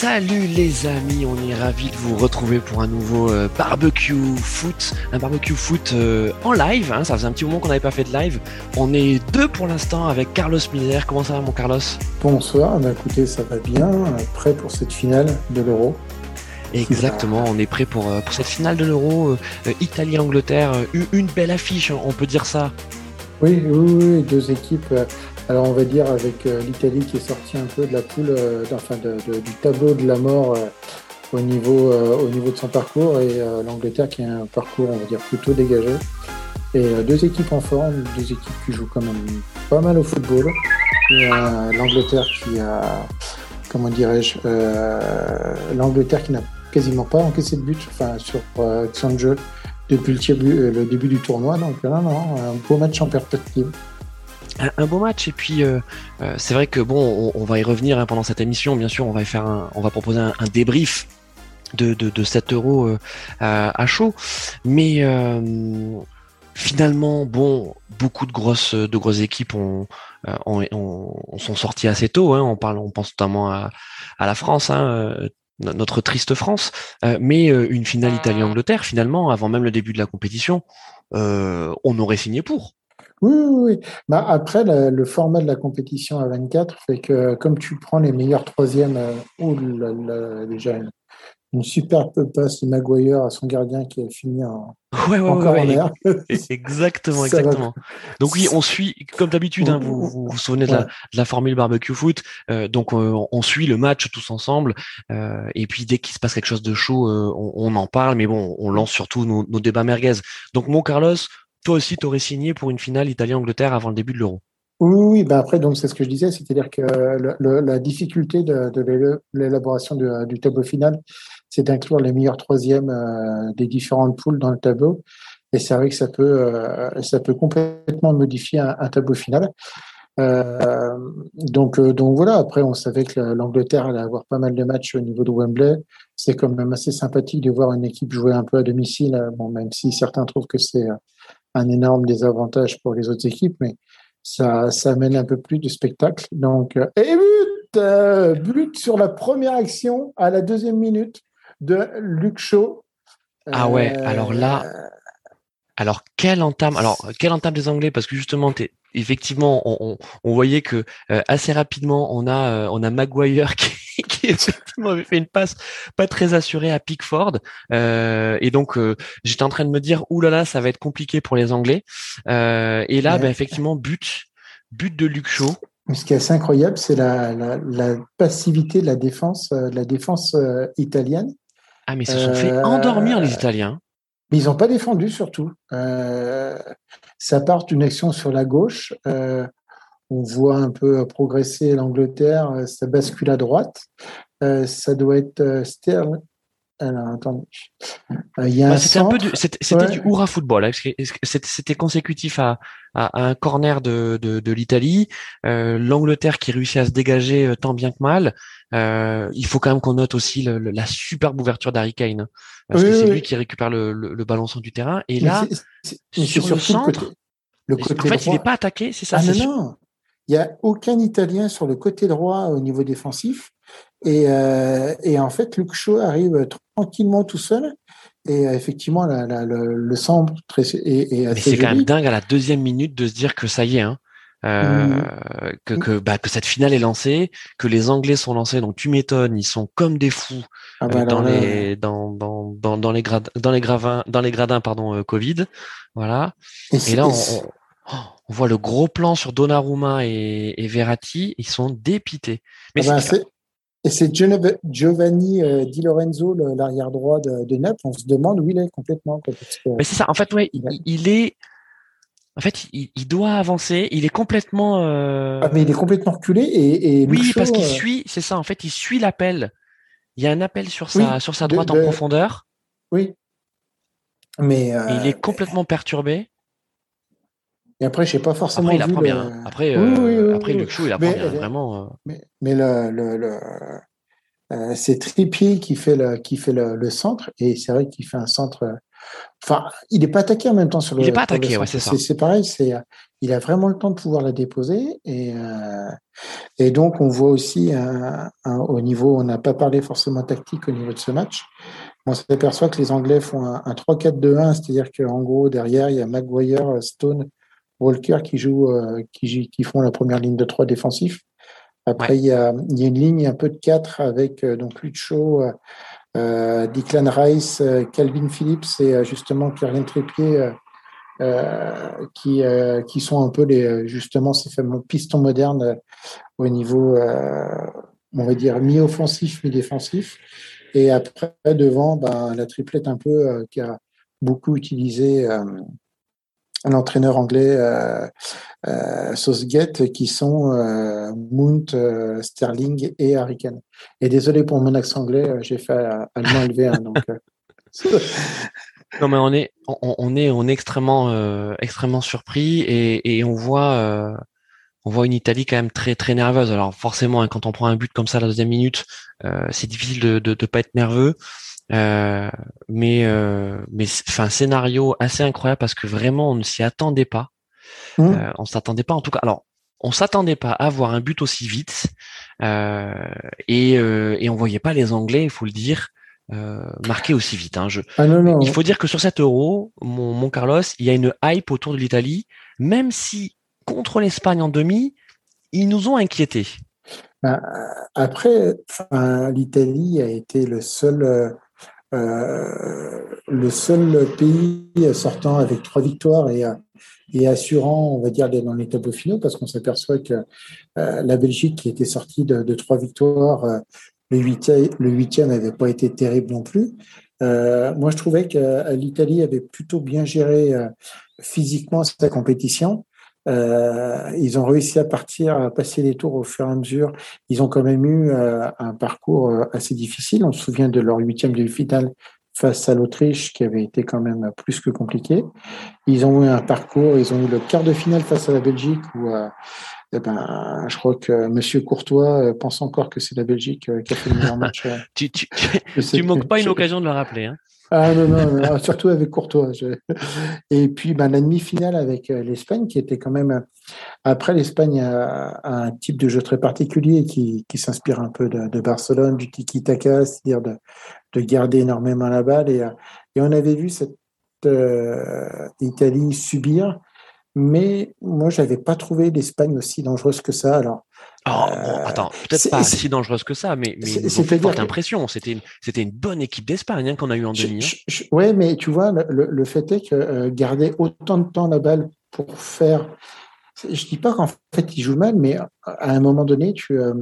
Salut les amis, on est ravis de vous retrouver pour un nouveau euh, barbecue foot, un barbecue foot euh, en live. Hein, ça faisait un petit moment qu'on n'avait pas fait de live. On est deux pour l'instant avec Carlos Miller. Comment ça va mon Carlos? Bonsoir, bah, écoutez, ça va bien, prêt pour cette finale de l'Euro. Exactement, on est prêt pour, euh, pour cette finale de l'Euro, Italie-Angleterre, une belle affiche, on peut dire ça. Oui, oui, oui, deux équipes alors on va dire avec euh, l'Italie qui est sortie un peu de la poule, euh, enfin du tableau de la mort euh, au, niveau, au niveau de son parcours et l'Angleterre qui a un parcours on va dire plutôt dégagé. Et deux équipes en forme, deux équipes qui jouent quand même pas mal au football. L'Angleterre qui a, comment dirais-je, l'Angleterre qui n'a quasiment pas encaissé de but sur son jeu depuis le, début du tournoi. Donc non, non, un beau match en un, beau match. Et puis euh, euh, c'est vrai que bon on, va y revenir hein, pendant cette émission bien sûr on va faire un, on va proposer un, débrief de, de, de 7 euros euh, à, chaud. Mais finalement bon beaucoup de grosses de grosses équipes ont, sont sorties assez tôt hein, on parle on pense notamment à, à la France hein, notre triste France. Mais une finale Italie-Angleterre finalement avant même le début de la compétition on aurait signé pour oui, oui, oui. Bah, après, le format de la compétition à 24 fait que comme tu prends les meilleurs troisièmes, euh, ou déjà une, superbe passe de Maguire à son gardien qui a fini en, ouais, ouais, ouais, Exactement, exactement. Donc oui, on suit, comme d'habitude, hein, vous, vous, souvenez de la, formule barbecue foot, euh, donc euh, on suit le match tous ensemble, et puis dès qu'il se passe quelque chose de chaud, on, en parle, mais bon, on lance surtout nos, nos débats merguez. Donc mon Carlos, toi aussi, tu aurais signé pour une finale Italie-Angleterre avant le début de l'Euro. Oui, oui bah après, donc c'est ce que je disais, c'est-à-dire que la difficulté de, l'élaboration du tableau final, c'est d'inclure les meilleurs troisièmes euh, des différentes poules dans le tableau. Et c'est vrai que ça peut, euh, ça peut complètement modifier un, tableau final. Euh, donc, donc voilà. Après, on savait que l'Angleterre allait avoir pas mal de matchs au niveau de Wembley. C'est quand même assez sympathique de voir une équipe jouer un peu à domicile. Bon, même si certains trouvent que c'est un énorme désavantage pour les autres équipes, mais ça, ça amène un peu plus de spectacle. Donc, euh, et but, euh, but sur la première action à la deuxième minute de Luc Shaw. Ah ouais, alors là, euh, alors quelle entame, alors quelle entame des Anglais parce que justement, effectivement, on, on, voyait que assez rapidement, on a on a Maguire qui qui effectivement avait fait une passe pas très assurée à Pickford. Euh, et donc euh, j'étais en train de me dire oulala, là là, ça va être compliqué pour les Anglais. Euh, et là, ben, effectivement, but, but de Luc Shaw. Ce qui est assez incroyable, c'est la, la, passivité de la défense, de la défense italienne. Ah, mais ils se sont fait endormir les Italiens. Mais ils n'ont pas défendu surtout. Ça part d'une action sur la gauche on voit un peu progresser l'Angleterre, euh, ça bascule à droite. Euh, ça doit être euh, Sterling. Alors, attendez. Bah, c'était un peu du, c'était, du hurrah football. Hein, c'était consécutif à, un corner de, de, l'Italie. L'Angleterre qui réussit à se dégager tant bien que mal. il faut quand même qu'on note aussi la superbe ouverture d'Harry Kane. Hein, parce que c'est lui qui récupère le, le, ballon centre du terrain. Et là, sur le centre, le côté, en fait, il n'est pas attaqué, c'est ça. Ah, non, non. Il n'y a aucun Italien sur le côté droit au niveau défensif. Et, euh, en fait, Luke Shaw arrive tranquillement tout seul. Et euh, effectivement, le, centre très, est, assez Mais c'est quand même dingue à la deuxième minute de se dire que ça y est, hein, euh, mmh. que, bah, que, cette finale est lancée, que les Anglais sont lancés. Donc tu m'étonnes, ils sont comme des fous ah bah dans, les, dans, dans, dans, les dans les gravins, dans les gradins pardon Covid. Voilà. Et, là, on, on voit le gros plan sur Donnarumma et, Verratti, ils sont dépités. Mais ah ben, et c'est Giovanni euh, Di Lorenzo, l'arrière droit de, Naples. On se demande où il est complètement. Mais c'est ça. En fait, ouais, il, est. En fait, il, doit avancer. Il est complètement. Euh, ah, mais il est complètement reculé et. oui, parce qu'il euh, suit. C'est ça. En fait, il suit l'appel. Il y a un appel sur sa sur sa droite en profondeur. Oui. Mais. il est complètement perturbé. Et après, je n'ai pas forcément après, il apprend bien. Après, euh, après Luc il apprend bien, vraiment. Euh. Mais, mais le, le, euh, c'est Trippier qui fait le, qui fait le, centre, et c'est vrai qu'il fait un centre Enfin, il n'est pas attaqué en même temps sur le. Il n'est pas attaqué, ouais, c'est ça. C'est pareil, c'est il a vraiment le temps de pouvoir la déposer et euh, et donc on voit aussi un, au niveau, on n'a pas parlé forcément tactique au niveau de ce match. On s'aperçoit que les Anglais font un, 3-4-2-1, c'est-à-dire qu'en gros derrière il y a Maguire, Stone, Walker qui jouent, euh, qui, qui font la première ligne de 3 défensif. Après il, y a, il y a une ligne un peu de 4 avec euh, donc Lucho, euh, Declan Rice, Calvin Phillips et justement Kylian Trépied qui, qui sont un peu les, justement ces fameux pistons modernes au niveau, on va dire, mi-offensif, mi-défensif. Et après, devant, ben, la triplette un peu qui a beaucoup utilisé un entraîneur anglais, euh, euh, qui sont euh, Mount, euh, Sterling et Harry Et désolé pour mon accent anglais, j'ai fait allemand élevé. donc, non, mais on est, on, est, on est extrêmement, extrêmement surpris et, et on voit. on voit une Italie quand même très très nerveuse. Alors forcément, hein, quand on prend un but comme ça à la deuxième minute, c'est difficile de, de pas être nerveux. Euh, mais euh, mais enfin scénario assez incroyable parce que vraiment on ne s'y attendait pas. Mmh. Euh, on s'attendait pas en tout cas. Alors on s'attendait pas à avoir un but aussi vite euh, et euh, et on voyait pas les Anglais, il faut le dire. Marquer aussi vite. Hein. Je, ah non, non. Il faut dire que sur cet euro, mon, mon Carlos, il y a une hype autour de l'Italie, même si contre l'Espagne en demi, ils nous ont inquiétés. Ben, après, l'Italie a été le seul euh, le seul pays sortant avec trois victoires et, assurant, on va dire, dans les tableaux finaux, parce qu'on s'aperçoit que euh, la Belgique, qui était sortie de, trois victoires, euh, le huitième, le huitième n'avait pas été terrible non plus. moi, je trouvais que l'Italie avait plutôt bien géré physiquement sa compétition. Euh, ils ont réussi à partir, à passer les tours au fur et à mesure. Ils ont quand même eu euh, un parcours euh, assez difficile. On se souvient de leur huitième de finale face à l'Autriche, qui avait été quand même plus que compliqué. Ils ont eu un parcours, ils ont eu le quart de finale face à la Belgique, où eh ben, je crois que Monsieur Courtois pense encore que c'est la Belgique qui a fait le meilleur match. tu tu, tu manques pas une occasion de le rappeler. Hein ah non, non, surtout avec Courtois. Et puis ben, la demi-finale avec euh, l'Espagne, qui était quand même. Après, l'Espagne a, un type de jeu très particulier qui, qui s'inspire un peu de, Barcelone, du tiki-taka, c'est-à-dire de, de, garder énormément la balle. Et, euh, et on avait vu cette euh, Italie subir, mais moi, je n'avais pas trouvé l'Espagne aussi dangereuse que ça. Alors, Oh, bon, attends, peut-être pas si dangereuse que ça, mais, mais c'est forte impression. C'était une, c'était une bonne équipe d'Espagne hein, qu'on a eu en demi. Hein. Oui, mais tu vois, le, le fait est que euh, garder autant de temps la balle pour faire. Je dis pas qu'en fait ils jouent mal, mais à un moment donné, tu, euh,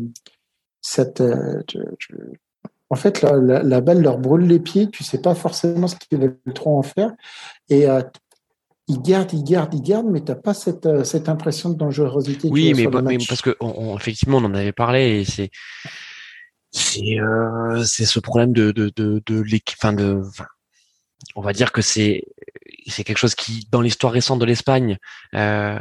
cette, tu, en fait, la, la, balle leur brûle les pieds. Tu sais pas forcément ce qu'ils veulent trop en faire, et euh, il garde, il garde, il garde, mais tu n'as pas cette, euh, cette impression de dangerosité. Oui, mais, parce que on, effectivement, on en avait parlé et c'est c'est euh, c'est ce problème de de de, de l'équipe, enfin de, on va dire que c'est c'est quelque chose qui, dans l'histoire récente de l'Espagne, euh,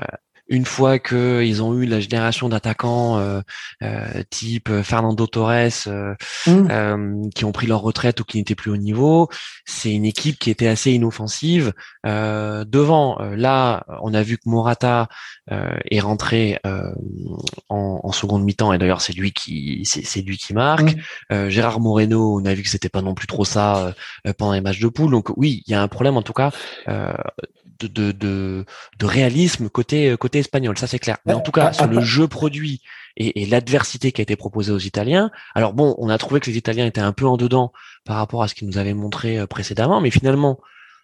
une fois qu'ils ont eu la génération d'attaquants euh, euh, type Fernando Torres euh, mmh. qui ont pris leur retraite ou qui n'étaient plus au niveau, c'est une équipe qui était assez inoffensive. devant, là, on a vu que Morata est rentré en, en, seconde mi-temps et d'ailleurs c'est lui qui c'est lui qui marque. Mmh. Gérard Moreno, on a vu que c'était pas non plus trop ça pendant les matchs de poule. Donc oui, il y a un problème en tout cas de, de, de, réalisme côté, côté espagnol, ça c'est clair. Mais en tout cas, sur le jeu produit et, et l'adversité qui a été proposée aux Italiens, alors bon, on a trouvé que les Italiens étaient un peu en dedans par rapport à ce qu'ils nous avaient montré euh, précédemment, mais finalement,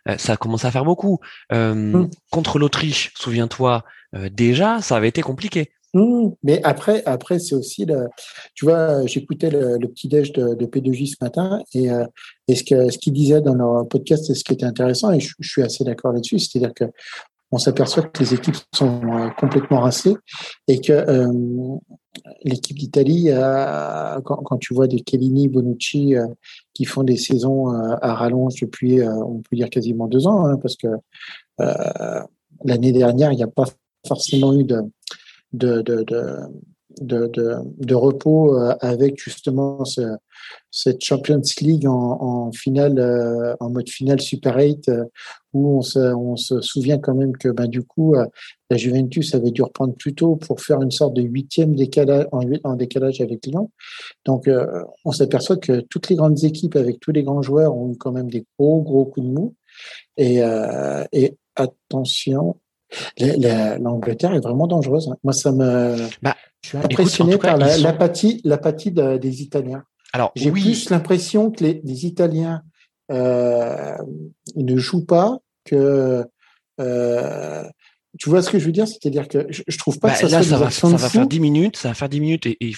euh, ça a commencé à faire beaucoup. Euh, mmh. Contre l'Autriche, souviens-toi, déjà, ça avait été compliqué. Mmh, mais après, après c'est aussi le. Tu vois, j'écoutais le, petit déj de, de, P2J ce matin et, euh, et ce que ce qu'il disait dans leur podcast, c'est ce qui était intéressant et je, suis assez d'accord là-dessus. C'est-à-dire que on s'aperçoit que les équipes sont euh, complètement rincées et que euh, l'équipe d'Italie, quand, quand, tu vois des Kellini, Bonucci qui font des saisons à rallonge depuis, on peut dire quasiment deux ans, hein, parce que l'année dernière, il n'y a pas forcément eu de, de, repos avec justement ce, cette Champions League en, finale, euh, en mode finale Super 8, euh, où on se, on se, souvient quand même que ben, du coup, euh, la Juventus avait dû reprendre plus tôt pour faire une sorte de huitième décalage, en, en décalage avec Lyon. Donc, on s'aperçoit que toutes les grandes équipes avec tous les grands joueurs ont eu quand même des gros, gros coups de mou. Et, et attention, l'Angleterre est vraiment dangereuse. Hein. Moi, ça me. Bah, je suis impressionné par l'apathie, l'apathie des Italiens. Alors, j'ai plus l'impression que les, les Italiens euh, ne jouent pas que. Euh, tu vois ce que je veux dire? C'est-à-dire que je, je, trouve pas bah, que ça, là, ça va, ça va faire 10 minutes, ça va faire 10 minutes et, et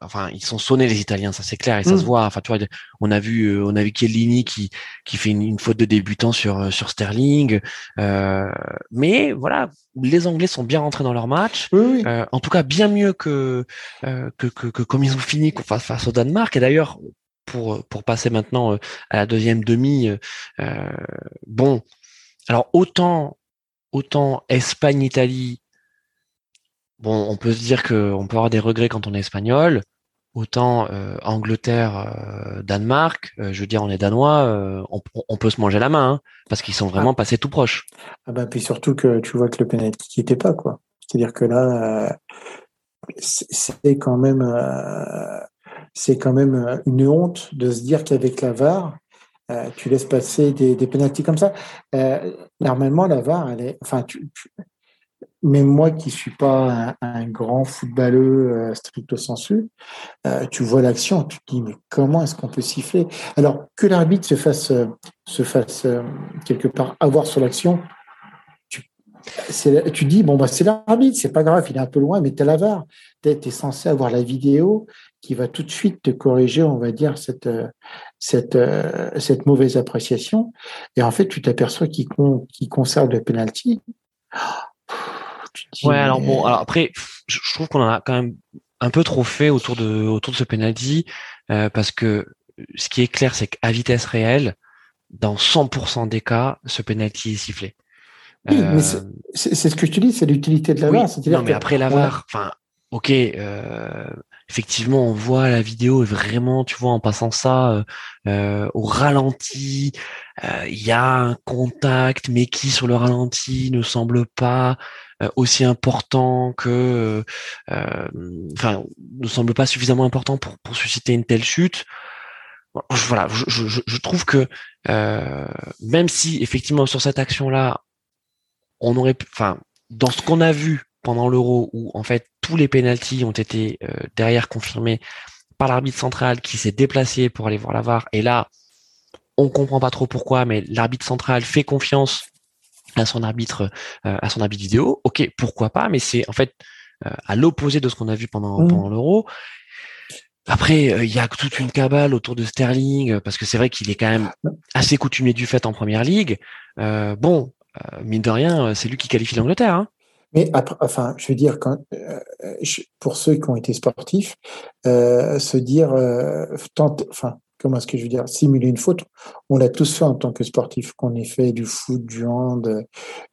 enfin ils sont sonnés les Italiens, ça c'est clair et ça se mmh. voit. Enfin tu vois, on a vu euh, on a vu Chiellini qui qui fait une, une faute de débutant sur euh, sur Sterling, euh, mais voilà, les Anglais sont bien rentrés dans leur match, oui, Euh, en tout cas bien mieux que, euh, que, que que comme ils ont fini face face au Danemark. Et d'ailleurs pour pour passer maintenant à la deuxième demi, bon alors autant autant Espagne-Italie, bon, on peut se dire qu'on peut avoir des regrets quand on est espagnol. Autant euh, Angleterre, euh, Danemark, euh, je veux dire, on est danois, on, peut se manger la main hein, parce qu'ils sont vraiment ah. passés tout proches. Ah bah puis surtout que tu vois que le penalty qui était pas quoi. C'est-à-dire que là, c'est quand même, c'est quand même une honte de se dire qu'avec la VAR, euh, tu laisses passer des, des pénalties comme ça. Euh, normalement, la VAR, elle est, enfin, tu, même moi qui suis pas un, grand footballeux euh, stricto sensu, tu vois l'action, tu te dis mais comment est-ce qu'on peut siffler? Alors que l'arbitre se fasse se fasse quelque part avoir sur l'action, tu, dis bon bah c'est l'arbitre, c'est pas grave, il est un peu loin, mais tu la VAR, tu es, censé avoir la vidéo qui va tout de suite te corriger, on va dire, cette, cette, cette mauvaise appréciation. Et en fait, tu t'aperçois qu'il conserve le penalty. ouais, alors bon, alors après, je trouve qu'on en a quand même un peu trop fait autour de, autour de ce penalty, euh, parce que ce qui est clair, c'est qu'à vitesse réelle, dans 100% des cas, ce penalty est sifflé. Oui, mais euh, c'est ce que je te dis, c'est l'utilité de la VAR. Non, mais après la VAR, enfin, ok, euh, effectivement, on voit la vidéo vraiment, tu vois, en passant ça euh, euh, au ralenti, il y a un contact, mais qui sur le ralenti ne semble pas aussi important que, enfin, ne semble pas suffisamment important pour, susciter une telle chute. Voilà, je trouve que même si effectivement sur cette action-là, on aurait, enfin, dans ce qu'on a vu pendant l'Euro où en fait tous les pénalties ont été euh, derrière confirmés par l'arbitre central qui s'est déplacé pour aller voir la VAR. Et là, on comprend pas trop pourquoi, mais l'arbitre central fait confiance à son arbitre, euh, à son arbitre vidéo. Ok, pourquoi pas, mais c'est en fait euh, à l'opposé de ce qu'on a vu pendant, mmh. pendant l'Euro. Après, il y a toute une cabale autour de Sterling parce que c'est vrai qu'il est quand même assez coutumier du fait en première ligue. bon, mine de rien, c'est lui qui qualifie l'Angleterre. Hein. Mais après, enfin, je veux dire, quand, euh, pour ceux qui ont été sportifs, euh, se dire, euh, tente, enfin, comment est-ce que je veux dire, simuler une faute, on l'a tous fait en tant que sportif, qu'on ait fait du foot, du hand,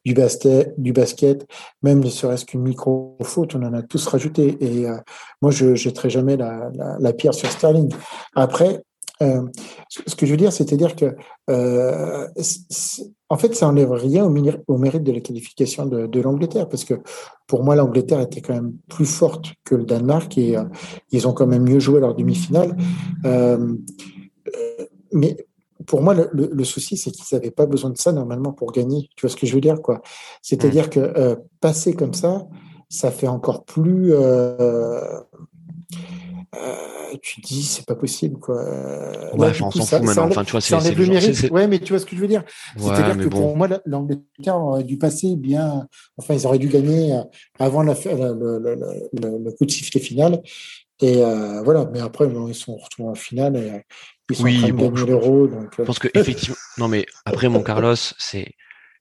du basket, du basket, même ne serait-ce qu'une micro-faute, on en a tous rajouté. Et euh, moi, je jetterai jamais la, la, la, pierre sur Sterling. Après, euh, ce que je veux dire, c'est-à-dire que, euh, en fait, ça n'enlève rien au, mérite de la qualification de, l'Angleterre, parce que pour moi, l'Angleterre était quand même plus forte que le Danemark et euh, ils ont quand même mieux joué leur demi-finale. mais pour moi, le, souci, c'est qu'ils n'avaient pas besoin de ça normalement pour gagner. Tu vois ce que je veux dire, quoi? C'est-à-dire mmh. que passer comme ça, ça fait encore plus euh, tu dis c'est pas possible quoi. Ouais, on s'en fout maintenant. Enfin, tu vois, c'est le mérite. Ouais, mais tu vois ce que je veux dire. C'est-à-dire que pour moi, l'Angleterre aurait dû passer bien. Enfin, ils auraient dû gagner euh, avant la, le, coup de sifflet final. Et euh, voilà. Mais après, ils sont retrouvés en finale. Et, ils sont oui, en train de bon, gagner l'euro. Donc, je pense que effectivement. non, mais après, mon Carlos, c'est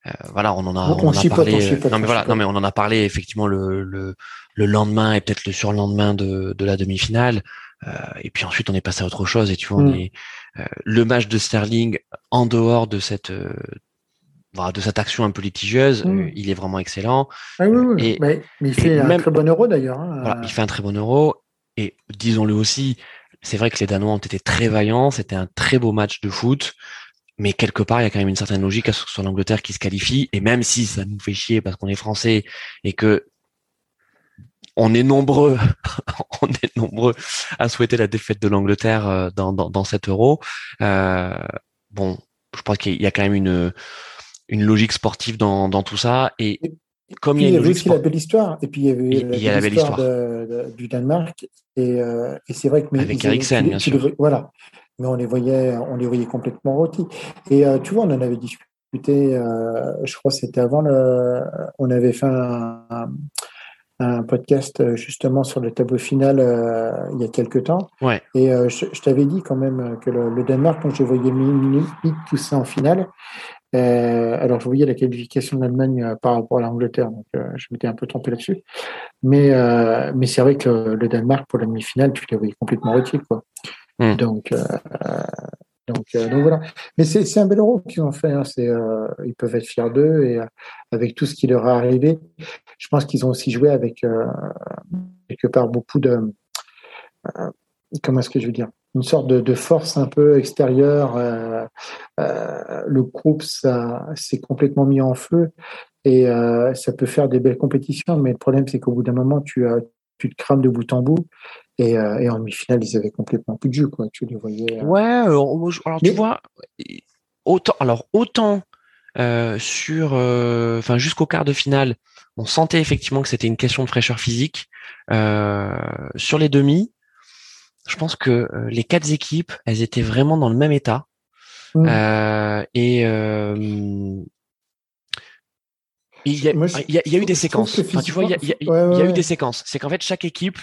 euh, voilà, on en a, on, on, a parlé. non mais voilà, non mais on en a parlé effectivement le, le, le lendemain et peut-être le surlendemain de, de la demi-finale. Euh, et puis ensuite on est passé à autre chose et tu vois, on mm. est, euh, le match de Sterling en dehors de cette de cette action un peu litigieuse, mmh. il est vraiment excellent. Ah oui, oui. mais, il fait un très bon euro d'ailleurs. Hein, il fait un très bon euro. Et disons-le aussi, c'est vrai que les Danois ont été très vaillants. C'était un très beau match de foot. Mais quelque part, il y a quand même une certaine logique à ce que ce soit l'Angleterre qui se qualifie. Et même si ça nous fait chier parce qu'on est français et que on est nombreux, on est nombreux à souhaiter la défaite de l'Angleterre euh, dans, dans, dans cet euro. Euh, bon, je pense qu'il y a quand même une, une logique sportive dans, dans tout ça. Et comme il y, avait aussi la belle histoire, et puis il y avait la, belle histoire, du Danemark, et, euh, et c'est vrai que mais avec Eriksen, bien sûr. voilà, mais on les voyait, on les voyait complètement rôtis. Et euh, tu vois, on en avait discuté, je crois, c'était avant le, on avait fait un, un, podcast justement sur le tableau final il y a quelques temps. Ouais. Et je, t'avais dit quand même que le, Danemark, quand je voyais tout ça en finale, euh, alors, je voyais la qualification de l'Allemagne euh, par rapport à l'Angleterre, donc euh, je m'étais un peu trompé là-dessus. Mais, mais c'est vrai que le Danemark, pour la demi-finale, tu l'as voyais complètement retiré. Quoi. Hmm. Donc, donc, donc, voilà. Mais c'est un bel euro qu'ils ont fait. Hein. ils peuvent être fiers d'eux et avec tout ce qui leur est arrivé, je pense qu'ils ont aussi joué avec quelque part beaucoup de. comment est-ce que je veux dire? Une sorte de, force un peu extérieure. Euh, euh, le groupe ça s'est complètement mis en feu et euh, ça peut faire des belles compétitions, mais le problème c'est qu'au bout d'un moment tu te crames de bout en bout. Et, en demi-finale, ils avaient complètement plus de jus, quoi. Tu les voyais. Ouais, alors, tu vois, autant, alors autant sur, enfin jusqu'au quart de finale, on sentait effectivement que c'était une question de fraîcheur physique. sur les demi, je pense que euh, les quatre équipes, elles étaient vraiment dans le même état. Mmh. Euh, et euh, il y, a, eu des séquences. tu vois, il y a, eu des séquences. C'est qu'en fait, chaque équipe,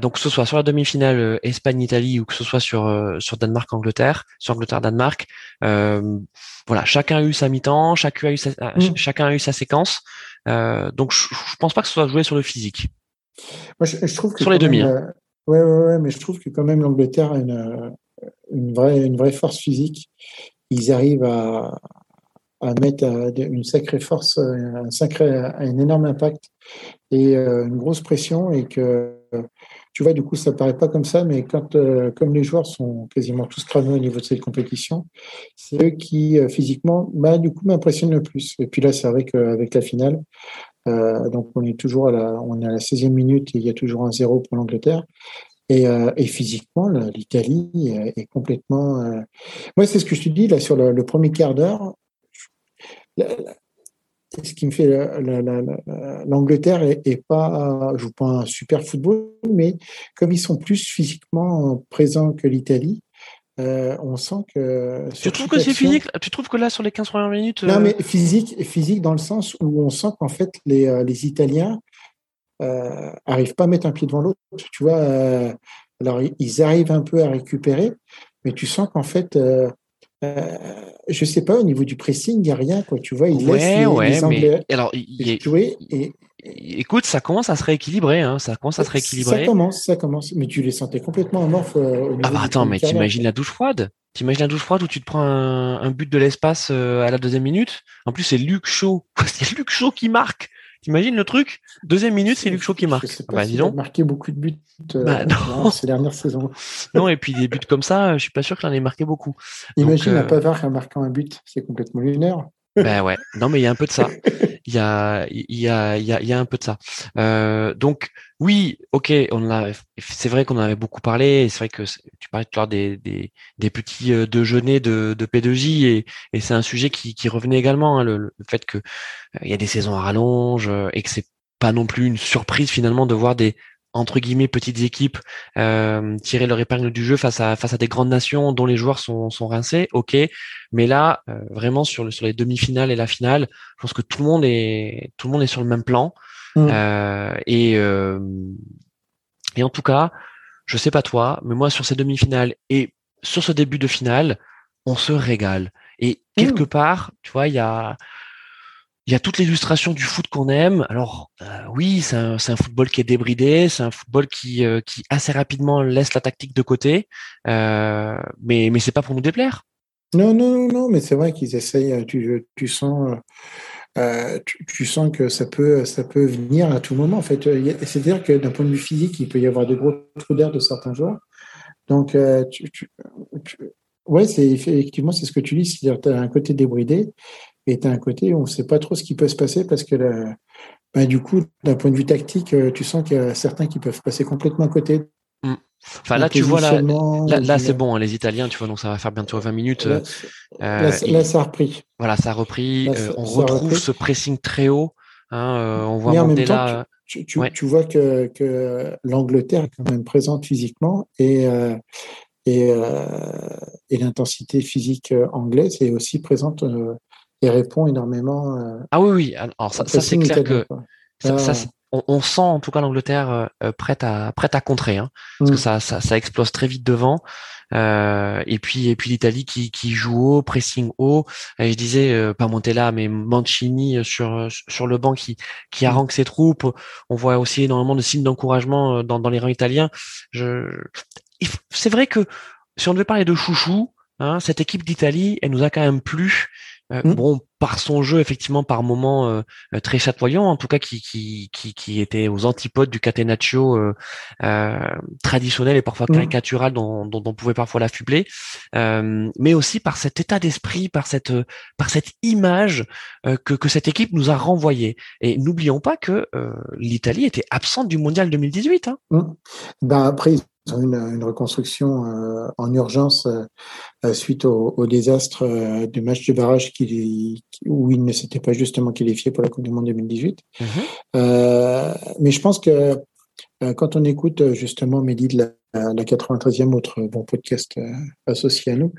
donc que ce soit sur la demi-finale Espagne-Italie ou que ce soit sur sur Danemark-Angleterre, sur Angleterre-Danemark, voilà, chacun a eu sa mi-temps, chacun a eu sa, mmh. chacun a eu sa séquence. donc je, je pense pas que ce soit joué sur le physique. Moi, je, trouve que sur les demi. Hein. Ouais, ouais, ouais, mais je trouve que quand même l'Angleterre a une, une, vraie, une vraie force physique. Ils arrivent à, à mettre une sacrée force, un, sacré, un énorme impact et euh, une grosse pression et que tu vois, du coup, ça paraît pas comme ça, mais quand, euh, comme les joueurs sont quasiment tous cramés au niveau de cette compétition, c'est eux qui, euh, physiquement, bah, du coup, m'impressionnent le plus. Et puis là, c'est vrai qu'avec la finale, euh, donc on est toujours à la, on est à la 16e minute et il y a toujours un zéro pour l'Angleterre. Et, euh, et, physiquement, l'Italie est complètement. Euh... Moi, c'est ce que je te dis là sur le, premier quart d'heure. Ce qui me fait l'Angleterre est, est, pas joue pas un super football, mais comme ils sont plus physiquement présents que l'Italie, euh, on sent que. Tu trouves que c'est physique? Tu trouves que là, sur les 15 premières minutes. Non, euh, mais physique, physique dans le sens où on sent qu'en fait, les, euh, les Italiens euh, arrivent pas à mettre un pied devant l'autre. Tu vois, alors ils arrivent un peu à récupérer, mais tu sens qu'en fait, je sais pas, au niveau du pressing, il n'y a rien. Quoi. Tu vois, ils laissent les, Anglais alors, jouer et Écoute, ça commence à se rééquilibrer, hein. ça commence à se rééquilibrer. Ça commence, ça commence, mais tu les sentais complètement amorphes. Euh, ah bah attends, mais t'imagines la douche froide? T'imagines la douche froide où tu te prends un, but de l'espace euh, à la deuxième minute? En plus, c'est Luc Shaw, c'est Luc Shaw qui marque. T'imagines le truc? Deuxième minute, c'est Luc Shaw qui marque. Ah bah, il a marqué beaucoup de buts euh, bah, ces dernières saisons. non, et puis des buts comme ça, je suis pas sûr qu'il en ait marqué beaucoup. Imagine un Pavard marquant un but, c'est complètement lunaire. Ben ouais, non mais il y a un peu de ça. Il y a, il y a, il y a, il y a un peu de ça. Euh, donc oui, ok, on a, c'est vrai qu'on en avait beaucoup parlé. C'est vrai que tu parlais tout à l'heure des, des, des, petits euh, déjeuners de, de P2J et, et c'est un sujet qui, qui revenait également, hein, le, le, fait que euh, il y a des saisons à rallonge et que c'est pas non plus une surprise finalement de voir des entre guillemets petites équipes euh, tirer leur épingle du jeu face à face à des grandes nations dont les joueurs sont, sont rincés, ok. Mais là, euh, vraiment sur le sur les demi-finales et la finale, je pense que tout le monde est tout le monde est sur le même plan. Mm. Euh, et euh, et en tout cas, je sais pas toi, mais moi sur ces demi-finales et sur ce début de finale, on se régale. Et quelque mm. part, tu vois, il y a il y a toute l'illustration du foot qu'on aime. Alors euh, oui, c'est un, football qui est débridé, c'est un football qui, euh, qui assez rapidement laisse la tactique de côté, euh, mais mais c'est pas pour nous déplaire. Non, non, non, mais c'est vrai qu'ils essayent, tu, sens. tu, sens que ça peut, ça peut venir à tout moment. En fait, c'est-à-dire que d'un point de vue physique, il peut y avoir des gros trous d'air de certains joueurs. Donc, tu, ouais, effectivement c'est ce que tu dis, c'est-à-dire tu as un côté débridé et tu as un côté où on ne sait pas trop ce qui peut se passer parce que bah, du coup, d'un point de vue tactique, tu sens qu'il y a certains qui peuvent passer complètement à côté mmh. Enfin là, tu vois là, là, c'est bon, hein, les Italiens, tu vois, donc ça va faire bientôt 20 minutes. Là, euh, ça a repris. Voilà, ça a repris. Euh, on retrouve ce pressing très haut. Hein, euh, on voit monter là. Tu, tu, vois que, que l'Angleterre est quand même présente physiquement et et, et l'intensité physique anglaise est aussi présente et répond énormément. ah oui, oui. Alors ça, ça c'est clair que ça, ça, on, sent en tout cas l'Angleterre euh, euh, prête à prête à contrer, hein, parce que mm. ça, ça, explose très vite devant. Euh, et puis et puis l'Italie qui, qui joue haut, pressing haut. Et je disais pas Montella, mais Mancini sur sur le banc qui qui mm. harangue ses troupes. On voit aussi énormément de signes d'encouragement dans, dans les rangs italiens. Je, c'est vrai que si on devait parler de chouchou, hein, cette équipe d'Italie, elle nous a quand même plu. Mmh. Bon, par son jeu, effectivement, par moments euh, très chatoyant, en tout cas qui, qui, qui, qui était aux antipodes du catenaccio euh, euh, traditionnel et parfois mmh. caricatural dont, dont, on pouvait parfois l'affubler, mais aussi par cet état d'esprit, par cette, par cette image que, que cette équipe nous a renvoyée. Et n'oublions pas que l'Italie était absente du mondial 2018. Hein. Mmh. Ben après, une, une reconstruction euh, en urgence euh, euh, suite au, au désastre du match de barrage qui, où il ne s'était pas justement qualifié pour la Coupe du Monde 2018. Mhm. mais je pense que quand on écoute justement Mehdi de la, la 93e, autre bon podcast associé à nous,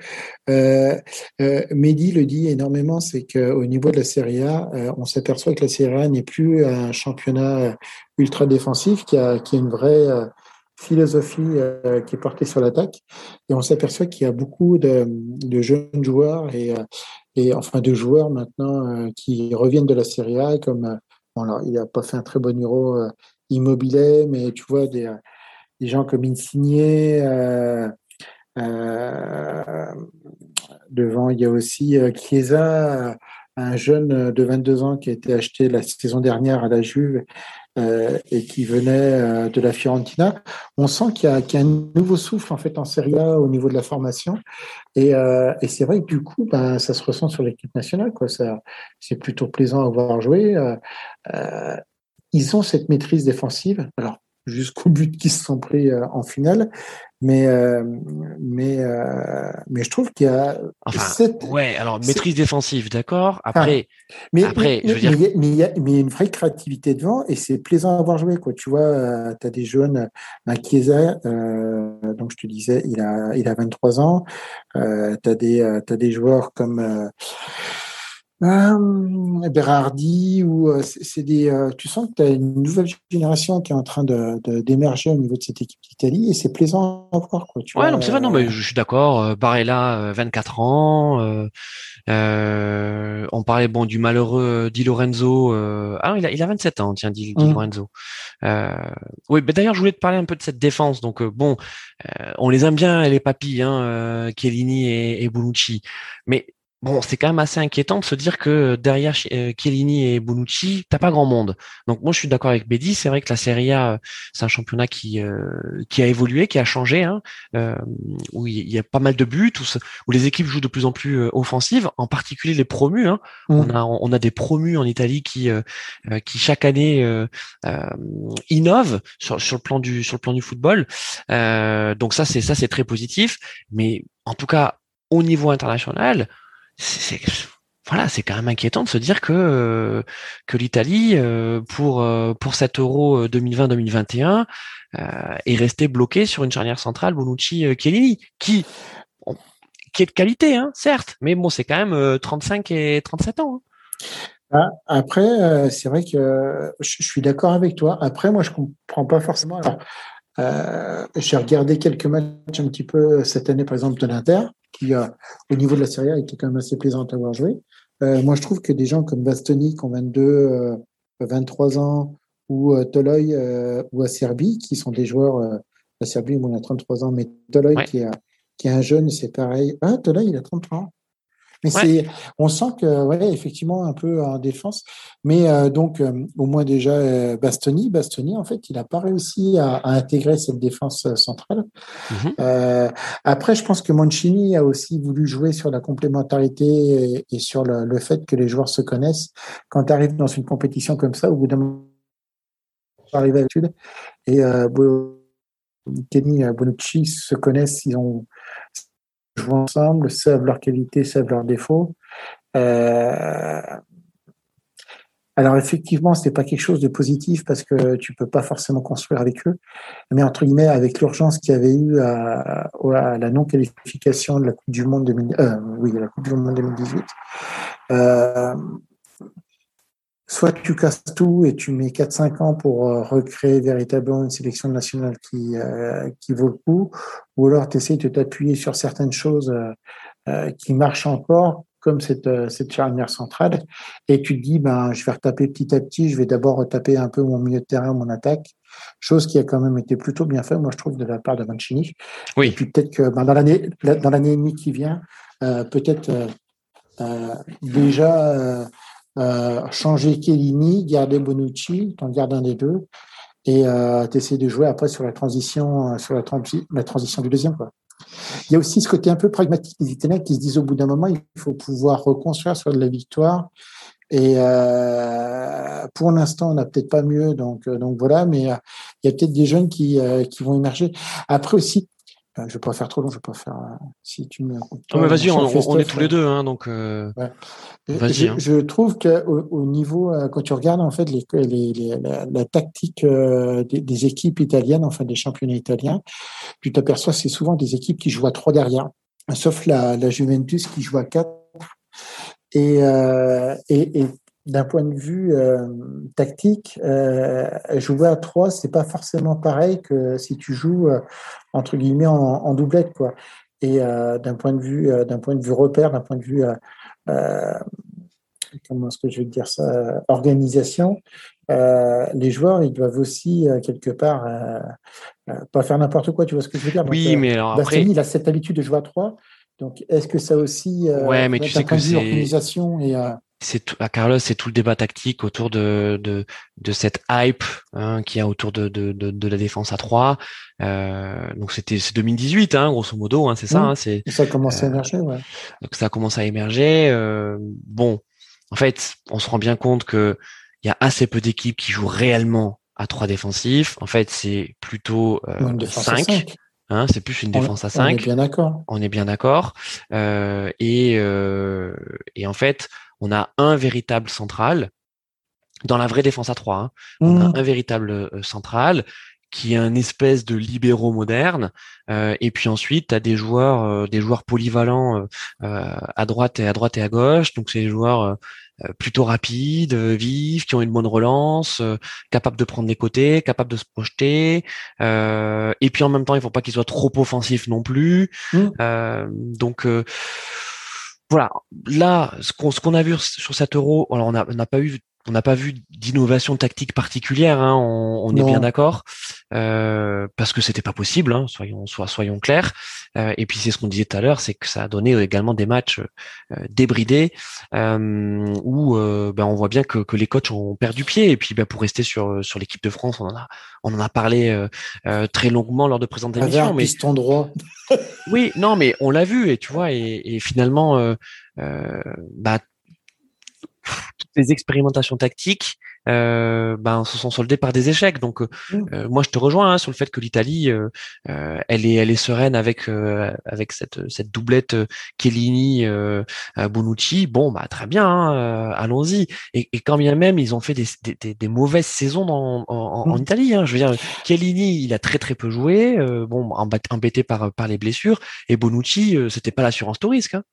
Mehdi le dit énormément, c'est qu'au niveau de la Serie A, on s'aperçoit que la Serie A n'est plus un championnat ultra défensif, qui a, qui a une vraie philosophie euh, qui est portée sur l'attaque. Et on s'aperçoit qu'il y a beaucoup de, jeunes joueurs et, euh, et, enfin de joueurs maintenant euh, qui reviennent de la Serie A, comme bon, il n'a pas fait un très bon Euro immobilier, mais tu vois des, des gens comme Insigné. devant, il y a aussi Chiesa, un jeune de 22 ans qui a été acheté la saison dernière à la Juve euh, et qui venait euh, de la Fiorentina. On sent qu'il y, y, a un nouveau souffle en fait en Serie A au niveau de la formation. Et, euh, et c'est vrai que du coup, ben, ça se ressent sur l'équipe nationale. Ça, c'est plutôt plaisant à voir jouer. Euh, ils ont cette maîtrise défensive. Alors jusqu'au but qu'ils se sont pris euh, en finale. Mais, euh, mais, euh, mais je trouve qu'il y a. Enfin, ouais, alors maîtrise défensive, d'accord. Après, mais, après mais, je veux dire... mais, il y a, mais, y a, une vraie créativité devant et c'est plaisant à voir jouer. Quoi. Tu vois, tu as des jeunes, un Chiesa, donc je te disais, il a, il a 23 ans. Euh, tu as, as, des joueurs comme. Euh, Berardi ou euh, c'est des euh, tu sens que tu as une nouvelle génération qui est en train de d'émerger au niveau de cette équipe d'Italie et c'est plaisant à voir quoi tu ouais non c'est vrai non mais je suis d'accord Barella 24 ans on parlait bon du malheureux Di Lorenzo ah il a il a 27 ans tiens Di, Di mmh. Lorenzo oui mais d'ailleurs je voulais te parler un peu de cette défense donc bon on les aime bien les papis hein Chiellini et, et Bonucci mais bon, c'est quand même assez inquiétant de se dire que derrière euh, Chiellini et Bonucci, t'as pas grand monde. Donc moi, je suis d'accord avec Bédi. C'est vrai que la Serie A, c'est un championnat qui euh, qui a évolué, qui a changé, hein, euh, où il y a pas mal de buts, où, les équipes jouent de plus en plus offensives, en particulier les promus. Hein. Mmh. On a on a des promus en Italie qui qui chaque année innovent sur sur le plan du sur le plan du football. donc ça c'est ça c'est très positif. Mais en tout cas au niveau international, c'est voilà, c'est quand même inquiétant de se dire que euh, que l'Italie euh, pour euh, pour cet Euro 2020-2021 est restée bloquée sur une charnière centrale Bonucci-Chiellini qui qui est de qualité, hein, certes, mais bon, c'est quand même 35 et 37 ans. Hein. Ah, après, c'est vrai que je suis d'accord avec toi. Après, moi, je comprends pas forcément. J'ai regardé quelques matchs un petit peu cette année, par exemple, de l'Inter qui, euh, au niveau de la Serie A, était quand même assez plaisante à voir jouer. Euh, moi, je trouve que des gens comme Bastoni, qui ont 22, 23 ans, ou euh, Toloy ou Acerbi, qui sont des joueurs, Acerbi, il a 33 ans, mais Toloy, qui, a, qui est un jeune, c'est pareil. Ah, Toloy, il a 33 ans. Mais c'est, on sent que, ouais, effectivement, un peu en défense. Mais euh, donc, euh, au moins déjà, euh, Bastoni, Bastoni, en fait, il n'a pas réussi à, à, intégrer cette défense centrale. Mm-hmm. après, je pense que Mancini a aussi voulu jouer sur la complémentarité et, et sur le, le, fait que les joueurs se connaissent. Quand tu arrives dans une compétition comme ça, au bout d'un moment, arriver à l'étude. Et euh, Kenny et Bonucci se connaissent, ils ont joué ensemble, savent leurs qualités, savent leurs défauts. Euh, alors effectivement, ce n'est pas quelque chose de positif parce que tu peux pas forcément construire avec eux. Mais entre guillemets, avec l'urgence qu'il y avait eu à, la non qualification de la Coupe du Monde 2000, euh, oui, la Coupe du Monde 2018, euh, soit tu casses tout et tu mets 4-5 ans pour euh, recréer véritablement une sélection nationale qui, euh, qui vaut le coup, ou alors tu essaies de t'appuyer sur certaines choses euh, qui marchent encore, comme cette, cette charnière centrale, et tu te dis, ben, je vais retaper petit à petit, je vais d'abord retaper un peu mon milieu de terrain, mon attaque, chose qui a quand même été plutôt bien fait, moi je trouve, de la part de Mancini. Oui. Et puis peut-être que ben, dans l'année dans l'année et demie qui vient, peut-être déjà euh, changer Chiellini, garder Bonucci, t'en gardes un des deux, et euh, t'essaies de jouer après sur la transition, euh, sur la, transition du deuxième. Quoi. Il y a aussi ce côté un peu pragmatique des Italiens qui se disent au bout d'un moment, il faut pouvoir reconstruire sur de la victoire. Et euh, pour l'instant, on n'a peut-être pas mieux, donc euh, donc voilà. Mais il y a peut-être des jeunes qui qui vont émerger. Après aussi, je ne vais pas faire trop long, je vais pas faire. Euh, si tu me. Non, vas-y, on, est tous les deux, hein, donc. Euh, je, hein. je, trouve qu'au au niveau, euh, quand tu regardes en fait les, les, la, tactique des, équipes italiennes, enfin des championnats italiens, tu t'aperçois c'est souvent des équipes qui jouent à trois derrière, sauf la, la Juventus qui joue à quatre. Et, et, et d'un point de vue euh, tactique, euh, jouer à 3, c'est pas forcément pareil que si tu joues euh, entre guillemets en, en, doublette, quoi. Et euh, d'un point de vue, euh, d'un point de vue repère, d'un point de vue, comment est-ce que je vais dire ça, organisation, les joueurs, ils doivent aussi quelque part pas faire n'importe quoi. Tu vois ce que je veux dire? Oui, mais alors après, il a cette habitude de jouer à 3. Donc, est-ce que ça aussi, ouais, mais tu sais que c'est et c'est à Carlos, c'est tout le débat tactique autour de de, de cette hype hein, qu'il y a autour de, de, de, la défense à 3. Euh, donc c'était c'est 2018, hein, grosso modo, hein, c'est ça. Hein, c'est ça a commencé à émerger, ouais. Donc ça a commencé à émerger. Euh, bon, en fait, on se rend bien compte que il y a assez peu d'équipes qui jouent réellement à 3 défensifs. En fait, c'est plutôt euh, 5. Hein, c'est plus une défense à 5. On est bien d'accord. On est bien d'accord. Euh, et, euh, et en fait, on a un véritable central dans la vraie défense à 3. Hein. On a mmh. un véritable euh, central qui est un espèce de libéraux moderne. Euh, et puis ensuite, tu as des joueurs, euh, des joueurs polyvalents à droite et à droite et à gauche. Donc c'est des joueurs plutôt rapides, vifs, qui ont une bonne relance, capables de prendre les côtés, capables de se projeter. et puis en même temps, il faut pas qu'ils soient trop offensifs non plus. Mmh. donc voilà, là, ce qu'on ce qu'on a vu sur cet euro, alors on n'a pas eu on n'a pas vu d'innovation tactique particulière, hein, on, on est bien d'accord, euh, parce que c'était pas possible, hein, soyons soyons clairs. Euh, et puis c'est ce qu'on disait tout à l'heure, c'est que ça a donné également des matchs euh, débridés euh, où euh, ben, on voit bien que, que, les coachs ont perdu pied. Et puis ben, pour rester sur sur l'équipe de France, on en a on en a parlé très longuement lors de présentes émissions. Mais droit. oui, non, mais on l'a vu et tu vois et, et finalement, bah toutes les expérimentations tactiques euh, ben se sont soldées par des échecs. Donc euh, mmh. euh, moi je te rejoins hein, sur le fait que l'Italie euh, elle est elle est sereine avec avec cette cette doublette Chiellini Bonucci. Bon bah très bien, hein, allons-y. Et, et, quand bien même ils ont fait des, des, des mauvaises saisons dans, en, en, mmh. Italie. Hein. Je veux dire Chiellini il a très très peu joué, bon embêté par par les blessures et Bonucci c'était pas l'assurance tout risque. Hein.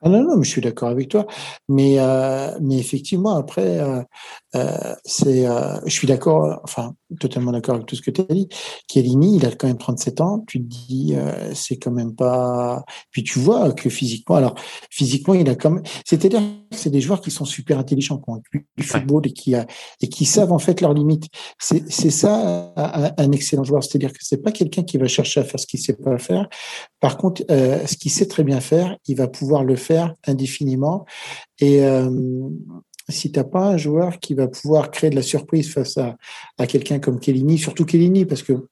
Ah non, non, mais je suis d'accord avec toi. Mais, euh, mais effectivement, après, euh, euh, c'est, euh, je suis d'accord, enfin, totalement d'accord avec tout ce que tu as dit. Chiellini, il a quand même 37 ans. Tu te dis, euh, c'est quand même pas. Puis tu vois que physiquement, alors physiquement, il a quand même. C'est-à-dire que c'est des joueurs qui sont super intelligents, qui ont du football et qui a, et qui savent en fait leurs limites. C'est, c'est ça un, un, excellent joueur. C'est-à-dire que c'est pas quelqu'un qui va chercher à faire ce qu'il sait pas faire. Par contre, ce qu'il sait très bien faire, il va pouvoir le faire indéfiniment. Et si tu n'as pas un joueur qui va pouvoir créer de la surprise face à, à quelqu'un comme Kellini, surtout Kellini, parce que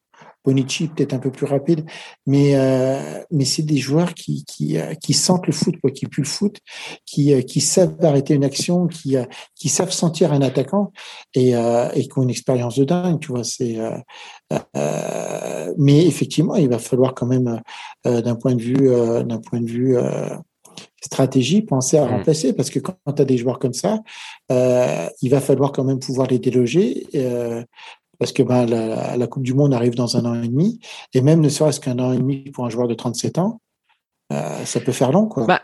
Bonici peut-être un peu plus rapide, mais euh, mais c'est des joueurs qui qui euh, qui sentent le foot quoi, qui puent le foot, qui euh, qui savent arrêter une action, qui qui savent sentir un attaquant et et qui ont une expérience de dingue, tu vois. C'est mais effectivement, il va falloir quand même d'un point de vue d'un point de vue stratégie, penser à mmh. remplacer, parce que quand tu as des joueurs comme ça, euh, il va falloir quand même pouvoir les déloger, euh, parce que ben, la, Coupe du Monde arrive dans un an et demi, et même ne serait-ce qu'un an et demi pour un joueur de 37 ans, euh, ça peut faire long. Quoi. Bah,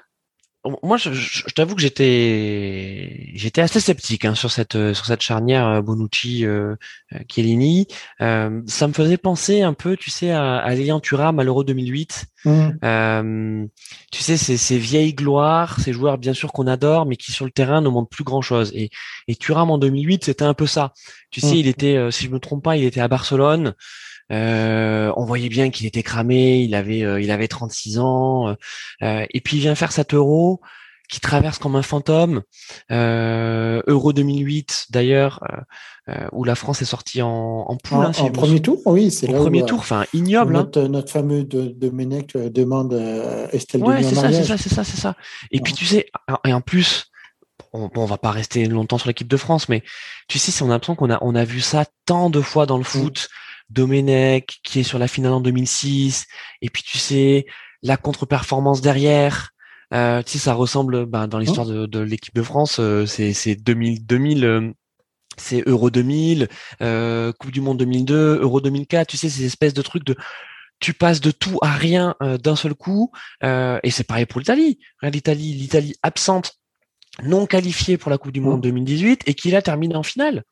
moi, je, je, t'avoue que j'étais j'étais assez sceptique hein, sur cette sur cette charnière euh, Bonucci euh, euh, Chiellini. Euh, ça me faisait penser un peu, tu sais, à, à Lilian Thuram à l'Euro 2008. Mmh. Euh, tu sais, ces, ces vieilles gloires, ces joueurs bien sûr qu'on adore, mais qui sur le terrain ne montrent plus grand chose. Et, et Thuram en 2008, c'était un peu ça. Tu sais, mmh. il était, si je me trompe pas, il était à Barcelone. Euh, on voyait bien qu'il était cramé, il avait, euh, il avait 36 ans, euh, et puis il vient faire cet euro qui traverse comme un fantôme. euro 2008 d'ailleurs, où la France est sortie en, en poule. En, hein, premier tour, oui, c'est le premier tour, enfin ignoble. Hein. Notre, fameux de, de demande Estelle Ouais, c'est ça, c'est ça, c'est ça, c'est ça. Et puis tu sais, et en plus, on, on va pas rester longtemps sur l'équipe de France, mais tu sais, on a l'impression qu'on a, on a vu ça tant de fois dans le mm. foot. Domenech qui est sur la finale en 2006, et puis tu sais la contre-performance derrière. Euh, tu sais, ça ressemble ben, dans l'histoire de, de l'équipe de France, euh, c'est c'est 2000 2000 euh, c'est Euro 2000, euh, Coupe du Monde 2002, Euro 2004. Tu sais ces espèces de trucs de tu passes de tout à rien d'un seul coup. et c'est pareil pour l'Italie. L'Italie, l'Italie absente, non qualifiée pour la Coupe du Monde 2018 et qui là termine en finale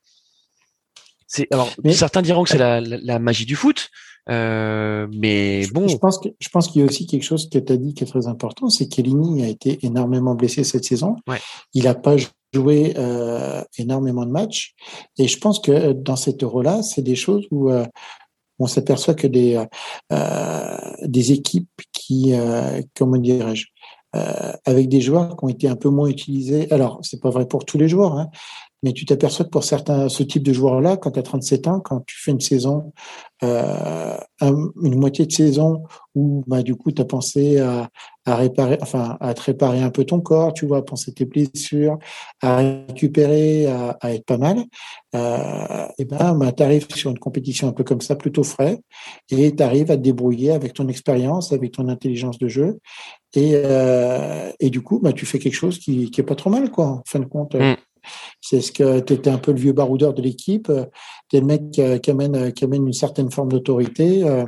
alors certains diront que c'est la, magie du foot, euh, mais bon. Je pense que je pense qu'il y a aussi quelque chose que tu as dit qui est très important, c'est qu'Elini a été énormément blessé cette saison. Il n'a pas joué euh, énormément de matchs, et je pense que dans cet Euro-là, c'est des choses où euh, on s'aperçoit que des des équipes qui, comment dirais-je, avec des joueurs qui ont été un peu moins utilisés. Alors, c'est pas vrai pour tous les joueurs, hein, mais tu t'aperçois que pour certains, ce type de joueurs-là, quand tu as 37 ans, quand tu fais une saison, euh, une moitié de saison où bah, du coup tu as pensé à, réparer, enfin à te réparer un peu ton corps, tu vois, à penser tes blessures, à récupérer, à, être pas mal, euh, et ben bah, tu arrives sur une compétition un peu comme ça, plutôt frais, et tu arrives à te débrouiller avec ton expérience, avec ton intelligence de jeu, et, euh, du coup, bah, tu fais quelque chose qui, qui est pas trop mal, quoi, en fin de compte. Mm. C'est ce que tu étais un peu le vieux baroudeur de l'équipe. Tu es le mec qui amène, qui amène une certaine forme d'autorité. Euh,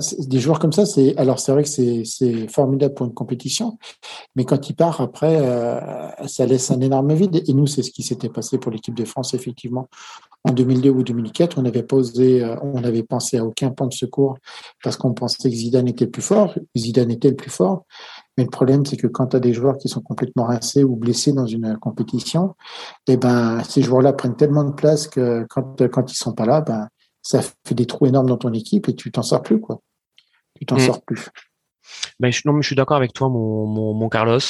c'est des joueurs comme ça. C'est alors c'est vrai que c'est formidable pour une compétition, mais quand il part après, euh, ça laisse un énorme vide. Et nous, c'est ce qui s'était passé pour l'équipe de France effectivement en 2002 ou 2004. On n'avait posé, euh, on n'avait pensé à aucun point de secours parce qu'on pensait que Zidane était plus fort. Zidane était le plus fort, mais le problème, c'est que quand tu as des joueurs qui sont complètement rincés ou blessés dans une compétition, eh ben, ces joueurs-là prennent tellement de place que quand, quand ils sont pas là, ben, ça fait des trous énormes dans ton équipe et tu t'en sors plus, quoi. Tu t'en mm. sors plus. Ben, je, non, mais je suis d'accord avec toi, mon, mon, mon Carlos.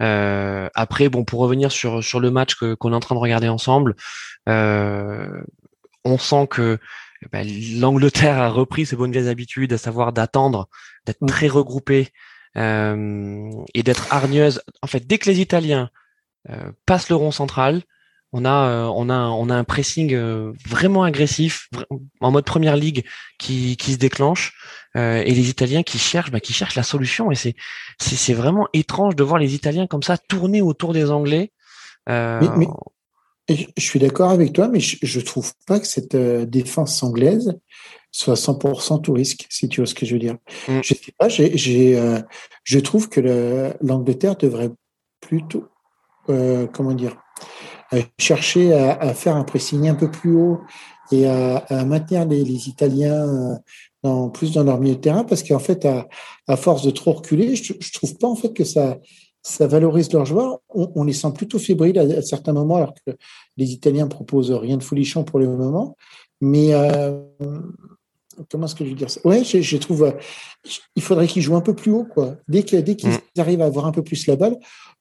Euh, après, bon, pour revenir sur, sur le match que, qu'on est en train de regarder ensemble, euh, on sent que ben, l'Angleterre a repris ses bonnes vieilles habitudes, à savoir d'attendre, d'être mm. très regroupé, et d'être hargneuse. En fait, dès que les Italiens euh, passent le rond central, on a euh, on a on a un pressing vraiment agressif en mode première ligue qui qui se déclenche et les Italiens qui cherchent bah, qui cherchent la solution et c'est c'est vraiment étrange de voir les Italiens comme ça tourner autour des Anglais. Mais, je suis d'accord avec toi, mais je, je trouve pas que cette défense anglaise soit 100% tout risque, si tu vois ce que je veux dire. Mm. Je sais pas, j'ai, euh, je trouve que l'Angleterre devrait plutôt, euh, comment dire, euh, chercher à, à, faire un pressing un peu plus haut et à, à maintenir les, les Italiens dans, plus dans leur milieu de terrain, parce qu'en fait, à, à, force de trop reculer, je, je trouve pas en fait que ça, ça valorise leurs joueurs. On, on, les sent plutôt fébriles à, à, certains moments, alors que les Italiens proposent rien de folichon pour le moment. Mais euh, comment est-ce que je veux dire ça Ouais, je, je trouve, euh, il faudrait qu'ils jouent un peu plus haut, quoi. Dès que dès qu'ils Mm. arrivent à avoir un peu plus la balle,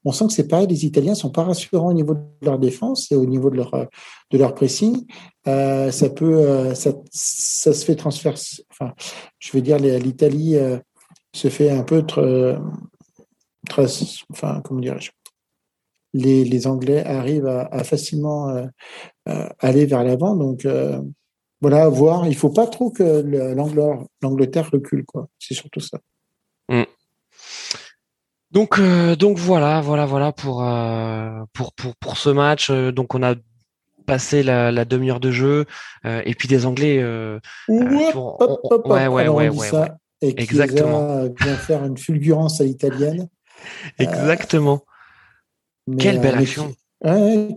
on sent que c'est pareil. Les Italiens sont pas rassurants au niveau de leur défense et au niveau de leur euh, de leur pressing. Euh, ça peut, euh, ça, ça se fait transférer. Enfin, je veux dire, l'Italie se fait un peu tra- tra- enfin, comment dirais-je les, les Anglais arrivent à, à facilement aller vers l'avant. Donc, voilà, à voir. Il faut pas trop que le- l'Angleterre recule, quoi. C'est surtout ça. Donc, euh, donc voilà, voilà, voilà pour, euh, pour, pour, pour ce match. Euh, Donc, on a passé la, la demi-heure de jeu euh, et puis des Anglais. pour- hop, hop, ouais, ouais, ouais, ouais, ça, ouais. Et Chiesa Exactement. vient faire une fulgurance à l'italienne. Exactement. Quelle belle action. qui- ouais,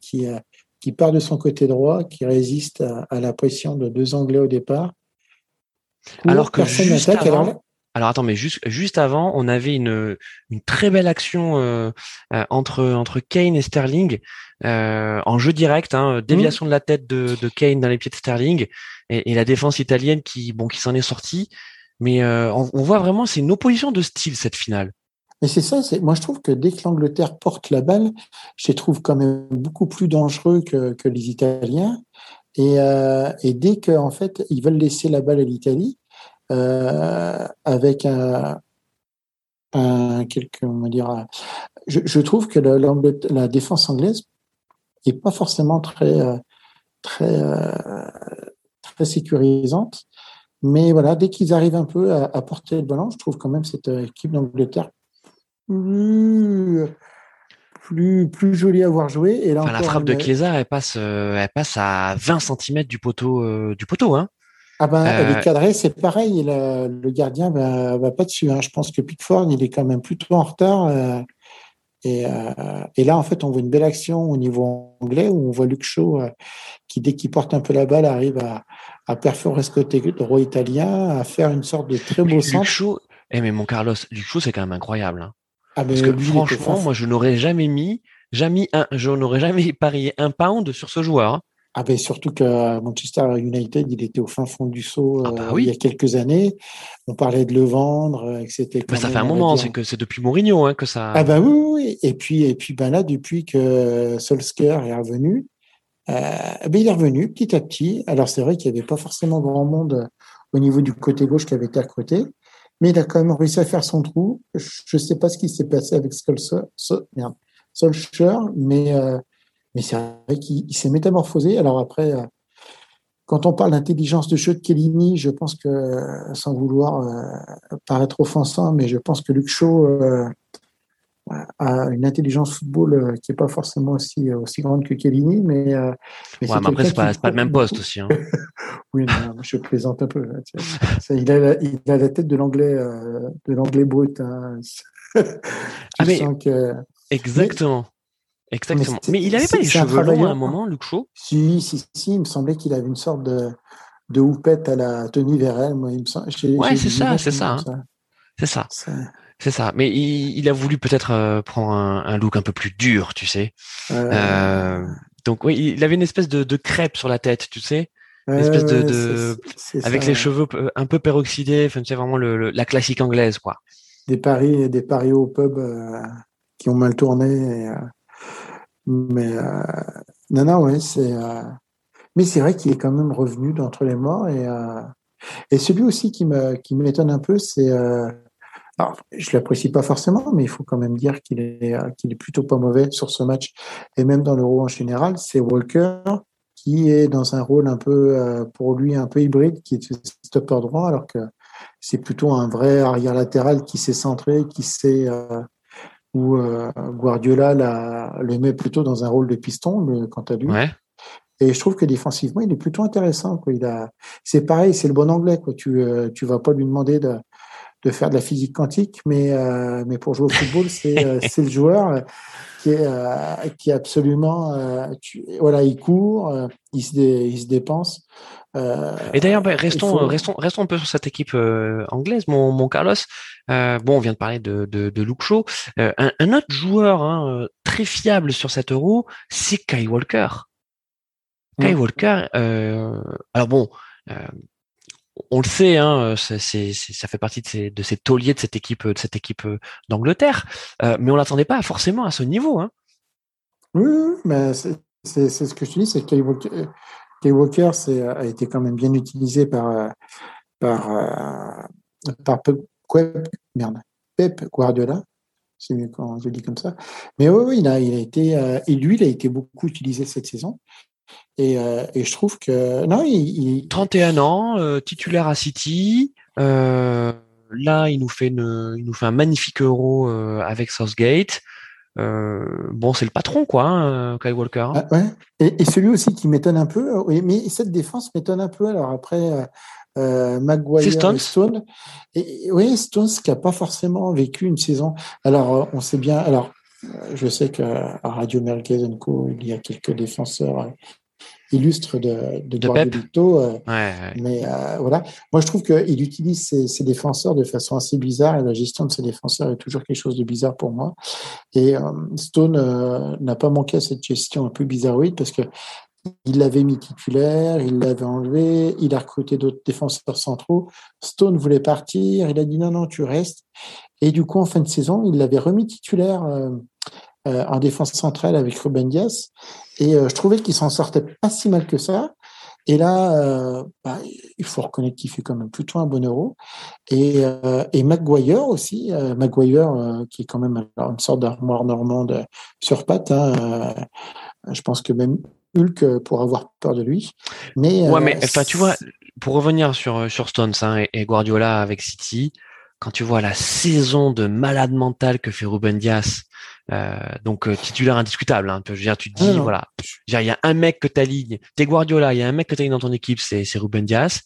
qui, euh, qui part de son côté droit, qui résiste à, à la pression de deux Anglais au départ. Alors que juste avant, Alors attends, mais juste juste avant, on avait une une très belle action euh, euh, entre entre Kane et Sterling euh, en jeu direct, hein, déviation de la tête de, de Kane dans les pieds de Sterling et, et la défense italienne qui bon qui s'en est sortie. Mais euh, on, on voit vraiment c'est une opposition de style cette finale. Mais c'est ça, moi je trouve que dès que l'Angleterre porte la balle, je les trouve quand même beaucoup plus dangereux que, les Italiens. Et, euh, dès que en fait ils veulent laisser la balle à l'Italie, euh, avec un, quelque, on va dire, je, trouve que la, défense anglaise est pas forcément très euh, très très sécurisante. Mais voilà, dès qu'ils arrivent un peu à, porter le ballon, je trouve quand même cette équipe d'Angleterre plus, plus, plus jolie à voir jouer. Et là Enfin, la frappe de Chiesa, elle passe euh, elle passe à 20 cm du poteau euh, du poteau hein. Ah ben, elle Euh, est cadrée, c'est pareil. le, le gardien va, va pas dessus. Hein. Je pense que Pickford, il est quand même plutôt en retard. euh, et, euh, et là, en fait, on voit une belle action au niveau anglais où on voit Luke Shaw euh, qui, dès qu'il porte un peu la balle, arrive à, à perforer ce côté droit italien, à faire une sorte de très beau centre. Shaw, eh mais mon Carlos, Luke Shaw c'est quand même incroyable. hein. Ah, Parce que franchement, moi, je n'aurais jamais mis, jamais un, je n'aurais jamais parié un pound sur ce joueur. hein. Ah ben surtout que Manchester United, il était au fin fond du saut Ah bah euh, il y a quelques années. On parlait de le vendre, euh, et que c'était. Mais quand ça fait un moment, dire- c'est que c'est depuis Mourinho hein, que ça. Ah ben oui, oui. Et puis et puis ben là, depuis que Solskjaer est revenu, euh, ben il est revenu petit à petit. Alors c'est vrai qu'il n'y avait pas forcément grand monde au niveau du côté gauche qui avait été à côté, mais il a quand même réussi à faire son trou. Je ne sais pas ce qui s'est passé avec Solskjaer, Solskjaer, mais euh, mais c'est vrai qu'il il s'est métamorphosé. Alors après. euh, quand on parle d'intelligence de jeu de Kellini, je pense que, euh, sans vouloir paraître offensant, mais je pense que Luke Shaw a une intelligence football euh, qui n'est pas forcément aussi, aussi grande que Kellini, mais, euh, mais ouais, mais après, quelqu'un c'est pas, le même poste aussi. Hein. Oui, non, je plaisante un peu. Ça, il, a la, il a la tête de l'anglais, euh, de l'anglais brut. Hein. Ah, mais- que Exactement. Exactement. Mais, il avait c'est- pas les cheveux longs à un moment, Luke Shaw? Si, si, si, il me semblait qu'il avait une sorte de, de houppette à la Tony Vérel. Moi, il me semble. j'ai- Ouais, j'ai c'est ça, c'est ça, hein. ça. C'est Ça- c'est ça. Mais il, il a voulu peut-être euh, prendre un, un look un peu plus dur, tu sais. euh, donc oui, il avait une espèce de, de crêpe sur la tête, tu sais, ouais, espèce de- avec ça, les ouais. cheveux un peu peroxydés. Enfin, tu sais vraiment le, le- la classique anglaise, quoi. Des paris, des paris au pub euh, qui ont mal tourné. et, mais non, non, ouais, c'est. mais c'est vrai qu'il est quand même revenu d'entre les morts et euh, et celui aussi qui me qui m'étonne un peu, c'est. Euh, alors, je l'apprécie pas forcément, mais il faut quand même dire qu'il est euh, qu'il est plutôt pas mauvais sur ce match et même dans l'Euro en général. C'est Walker qui est dans un rôle un peu euh, pour lui un peu hybride, qui est stopper droit, alors que c'est plutôt un vrai arrière latéral qui s'est centré, qui s'est euh, où euh, Guardiola la, le met plutôt dans un rôle de piston, le, quant à lui. Ouais. Et je trouve que défensivement, il est plutôt intéressant. Quoi. Il a, c'est pareil, c'est le bon anglais. Quoi. Tu, euh, tu vas pas lui demander de, de faire de la physique quantique, mais, euh, mais pour jouer au football, c'est, euh, le joueur euh, qui est, qui est absolument, tu- voilà, il court, il se, dé- il se dépense. Et d'ailleurs, bah, restons, faut- restons, restons un peu sur cette équipe anglaise, mon, mon Carlos. Bon, on vient de parler de, de, de Luke Shaw. Un, un autre joueur hein, très fiable sur cet euro, c'est Kai Walker. Kai. Walker. euh, alors bon, euh, on, le sait, hein, c'est, ça fait partie de ces, tauliers de cette équipe, de cette équipe d'Angleterre, mais on l'attendait pas forcément à ce niveau. Hein. Oui, mais c'est, ce que je te dis, c'est que Kay Walker, a été quand même bien utilisé par par Pep, Guardiola. C'est mieux quand je le dis comme ça. Mais oui, il a été, et lui, il a été beaucoup utilisé cette saison. Et, euh, et, je trouve que non, il, 31 ans, euh, titulaire à City. Euh, là, il nous fait une, il nous fait un magnifique euro avec Southgate. bon, c'est le patron, quoi, hein, Kyle Walker. Ah, ouais. et, et, celui aussi qui m'étonne un peu, oui, mais cette défense m'étonne un peu. Alors après, euh, Maguire Stones. et Stone. Et, oui, Stones qui n'a pas forcément vécu une saison. Alors, on sait bien. Alors, je sais qu'à Radio Merguez Co, il y a quelques défenseurs illustre de, de, de Pep. Euh, mais euh, voilà, moi je trouve qu'il utilise ses, défenseurs de façon assez bizarre et la gestion de ses défenseurs est toujours quelque chose de bizarre pour moi. Et euh, Stone n'a pas manqué à cette gestion un peu bizarroïde parce que il l'avait mis titulaire, il l'avait enlevé, il a recruté d'autres défenseurs centraux. Stone voulait partir, il a dit non, non, tu restes. Et du coup, en fin de saison, il l'avait remis titulaire euh, en défense centrale avec Ruben Dias. Et euh, je trouvais qu'il s'en sortait pas si mal que ça. Et là, euh, bah, il faut reconnaître qu'il fait quand même plutôt un bon euro. Et, et Maguire aussi, Maguire qui est quand même une sorte d'armoire normande sur pattes. Hein, je pense que même Hulk pour avoir peur de lui. Mais, ouais, mais enfin, tu vois, pour revenir sur, sur Stones hein, et, Guardiola avec City, quand tu vois la saison de malade mental que fait Ruben Dias, euh, donc euh, titulaire indiscutable. Hein, je veux dire, tu te dis voilà, il y a un mec que t'alignes, t'es Guardiola, il y a un mec que t'alignes dans ton équipe, c'est Ruben Dias.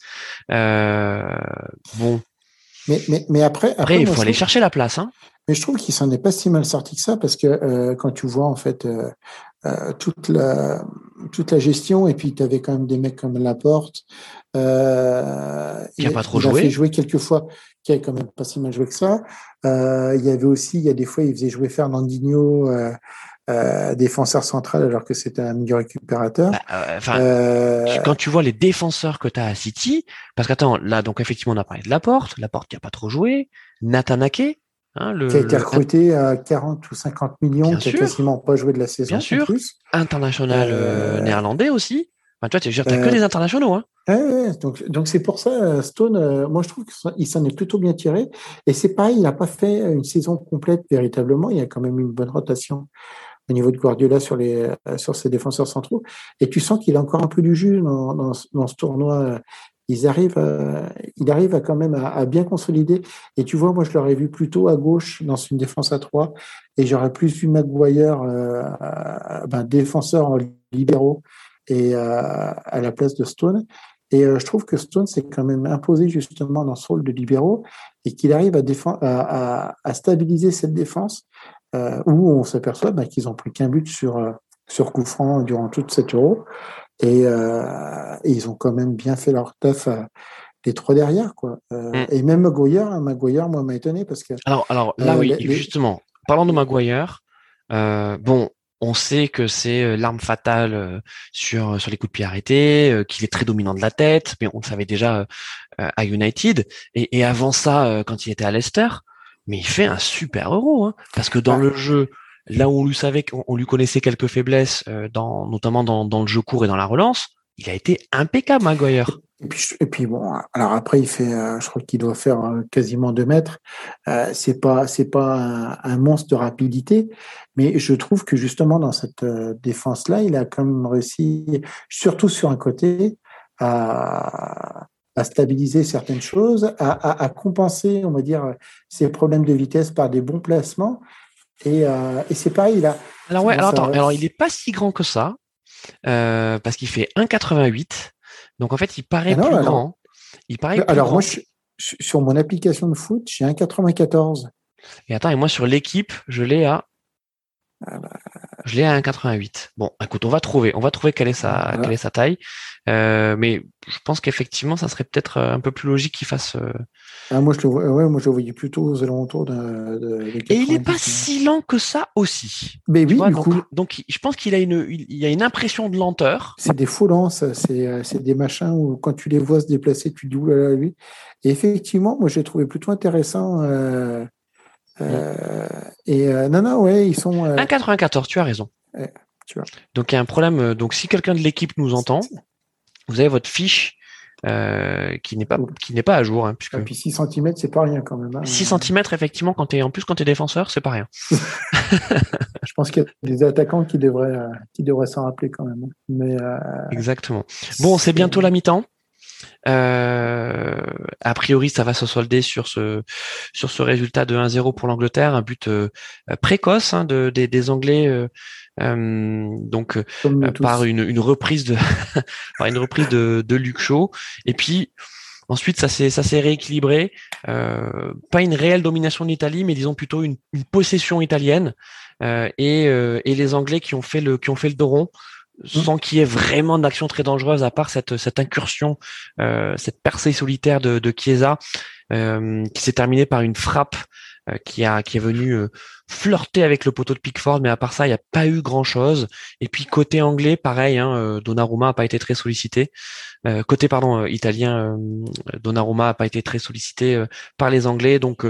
Euh, bon. Mais, mais, mais après, après, il faut aller chercher la place. Hein. Mais je trouve qu'il s'en est pas si mal sorti que ça parce que euh, quand tu vois en fait toute la toute la gestion et puis tu avais quand même des mecs comme Laporte euh, qui a pas trop il joué. a fait jouer quelques fois, qui a quand même pas si mal joué que ça. Euh, il y avait aussi, il y a des fois, il faisait jouer Fernandinho. Euh, euh, défenseur central alors que c'était un milieu récupérateur. Bah, euh, quand tu vois les défenseurs que tu as à City, parce qu'attends, là donc effectivement on a parlé de Laporte, Laporte qui a pas trop joué, Nathan Ake, Hein, le, qui a été recruté à 40 ou 50 millions, qui a quasiment pas joué de la saison. Bien sûr. International euh, néerlandais aussi. Enfin, toi, tu n'as que des internationaux. Hein. Ouais, donc, donc c'est pour ça, Stone, euh, moi je trouve qu'il s'en est plutôt bien tiré. Et c'est pareil, il n'a pas fait une saison complète véritablement. Il y a quand même une bonne rotation au niveau de Guardiola sur les sur ses défenseurs centraux. Et tu sens qu'il a encore un peu du jus dans, dans, ce tournoi ils arrivent, il arrive à quand même à, bien consolider. Et tu vois, moi, je l'aurais vu plutôt à gauche dans une défense à 3 et j'aurais plus vu Maguire, euh, ben, défenseur en libéraux et euh, à la place de Stone. Et euh, je trouve que Stone s'est quand même imposé justement dans ce rôle de libéraux et qu'il arrive à, à, à, stabiliser cette défense où on s'aperçoit ben, qu'ils ont pris qu'un but sur, sur coup franc durant toute cette euro. Euh, et, ils ont quand même bien fait leur taf euh, les trois derrière, quoi. Euh, mm. Et même Maguire, Maguire, moi, m'a étonné parce que. Alors, alors là, oui, justement, parlant de Maguire, bon, on sait que c'est l'arme fatale sur sur les coups de pied arrêtés, qu'il est très dominant de la tête, mais on le savait déjà à United. Et, et avant ça, quand il était à Leicester, mais il fait un super euro, hein, parce que dans le jeu, Là où on lui savait qu'on lui connaissait quelques faiblesses, euh, dans, notamment dans, dans, le jeu court et dans la relance, il a été impeccable, Maguire. Et puis, et puis bon, alors après il fait, euh, je crois qu'il doit faire euh, quasiment deux mètres. Euh, c'est pas, c'est pas un, un, monstre de rapidité, mais je trouve que justement dans cette défense-là, il a quand même réussi, surtout sur un côté, à, à stabiliser certaines choses, à, à, à, compenser, on va dire, ses problèmes de vitesse par des bons placements. Et, euh, et c'est pareil là. Alors ouais, alors, attends, alors il est pas si grand que ça, euh, parce qu'il fait 1,88. Donc en fait, il paraît ah plus grand. Il paraît alors moi, je, sur mon application de foot, j'ai 1,94. Et attends, et moi sur l'équipe, je l'ai à. Ah bah, Je l'ai à 1,88. Bon, écoute, on va trouver, on va trouver quelle est sa, quelle est sa taille. Euh, mais je pense qu'effectivement, ça serait peut-être euh, un peu plus logique qu'il fasse. Euh, ah, moi, je le ouais, moi, je le voyais plutôt aux alentours de. de, Et il n'est pas si lent que ça aussi. Mais oui, du donc, coup. donc, je pense qu'il a une, il y a une impression de lenteur. C'est des faux lents, c'est des machins où quand tu les vois se déplacer, tu te dis oulala lui. Et effectivement, moi, j'ai trouvé plutôt intéressant. Euh, euh, et euh, non, non, ouais, ils sont. 1,94, tu as raison. tu vois. Donc il y a un problème. Donc si quelqu'un de l'équipe nous entend, vous avez votre fiche euh, qui n'est pas qui n'est pas à jour. Hein, puisque... Et puis 6 cm, c'est pas rien quand même. Hein. 6 cm, effectivement, quand es, en plus quand tu es défenseur, c'est pas rien. Je pense qu'il y a des attaquants qui devraient, qui devraient s'en rappeler quand même. Hein. Mais, euh, Exactement. Bon, c'est bientôt la mi-temps. Euh, a priori, ça va se solder sur ce sur ce résultat de 1-0 pour l'Angleterre, un but euh, précoce hein, de, des, des Anglais. Euh, donc par une, une reprise de par une reprise de, de Luke Shaw et puis Ensuite, ça s'est ça s'est rééquilibré. Euh, pas une réelle domination de l'Italie, mais disons plutôt une, une possession italienne euh, et, euh, et les Anglais qui ont fait le qui ont fait le dos rond sans qu'il y ait vraiment d'action très dangereuse à part cette, cette incursion, euh, cette percée solitaire de, de Chiesa euh, qui s'est terminée par une frappe euh, qui a qui est venue euh, flirter avec le poteau de Pickford, mais à part ça, il n'y a pas eu grand chose. Et puis côté anglais, pareil, hein, euh, Donnarumma a pas été très sollicité. côté pardon italien, Donnarumma a pas été très sollicité par les Anglais, donc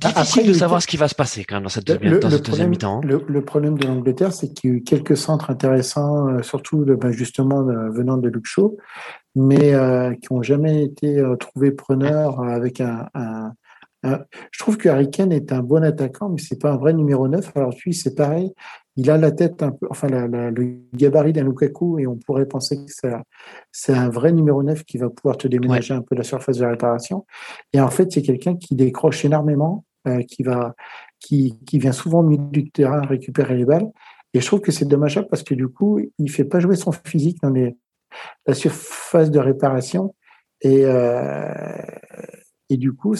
difficile de savoir ce qui va se passer quand même dans cette, deuxième, mi-temps. Hein. Le, problème de l'Angleterre, c'est qu'il y a eu quelques centres intéressants, euh, surtout ben, justement venant de Luke Shaw, mais euh, qui n'ont jamais été euh, trouvés preneurs avec un, Je trouve que Harry Kane est un bon attaquant, mais c'est pas un vrai numéro 9. Alors lui, c'est pareil. Il a la tête un peu, enfin le gabarit d'un Lukaku, et on pourrait penser que c'est un vrai numéro 9 qui va pouvoir te déménager un peu la surface de réparation. Et en fait, c'est quelqu'un qui décroche énormément, euh, qui va, qui, qui vient souvent au milieu du terrain récupérer les balles. Et je trouve que c'est dommageable parce que du coup, il fait pas jouer son physique dans les, la surface de réparation. Et, euh, et du coup,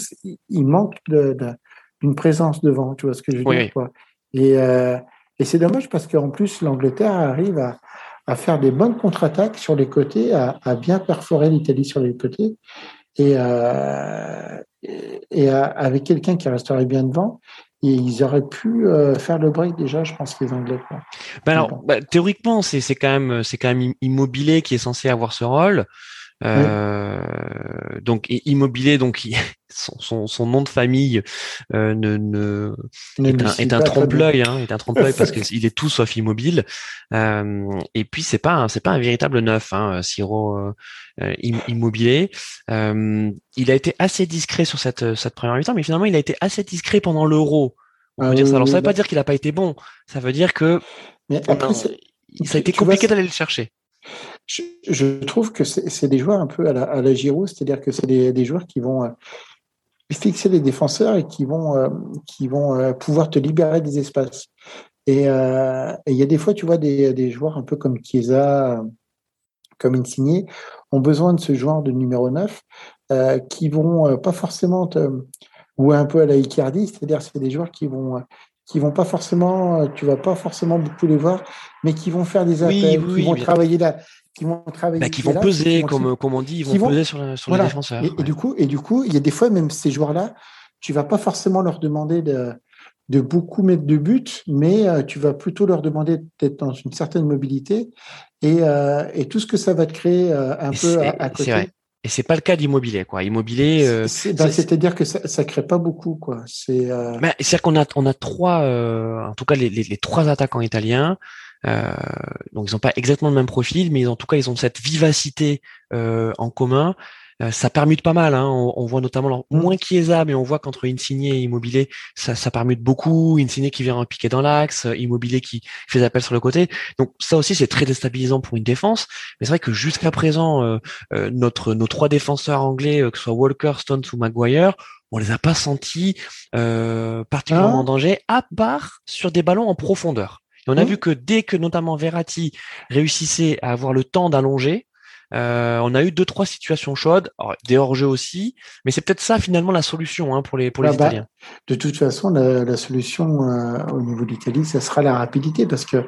il manque d'une présence devant, tu vois ce que je veux dire. Quoi. Et, euh, et c'est dommage parce qu'en plus, l'Angleterre arrive à, à, faire des bonnes contre-attaques sur les côtés, à, à bien perforer l'Italie sur les côtés. Et, euh, et avec quelqu'un qui resterait bien devant, et ils auraient pu euh, faire le break déjà, je pense, les Anglais. Ben alors, bah, théoriquement, c'est quand même c'est quand même immobilier qui est censé avoir ce rôle. Euh, donc immobilier, donc son, son, nom de famille euh, ne, ne, est un, est un trompe-l'œil, hein, est un trompe-l'œil parce qu'il est tout sauf immobile. Euh, et puis c'est pas c'est pas un véritable neuf, hein, Siro euh, immobilier. il a été assez discret sur cette cette première mi-temps, mais finalement il a été assez discret pendant l'Euro. On peut ah dire ça. Alors ça veut pas dire qu'il a pas été bon. Ça veut dire que mais après, ça a été compliqué d'aller le chercher. Je, trouve que c'est des joueurs un peu à la, à la Giroud, c'est-à-dire que c'est des, des, joueurs qui vont euh, fixer les défenseurs et qui vont, euh, qui vont euh, pouvoir te libérer des espaces. Et il y a des fois, tu vois, des, des joueurs un peu comme Chiesa, comme Insigne, ont besoin de ce joueur de numéro 9 qui vont pas forcément te, ou un peu à la Icardi, c'est-à-dire c'est des joueurs qui vont qui vont pas forcément, tu vas pas forcément beaucoup les voir, mais qui vont faire des appels, qui vont travailler là, qui vont travailler, bah, qui vont peser, comme, comme on dit, ils vont, peser sur, sur les défenseurs. Et, du coup, et du coup, il y a des fois même ces joueurs-là, tu vas pas forcément leur demander de, de beaucoup mettre de buts, mais euh, tu vas plutôt leur demander d'être dans une certaine mobilité et, euh, et tout ce que ça va te créer euh, un peu à, à, côté. Et c'est pas le cas d'immobilier, quoi. Immobilier. Bah, c'est-à-dire que ça, ça crée pas beaucoup, quoi. C'est. Bah, c'est-à-dire qu'on a, on a trois, en tout cas les, les, les, trois attaquants italiens. Euh, donc ils n'ont pas exactement le même profil, mais en tout cas ils ont cette vivacité euh, en commun euh, ça permute pas mal. Hein. On, voit notamment mm. moins Chiesa, mais on voit qu'entre Insigne et Immobilier, ça, ça permute beaucoup. Insigne qui vient piquer dans l'axe, Immobilier qui fait appel sur le côté. Donc ça aussi, c'est très déstabilisant pour une défense. Mais c'est vrai que jusqu'à présent, euh, notre nos trois défenseurs anglais, que ce soit Walker, Stones ou Maguire, on les a pas sentis particulièrement ah. en danger, à part sur des ballons en profondeur. On a mm. vu que dès que notamment Verratti réussissait à avoir le temps d'allonger, on a eu deux trois situations chaudes, des hors-jeux aussi, mais c'est peut-être ça finalement la solution hein, pour les pour les ah bah, Italiens. de toute façon, la, solution au niveau de l'Italie, ça sera la rapidité parce que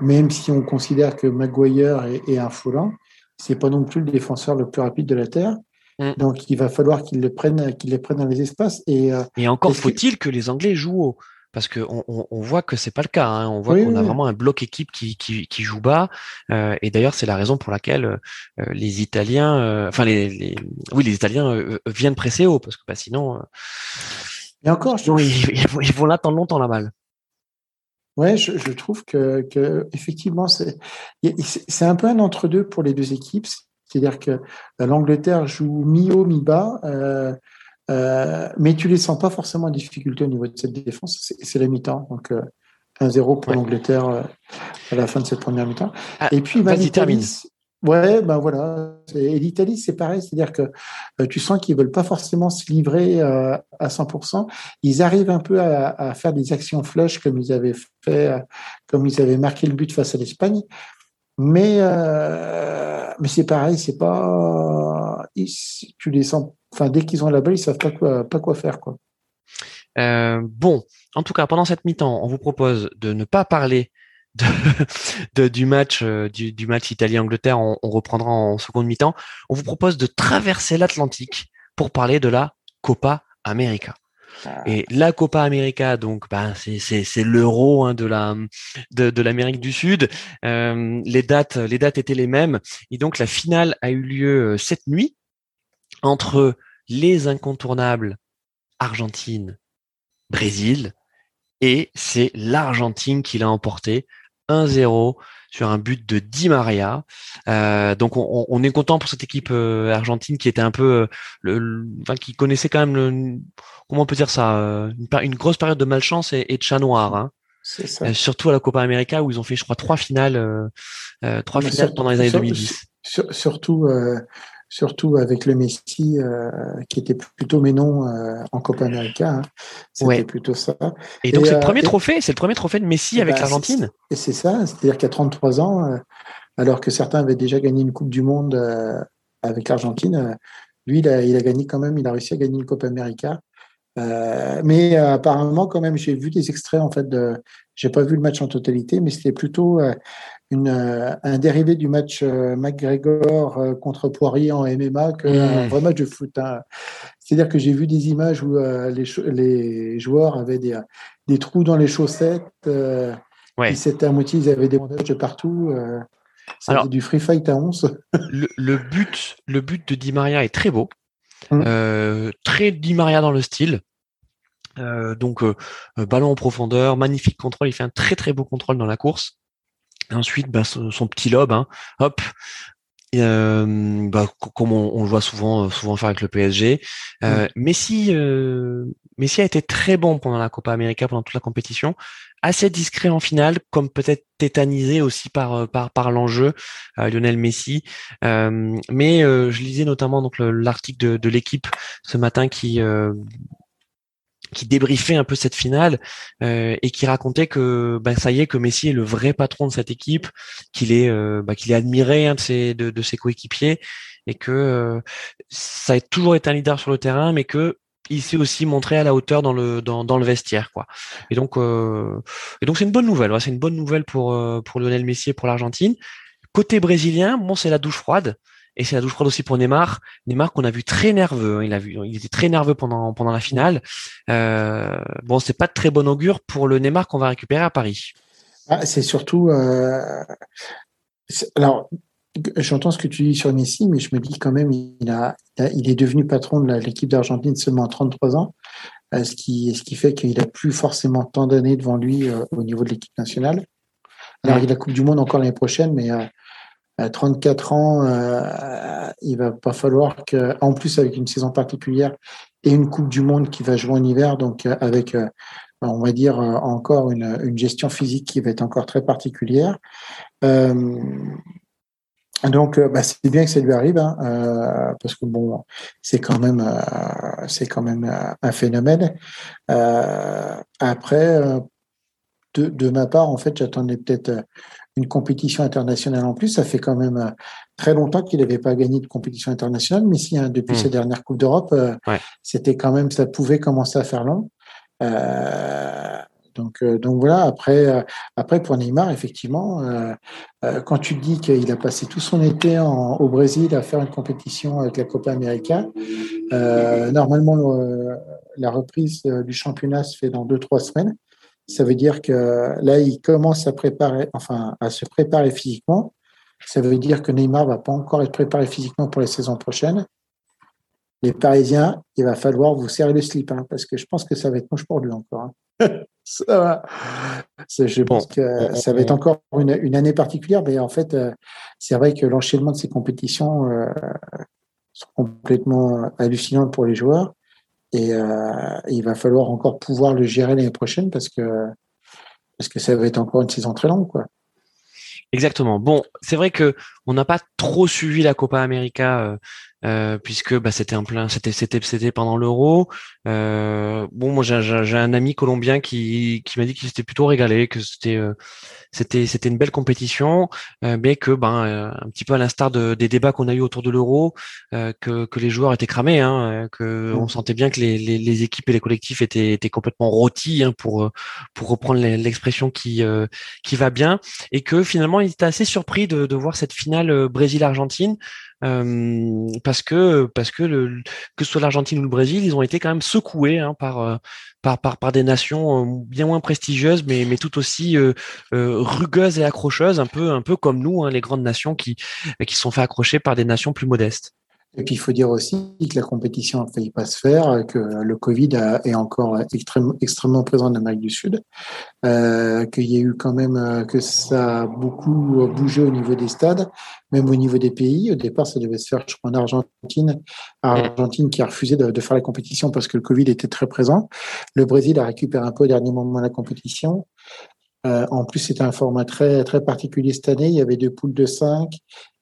même si on considère que Maguire est, un foulant, c'est pas non plus le défenseur le plus rapide de la terre. Mm. Donc, il va falloir qu'ils les prennent, qu'ils les prennent dans les espaces. Et, et encore faut-il que les Anglais jouent haut parce qu'on on, on, voit que c'est pas le cas. Hein. On voit qu'on a vraiment un bloc équipe qui, qui, qui joue bas. Euh, et d'ailleurs, c'est la raison pour laquelle euh, les Italiens, euh, enfin les, les, oui, les Italiens euh, viennent presser haut, parce que bah, sinon, et encore, ils, vont, ils vont l'attendre longtemps la balle. Ouais, je, je, trouve que, que effectivement, c'est c'est un peu un entre deux pour les deux équipes. C'est-à-dire que l'Angleterre joue mi-haut, mi-bas. Euh, euh, mais tu les sens pas forcément en difficulté au niveau de cette défense. C'est la mi-temps. Donc, 1-0 euh, pour l'Angleterre euh, à la fin de cette première mi-temps. Ah, et puis, vas-y, termine. Ouais, ben voilà. Et l'Italie, c'est pareil, c'est-à-dire que tu sens qu'ils veulent pas forcément se livrer à 100%. Ils arrivent un peu à, à, faire des actions flush comme ils avaient fait, comme ils avaient marqué le but face à l'Espagne. Mais mais c'est pareil, c'est pas, tu les sens enfin, dès qu'ils ont la balle, ils savent pas quoi, pas quoi faire, quoi. Euh, bon, en tout cas, pendant cette mi-temps, on vous propose de ne pas parler de, du match euh, du, match Italie-Angleterre. On, reprendra en seconde mi-temps. On vous propose de traverser l'Atlantique pour parler de la Copa América. Et la Copa América, donc, ben, c'est l'euro hein, de la de, l'Amérique du Sud. Euh, les dates les dates étaient les mêmes et donc la finale a eu lieu cette nuit entre les incontournables Argentine, Brésil, et c'est l'Argentine qui l'a emporté 1-0 sur un but de Di Maria. Euh, donc on, est content pour cette équipe euh, argentine qui était un peu, euh, le, enfin, qui connaissait quand même le, comment on peut dire ça, une, grosse période de malchance et, de chat noir. Hein. Ça. surtout à la Copa América où ils ont fait, je crois, trois finales, trois finales pendant les années 2010. surtout surtout avec le Messi euh, qui était plutôt mais non euh, en Copa América. Hein. C'était plutôt ça. Et donc c'est le premier euh, trophée, c'est le premier trophée de Messi avec bah, l'Argentine. Et c'est ça, c'est-à-dire qu'à 33 ans, alors que certains avaient déjà gagné une Coupe du Monde avec l'Argentine, lui il a, il a, gagné quand même, il a réussi à gagner une Copa América. mais apparemment quand même j'ai vu des extraits en fait de, j'ai pas vu le match en totalité, mais c'était plutôt une, euh, un dérivé du match euh, McGregor euh, contre Poirier en MMA qu'un mmh. vrai match de foot. Hein. C'est-à-dire que j'ai vu des images où les, les, joueurs avaient des, des, trous dans les chaussettes. Ouais. C'était à moitié, ils avaient des bandages de partout. C'était du free fight à 11. le, le, but, le but de Di Maria est très beau. Mmh. très Di Maria dans le style. donc ballon en profondeur, magnifique contrôle. Il fait un très très beau contrôle dans la course ensuite, bah, son, petit lobe, hein, hop, euh, bah, comme on, le voit souvent, euh, souvent faire avec le PSG. Euh, Messi, euh, Messi a été très bon pendant la Copa América, pendant toute la compétition, assez discret en finale, comme peut-être tétanisé aussi par euh, par par l'enjeu, Lionel Messi. mais je lisais notamment donc l'article de, de l'équipe ce matin qui qui débriefait un peu cette finale euh, et qui racontait que bah, ça y est que Messi est le vrai patron de cette équipe, qu'il est euh, bah, qu'il est admiré de ses de, ses coéquipiers et que euh, ça a toujours été un leader sur le terrain, mais que il s'est aussi montré à la hauteur dans le dans, dans le vestiaire quoi. Et donc et donc c'est une bonne nouvelle, c'est une bonne nouvelle pour pour Lionel Messi et pour l'Argentine. Côté brésilien, bon c'est la douche froide. Et c'est la douche froide aussi pour Neymar. Neymar qu'on a vu très nerveux. Hein. Il a vu, il était très nerveux pendant pendant la finale. Euh, bon, c'est pas de très bon augure pour le Neymar qu'on va récupérer à Paris. Ah, c'est surtout. Euh... Alors, j'entends ce que tu dis sur Messi, mais je me dis quand même, il a, il est devenu patron de l'équipe d'Argentine seulement à 33 ans, euh, ce qui, ce qui fait qu'il a plus forcément tant d'années devant lui euh, au niveau de l'équipe nationale. Alors, il a la Coupe du Monde encore l'année prochaine, mais à 34 ans, euh, il va pas falloir que, en plus avec une saison particulière et une Coupe du Monde qui va jouer en hiver, donc euh, avec, euh, on va dire encore une, une, gestion physique qui va être encore très particulière. Donc, bah, c'est bien que ça lui arrive, hein, parce que bon, c'est quand même, c'est quand même un phénomène. après, de, de, ma part, en fait, j'attendais peut-être une compétition internationale en plus. Ça fait quand même très longtemps qu'il n'avait pas gagné de compétition internationale. Mais si, hein, depuis ses dernières Coupes d'Europe, c'était quand même, ça pouvait commencer à faire long. Donc, euh, donc voilà. Après, euh, après pour Neymar, effectivement, euh, quand tu dis qu'il a passé tout son été au Brésil à faire une compétition avec la Copa América, normalement la reprise du championnat se fait dans deux trois semaines. Ça veut dire que là, il commence à préparer, enfin, à se préparer physiquement. Ça veut dire que Neymar va pas encore être préparé physiquement pour les saisons prochaines. Les Parisiens, il va falloir vous serrer le slip, hein, parce que je pense que ça va être moche pour lui encore. Hein. ça va. Je pense que ça va être encore une, année particulière, mais en fait, euh, c'est vrai que l'enchaînement de ces compétitions euh, sont complètement hallucinants pour les joueurs. Et euh, il va falloir encore pouvoir le gérer l'année prochaine parce que, parce que ça va être encore une saison très longue. Quoi. Exactement. Bon, c'est vrai que on n'a pas trop suivi la Copa América euh, puisque bah, c'était en plein, c'était c'était c'était pendant l'Euro. Euh, bon, moi j'ai un ami colombien qui qui m'a dit qu'il s'était plutôt régalé, que c'était euh, c'était c'était une belle compétition, euh, mais que ben un petit peu à l'instar de, des débats qu'on a eu autour de l'Euro, que que les joueurs étaient cramés, hein, que mmh. on sentait bien que les, les, les équipes et les collectifs étaient étaient complètement rôtis hein, pour pour reprendre l'expression qui qui va bien, et que finalement il était assez surpris de, de voir cette finale Brésil-Argentine parce que parce que le, que ce soit l'Argentine ou le Brésil, ils ont été quand même secoués hein, par, par, par par des nations bien moins prestigieuses, mais mais tout aussi euh, rugueuses et accrocheuses, un peu un peu comme nous, hein, les grandes nations qui qui sont fait accrocher par des nations plus modestes. Et puis il faut dire aussi que la compétition n'a failli pas se faire, que le Covid est encore extrêmement présent en Amérique du Sud, euh, qu'il y a eu quand même euh, que ça a beaucoup bougé au niveau des stades, même au niveau des pays. Au départ, ça devait se faire, je crois, en Argentine, Argentine qui a refusé de, faire la compétition parce que le Covid était très présent. Le Brésil a récupéré un peu au dernier moment la compétition. Euh, en plus, c'était un format très très particulier cette année. Il y avait deux poules de cinq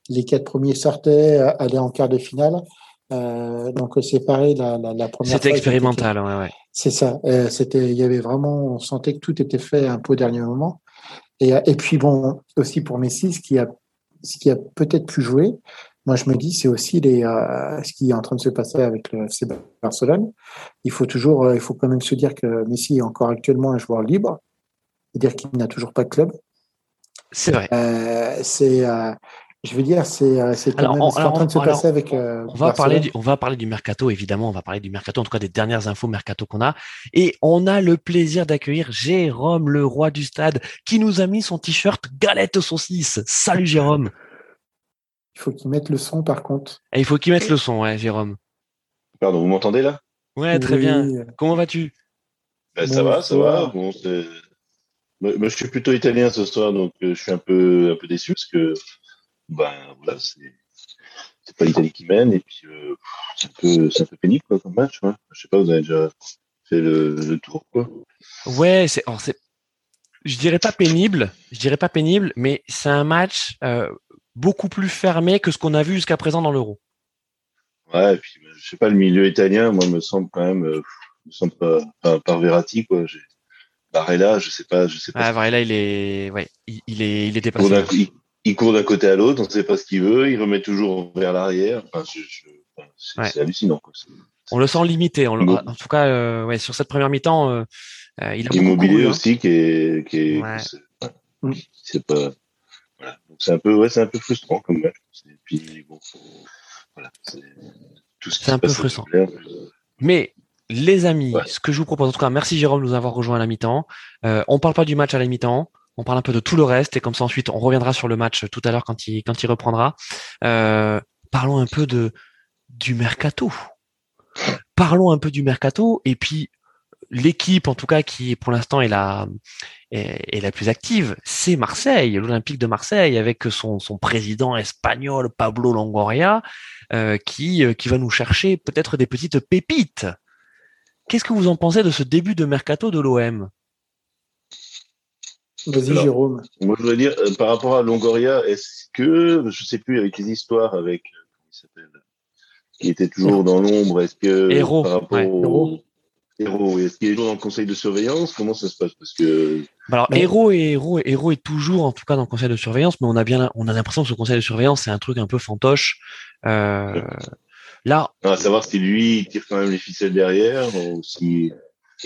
les quatre premiers sortaient, euh, allaient en quart de finale. Euh, donc c'est pareil, la, la, la première. C'était expérimental, ouais, ouais. C'est ça. Euh, c'était, il y avait vraiment, on sentait que tout était fait un peu au dernier moment. Et, et puis bon, aussi pour Messi, ce qui a, ce qui a peut-être pu jouer, moi je me dis, c'est aussi les, ce qui est en train de se passer avec le FC Barcelone. Il faut toujours, il faut quand même se dire que Messi est encore actuellement un joueur libre, c'est-à-dire qu'il n'a toujours pas de club. C'est vrai. Euh, c'est je veux dire, c'est euh, en train de se passer avec. Euh, on va parler, du, on va parler du mercato évidemment. On va parler du mercato, en tout cas des dernières infos mercato qu'on a. Et on a le plaisir d'accueillir Jérôme, le roi du stade, qui nous a mis son t-shirt galette saucisse. Salut Jérôme. Il faut qu'il mette le son par contre. Et il faut qu'il mette le son, ouais, Jérôme. Pardon, vous m'entendez là? Ouais, très bien. Comment vas-tu? Ben, Ça va, ça va. Bon, moi, je suis plutôt italien ce soir, donc euh, je suis un peu, un peu déçu parce que ben voilà, c'est pas l'Italie qui mène et puis euh, c'est un peu c'est un peu pénible quoi, comme match. Ouais. Je sais pas, vous avez déjà fait le, le tour quoi. Ouais, c'est c'est je dirais pas pénible, je dirais pas pénible, mais c'est un match euh, beaucoup plus fermé que ce qu'on a vu jusqu'à présent dans l'Euro. Ouais, et puis je sais pas le milieu italien, moi me semble quand même euh, me semble pas, pas par Verratti quoi. Barella, je sais pas, je sais pas. Ah, Barella, il est, ouais, il, il est, il est dépassé il court d'un côté à l'autre, on ne sait pas ce qu'il veut, il remet toujours vers l'arrière. Enfin, c'est hallucinant. Quoi. On le sent limité. en tout cas, euh, ouais, sur cette première mi-temps, euh, euh il a Immobilier hein. aussi qui est, qui est, c'est pas. Voilà. c'est un peu, ouais, c'est un peu frustrant comme match. Et puis bon, voilà, c'est tout ce qui C'est un peu frustrant. Mais les amis, ce que je vous propose, en tout cas, merci Jérôme de nous avoir rejoint à la mi-temps. Euh, on parle pas du match à la mi-temps on parle un peu de tout le reste et comme ça ensuite on reviendra sur le match tout à l'heure quand il quand il reprendra. Euh, parlons un peu de du mercato. Parlons un peu du mercato et puis l'équipe en tout cas qui pour l'instant est la est, la plus active, c'est Marseille, l'Olympique de Marseille avec son son président espagnol Pablo Longoria euh, qui euh, qui va nous chercher peut-être des petites pépites. Qu'est-ce que vous en pensez de ce début de mercato de l'OM Vas-y, Jérôme. Moi, je voudrais dire, euh, par rapport à Longoria, est-ce que, je sais plus, avec les histoires avec, euh, comment il s'appelle, qui était toujours dans l'ombre, est-ce que, Héros, par rapport au, Héros, est-ce qu'il est toujours dans le conseil de surveillance? Comment ça se passe? Parce que bah alors Héros et Héros, Héros est toujours en tout cas dans le conseil de surveillance, mais on a bien, on a l'impression que ce conseil de surveillance c'est un truc un peu fantoche. Euh, là, on va savoir si lui il tire quand même les ficelles derrière ou si.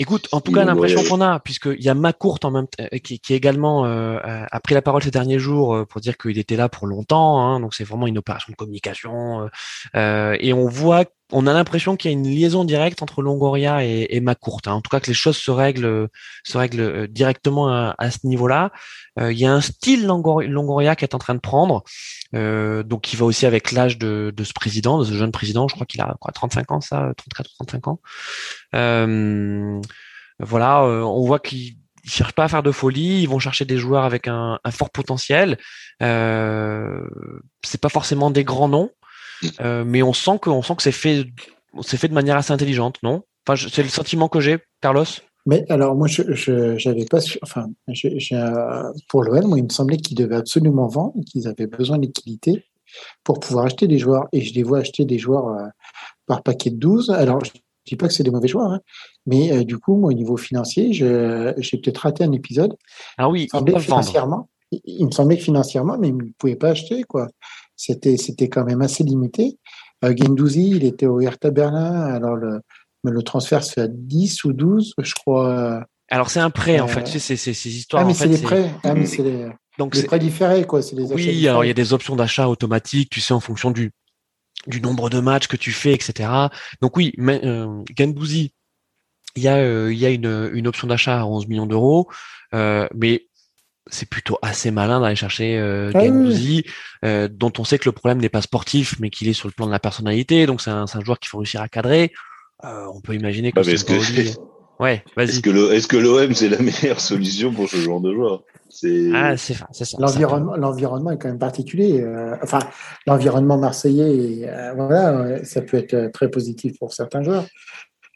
Écoute, en tout cas, l'impression qu'on a, puisqu'il y a Macourt en même euh, qui, qui également euh, a pris la parole ces derniers jours euh, pour dire qu'il était là pour longtemps, hein, donc c'est vraiment une opération de communication, euh, et on voit on a l'impression qu'il y a une liaison directe entre Longoria et, et Macourt. Hein. En tout cas, que les choses se règlent, se règlent euh, directement à, ce niveau-là. Euh, il y a un style Longoria qui est en train de prendre, euh, donc qui va aussi avec l'âge de, ce président, de ce jeune président. Je crois qu'il a quoi, 35 ans, ça, 34 35 ans. voilà, on voit qu'ils ils cherchent pas à faire de folie, ils vont chercher des joueurs avec un, un fort potentiel. Euh, c'est pas forcément des grands noms, euh, mais on sent que, on sent que c'est fait, c'est fait de manière assez intelligente, non? Enfin, c'est le sentiment que j'ai, Carlos? Mais alors moi, je j'avais pas, enfin, pour l'OL, moi, il me semblait qu'ils devaient absolument vendre, qu'ils avaient besoin de liquidité pour pouvoir acheter des joueurs. Et je les vois acheter des joueurs euh, par paquet de 12. Alors, je dis pas que c'est des mauvais joueurs, hein, mais euh, du coup, moi, au niveau financier, j'ai peut-être raté un épisode. Ah oui, il me financièrement, il, me semblait que financièrement, mais ils ne pouvaient pas acheter, quoi c'était c'était quand même assez limité. Euh, il était au Hertha Berlin, alors le, le transfert se fait à 10 ou 12, je crois. Alors c'est un prêt en fait, c'est ces histoires. Ah mais c'est des prêts, ah, mais c'est les, Donc les prêts différés quoi, c'est les Oui, alors il y a des options d'achat automatiques, tu sais en fonction du du nombre de matchs que tu fais, etc. Donc oui, mais, euh, il y a euh, il y a une, une option d'achat à 11 millions d'euros, euh, mais c'est plutôt assez malin d'aller chercher euh, ah euh, dont on sait que le problème n'est pas sportif, mais qu'il est sur le plan de la personnalité. Donc c'est un, un, joueur qu'il faut réussir à cadrer. Euh, on peut imaginer que. Ah, est-ce que, ouais, Est-ce que l'OM c'est la meilleure solution pour ce genre de joueur? C'est ah, c'est ça. L'environnement, l'environnement est quand même particulier. Euh, enfin, l'environnement marseillais, euh, voilà, ça peut être très positif pour certains joueurs.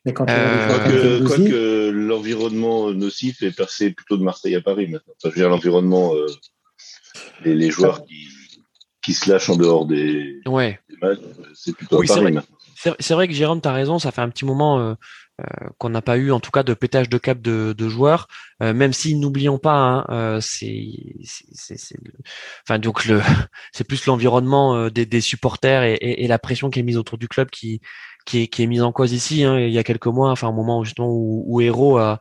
Mais quand euh, que, l'environnement nocif est percé plutôt de Marseille à Paris maintenant. Ça veut dire l'environnement, euh, les, joueurs qui, qui se lâchent en dehors des, ouais. matchs, c'est plutôt à Paris maintenant. C'est vrai que Jérôme, tu as raison, ça fait un petit moment euh, euh, qu'on n'a pas eu, en tout cas, de pétage de cap de, de joueurs, euh, même si n'oublions pas, hein, euh, c'est, enfin donc le, c'est plus l'environnement des, des, supporters et, et, et, la pression qui est mise autour du club qui, qui est, qui est mise en cause ici. Hein, il y a quelques mois, enfin un moment justement où, où Héros a,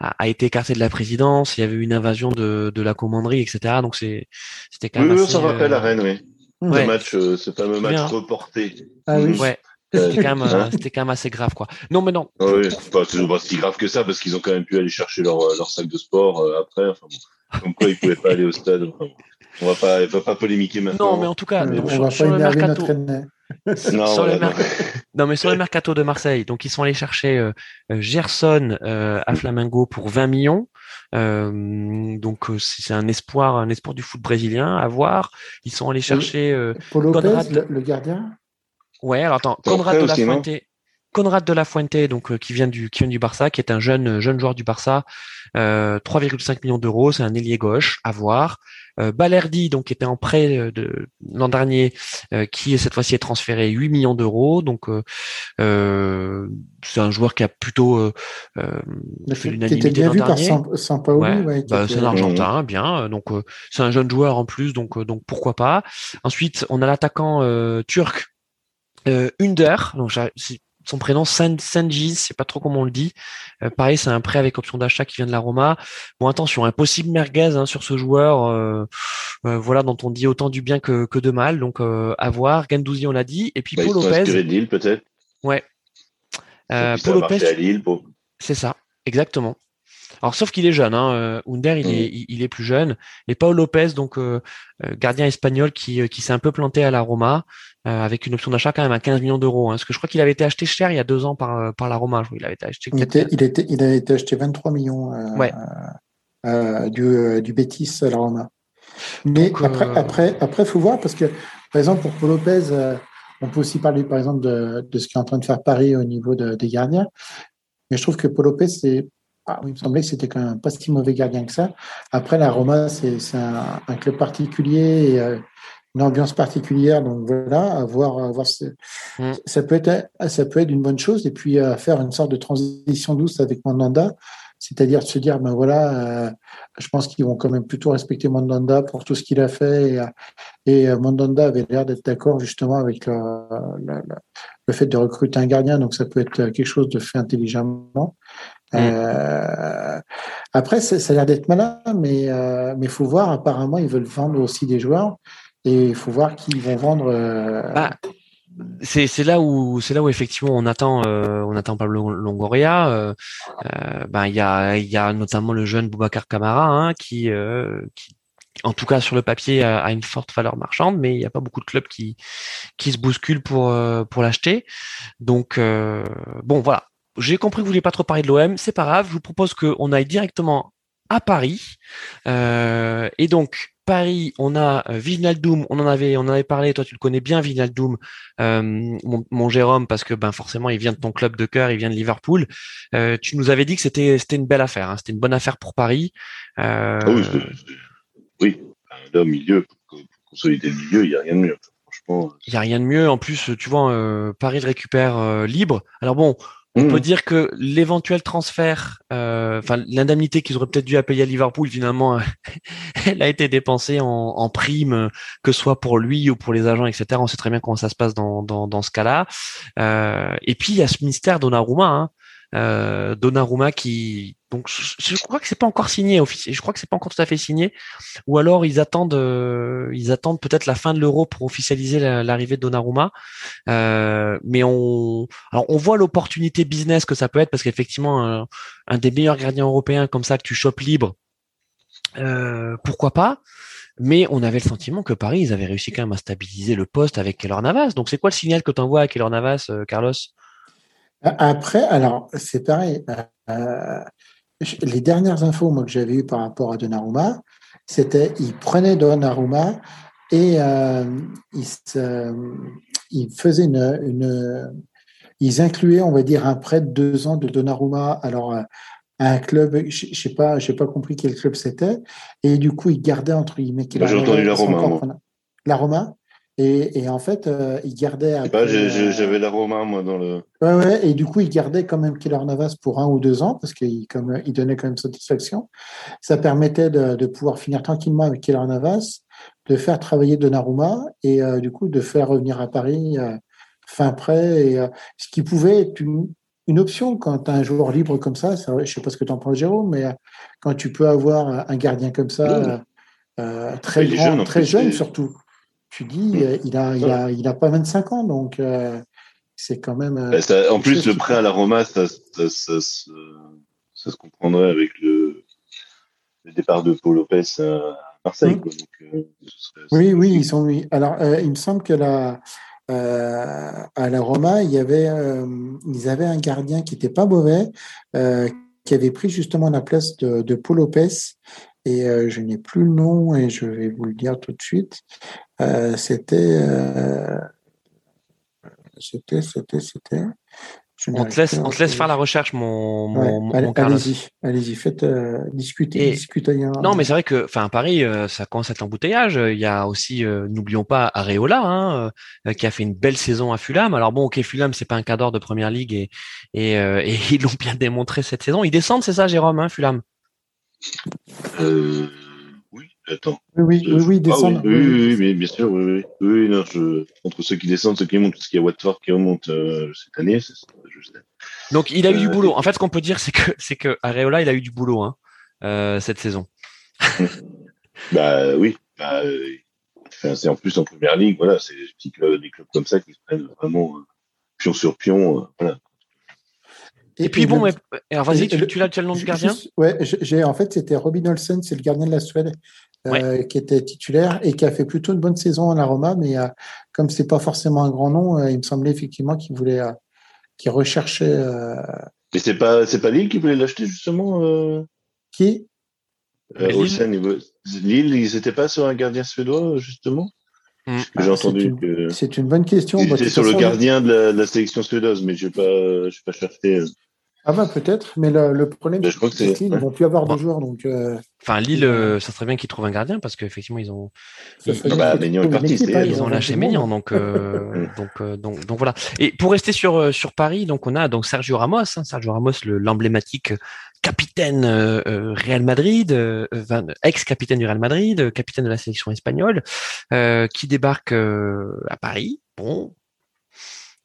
a, été écarté de la présidence, il y avait eu une invasion de, de la commanderie, etc. Donc c'est, c'était quand même. Oui, ça rappelle la Rennes, oui. Ouais. match, ce fameux match reporté. Ah oui. Ouais. C'était quand, même, hein c'était quand même assez grave, quoi. Non, mais non. Ah oui, c'est pas, pas, si grave que ça, parce qu'ils ont quand même pu aller chercher leur, leur sac de sport euh, après. Enfin, bon, comme quoi, ils pouvaient pas aller au stade. Enfin, on va pas, va pas polémiquer maintenant. Non, mais en tout cas, on va sur, pas le mercato. Non, sur le non, mais sur le mercato de Marseille, donc ils sont allés chercher euh, Gerson euh, à Flamengo pour 20 millions. Euh, donc c'est un espoir, un espoir du foot brésilien à voir. Ils sont allés chercher euh, Paul Lopez, Conrad... le, le, gardien? Ouais, alors attends, Conrad de la Fuente, Conrad de la Fuente, donc euh, qui vient du qui vient du Barça, qui est un jeune jeune joueur du Barça, euh, 3,5 millions d'euros, c'est un ailier gauche, à voir. Euh, Balerdi, donc qui était en prêt euh, de l'an dernier, euh, qui cette fois-ci est transféré 8 millions d'euros, donc euh, c'est un joueur qui a plutôt fait l'unanimité l'an dernier. Ouais, bah, c'est un Argentin, bien, donc c'est un jeune joueur en plus, donc donc pourquoi pas. Ensuite, on a l'attaquant turc euh, Under, donc son prénom Sanji, c'est pas trop comment on le dit. Euh, pareil, c'est un prêt avec option d'achat qui vient de la Roma. Bon, attention, impossible merguez hein, sur ce joueur, euh, euh, voilà, dont on dit autant du bien que, que de mal. Donc, à voir. Gandouzi, on l'a dit. Et puis bah, Paul Lopez. Lille, peut-être. Ouais. Paul Lopez. C'est ça, exactement. Alors sauf qu'il est jeune, hein, Under il, est, mm. il, est plus jeune. Et Paul Lopez, donc euh, gardien espagnol qui, qui s'est un peu planté à la Roma, avec une option d'achat quand même à 15 millions d'euros. Hein, parce que je crois qu'il avait été acheté cher il y a deux ans par, par la Roma. Il avait été acheté. Il, était, il, était, il a été acheté 23 millions ouais. du, du Betis à la Roma. Mais après, après, après, faut voir parce que par exemple pour Paul Lopez. On peut aussi parler, par exemple, de, de ce qu'est en train de faire Paris au niveau de, des gardiens. Mais je trouve que Paul Lopez, c'est ah, il me semblait que c'était quand même pas si mauvais gardien que ça. Après, la Roma, c'est un, un, club particulier et, euh, une ambiance particulière. Donc voilà, avoir, avoir mm. ça peut être ça peut être une bonne chose. Et puis faire une sorte de transition douce avec Mandanda, c'est-à-dire de se dire ben voilà, euh, je pense qu'ils vont quand même plutôt respecter Mandanda pour tout ce qu'il a fait. Et, et Mandanda avait l'air d'être d'accord justement avec le, le, fait de recruter un gardien. Donc ça peut être quelque chose de fait intelligemment. Mm. Euh, après, ça, ça a l'air d'être malin, mais euh, mais faut voir. Apparemment, ils veulent vendre aussi des joueurs. Et il faut voir qui vont vendre. Euh, bah, c'est c'est là où c'est là où effectivement on attend euh, on attend Pablo Longoria. Euh, ben il y a il y a notamment le jeune Boubacar Camara hein, qui qui en tout cas sur le papier a, une forte valeur marchande, mais il n'y a pas beaucoup de clubs qui qui se bousculent pour pour l'acheter. Donc bon voilà, j'ai compris que vous vouliez pas trop parler de l'OM, c'est pas grave. Je vous propose qu'on aille directement à Paris. et donc Paris, on a euh, Vinaldoom, on en avait, on en avait parlé. Toi, tu le connais bien, Vinaldoom, euh, mon, Jérôme, parce que ben forcément, il vient de ton club de cœur, il vient de Liverpool. Euh, tu nous avais dit que c'était c'était une belle affaire, hein, c'était une bonne affaire pour Paris. Ah oui, oui, là au milieu, pour, consolider le milieu, il n'y a rien de mieux. Franchement, il n'y a rien de mieux. En plus, tu vois, Paris le récupère libre. Alors bon, on peut hmm. dire que l'éventuel transfert, euh, enfin l'indemnité qu'ils auraient peut-être dû payer à Liverpool, finalement, elle a été dépensée en, en, prime, que ce soit pour lui ou pour les agents, etc. On sait très bien comment ça se passe dans, dans, dans ce cas-là. Euh, et puis il y a ce mystère Donnarumma, hein, euh, Donnarumma qui donc je, crois que c'est pas encore signé je crois que c'est pas encore tout à fait signé. Ou alors ils attendent euh, ils attendent peut-être la fin de l'euro pour officialiser l'arrivée de Donnarumma. Euh, mais on alors on voit l'opportunité business que ça peut être parce qu'effectivement un, des meilleurs gardiens européens comme ça que tu chopes libre euh, pourquoi pas? Mais on avait le sentiment que Paris, ils avaient réussi quand même à stabiliser le poste avec Keller Navas. Donc, c'est quoi le signal que tu envoies à Keller Navas, Carlos? Après, alors, c'est pareil. Euh, les dernières infos moi, que j'avais eues par rapport à Donnarumma, c'était il prenait Donnarumma et euh, il, il, faisait une, une, Ils incluaient, on va dire, un prêt de deux ans de Donnarumma. Alors, à un club, je ne sais pas, j'ai pas compris quel club c'était. Et du coup, il gardait entre guillemets. J'ai entendu la Roma. La Roma et, en fait, euh, il gardait. j'avais la Roma, moi, dans le. Ouais, ouais, et du coup, il gardait quand même Killer Navas pour un ou deux ans, parce qu'il il donnait quand même satisfaction. Ça permettait de, pouvoir finir tranquillement avec Killer Navas, de faire travailler Donnarumma, et euh, du coup, de faire revenir à Paris euh, fin prêt, et, ce qui pouvait être une, option quand tu as un joueur libre comme ça. je ne sais pas ce que tu en penses, Jérôme, mais quand tu peux avoir un gardien comme ça, très grand, très jeune surtout tu dis, euh, il a, il a, il a pas 25 ans, donc euh, c'est quand même. Euh, en plus, le prêt à la Roma, ça, ça, ça, se comprendrait avec le, le, départ de Paul Lopez à Marseille. Quoi, donc, oui, oui, ils sont. Alors, il me semble que la, à la Roma, il y avait, ils avaient un gardien qui n'était pas mauvais, qui avait pris justement la place de, de Paul Lopez et euh, je n'ai plus le nom et je vais vous le dire tout de suite. Euh, c'était, euh, c'était, c'était, c'était. On te, laisse, on te laisse faire la recherche, mon, mon, Allez-y, allez-y, faites discuter, discuter. Non, mais c'est vrai que, enfin, Paris, ça commence à être l'embouteillage. Il y a aussi, n'oublions pas, Areola, hein, qui a fait une belle saison à Fulham. Alors bon, ok, Fulham, c'est pas un cadre de première ligue et, et, et ils l'ont bien démontré cette saison. Ils descendent, c'est ça, Jérôme, hein, Fulham? Euh, attends. Oui, oui, oui, descendre. oui, oui, bien sûr, oui, oui. oui non, je... Entre ceux qui descendent, ceux qui montent, parce qu'il y a Watford qui remonte euh, cette année, c'est juste. Donc, il a eu du euh, boulot. En fait, ce qu'on peut dire, c'est que, c'est que Areola, il a eu du boulot, hein, euh, cette saison. bah oui. Bah, c'est en plus en première ligue, voilà, c'est des petits clubs, des clubs comme ça qui se prennent vraiment pion sur pion, voilà. Et, puis bon, alors vas-y, tu, tu, as, le nom du gardien? Ouais, j'ai en fait c'était Robin Olsen, c'est le gardien de la Suède. Euh, qui était titulaire et qui a fait plutôt une bonne saison en Aroma, mais euh, comme c'est pas forcément un grand nom, euh, il me semblait effectivement qu'il voulait, euh, qu'il recherchait. Euh, mais c'est pas, c'est pas Lille qui voulait l'acheter justement. Qui? Olsen, Lille, ils étaient pas sur un gardien suédois justement? Mm. J'ai entendu que. C'est une bonne question. C'était sur le gardien de la, sélection suédoise, mais je n'ai pas, je pas cherché. Ah bah peut-être, mais le, problème, c'est qu'ils ne vont plus avoir de joueurs. Donc, euh, Enfin, Lille, euh, ça serait bien qu'ils trouvent un gardien parce qu'effectivement, ils ont. Ils, bah, ils, ont lâché Ménian, donc, euh, donc, donc, donc, voilà. Et pour rester sur, sur Paris, donc on a donc Sergio Ramos, hein, Sergio Ramos, l'emblématique capitaine Real Madrid, ex-capitaine du Real Madrid, capitaine de la sélection espagnole, qui débarque à Paris. Bon,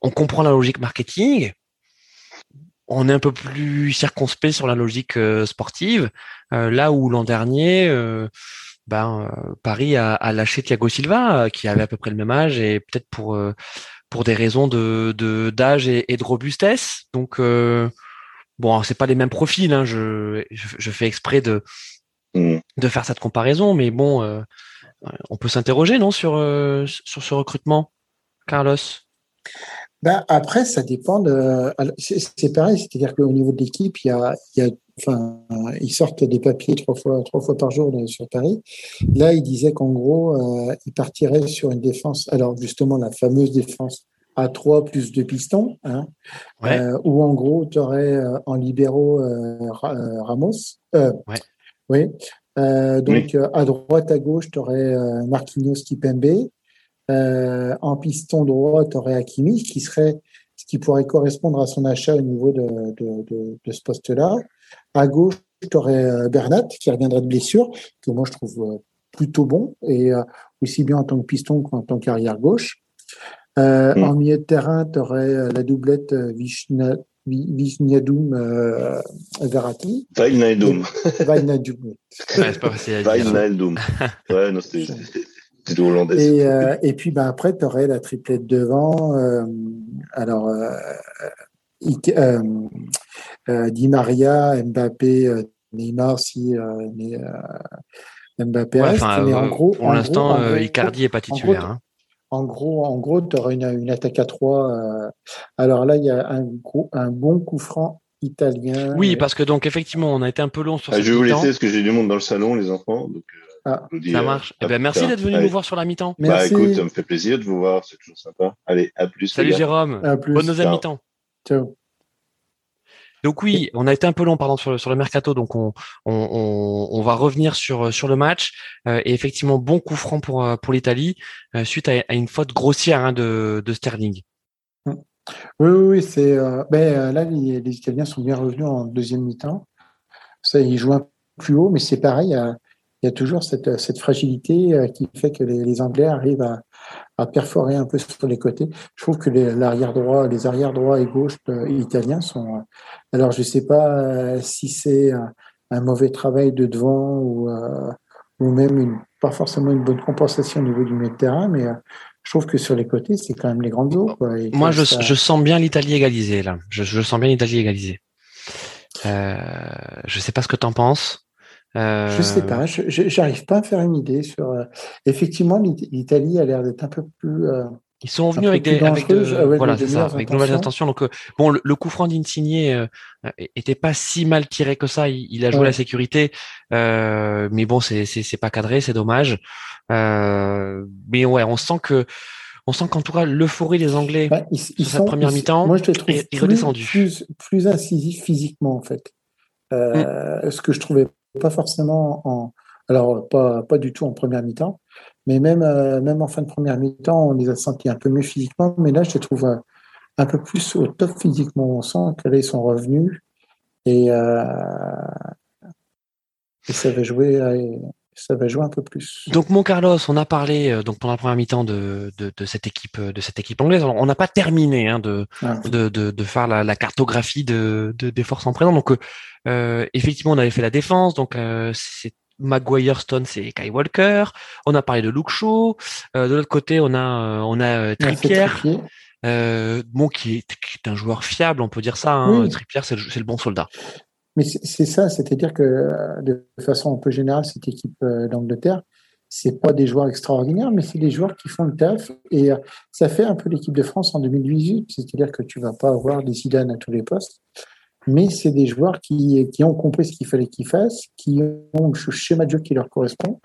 on comprend la logique marketing on est un peu plus circonspect sur la logique euh, sportive, euh, là où l'an dernier, euh, ben, Paris a, lâché Thiago Silva, qui avait à peu près le même âge, et peut-être pour pour des raisons de d'âge et, de robustesse. Donc bon, c'est pas les mêmes profils. Hein, je, je, fais exprès de mm. de faire cette comparaison, mais bon, on peut s'interroger non sur sur ce recrutement, Carlos? Ben, après, ça dépend de. C'est pareil, c'est-à-dire qu'au niveau de l'équipe, il y a, il y a enfin, ils sortent des papiers trois fois, trois fois par jour sur Paris. Là, ils disaient qu'en gros, euh, ils partiraient sur une défense. Alors, justement, la fameuse défense à 3 plus deux pistons, hein, euh, où en gros, tu aurais euh, en libéraux Ramos. Ouais. Oui. donc, à droite, à gauche, tu aurais Marquinhos Kipembe. Euh, en piston droit, tu aurais Hakimi, qui serait ce qui pourrait correspondre à son achat au niveau de, de, de, ce poste-là. À gauche, tu aurais euh, Bernat, qui reviendrait de blessure, que moi je trouve euh, plutôt bon, et aussi bien en tant que piston qu'en tant qu'arrière gauche. Euh, mm. En milieu de terrain, tu aurais la doublette Vishna, Vishniadoum euh, Verratti. Vainadoum. Vainadoum. ouais, c'est pas facile à dire. Vainadoum. Ouais, non, c'était et, euh, et puis ben, après, tu aurais la triplette devant. Euh, alors, euh, euh, euh, Di Maria, Mbappé, Neymar, si Mbappé ouais, reste. mais en gros, pour l'instant, Icardi n'est pas titulaire. Hein. En gros, en gros, tu aurais une, une, attaque à trois. alors là, il y a un, gros, un bon coup franc italien. Oui, parce que donc effectivement, on a été un peu long sur. Ah, je vais vous laisser parce que j'ai du monde dans le salon, les enfants. Donc, ah, ça marche. Eh ben, merci d'être venu nous voir sur la mi-temps. Bah, écoute, ça me fait plaisir de vous voir, c'est toujours sympa. Allez, à plus. Salut Jérôme. À plus. Bonne deuxième mi-temps. Ciao. Donc oui, on a été un peu long pardon sur le, sur le mercato, donc on, on, on, va revenir sur sur le match euh, et effectivement bon coup franc pour euh, pour l'Italie euh, suite à, une faute grossière hein, de, de Sterling. Oui oui, oui c'est ben, là les, les, Italiens sont bien revenus en deuxième mi-temps. Ça ils jouent un peu plus haut, mais c'est pareil il y a toujours cette, cette fragilité euh, qui fait que les, les Anglais arrivent à, à, perforer un peu sur les côtés. Je trouve que l'arrière droit, les arrières droits et gauche euh, italiens sont. Euh, alors, je ne sais pas si c'est un, mauvais travail de devant ou, ou même une, pas forcément une bonne compensation au niveau du milieu de terrain, mais je trouve que sur les côtés, c'est quand même les grandes eaux. Quoi, Moi, je, je, sens bien l'Italie égalisée là. Je, je, sens bien l'Italie égalisée. Euh, je sais pas ce que tu en penses. Euh... Je sais pas, je n'arrive pas à faire une idée sur. Euh... Effectivement, l'Italie a l'air d'être un peu plus. Euh, Ils sont venus avec des, avec de, ouais, voilà, c'est ça, avec de nouvelles intentions. Donc euh, bon, le, le, coup franc d'Insigné euh, était pas si mal tiré que ça. Il, il a joué ouais. la sécurité, mais bon, c'est c'est pas cadré, c'est dommage. mais ouais, on sent que on sent qu'en tout cas l'euphorie des Anglais bah, ils, ils sur sont, première mi-temps moi je te trouve est, plus. Plus, plus incisif physiquement en fait. Euh, mm. Ce que je trouvais pas forcément en, alors pas, pas du tout en première mi-temps, mais même, euh, même en fin de première mi-temps, on les a sentis un peu mieux physiquement, mais là, je les trouve euh, un peu plus au top physiquement. On sent que là, ils sont revenus et, euh, ça va jouer. Euh, ça va jouer un peu plus. Donc mon Carlos, on a parlé euh, donc pendant la première mi-temps de, de, de, cette équipe de cette équipe anglaise. Alors, on n'a pas terminé hein, de, ah. de, faire la, la cartographie de, de, des forces en présent. Donc euh, effectivement, on avait fait la défense, donc euh, c'est Maguire, Stone, c'est Kai Walker. On a parlé de Luke Shaw. Euh, de l'autre côté, on a euh, on a Trippier. Euh, bon, qui est, qui est, un joueur fiable, on peut dire ça. Hein. Oui. Trippier, c'est le, le, bon soldat. Mais c'est ça, c'est-à-dire que de façon un peu générale, cette équipe d'Angleterre, c'est pas des joueurs extraordinaires, mais c'est des joueurs qui font le taf. Et ça fait un peu l'équipe de France en 2018, c'est-à-dire que tu vas pas avoir des Zidane à tous les postes mais c'est des joueurs qui, ont compris ce qu'il fallait qu'ils fassent, qui ont le schéma de jeu qui leur correspond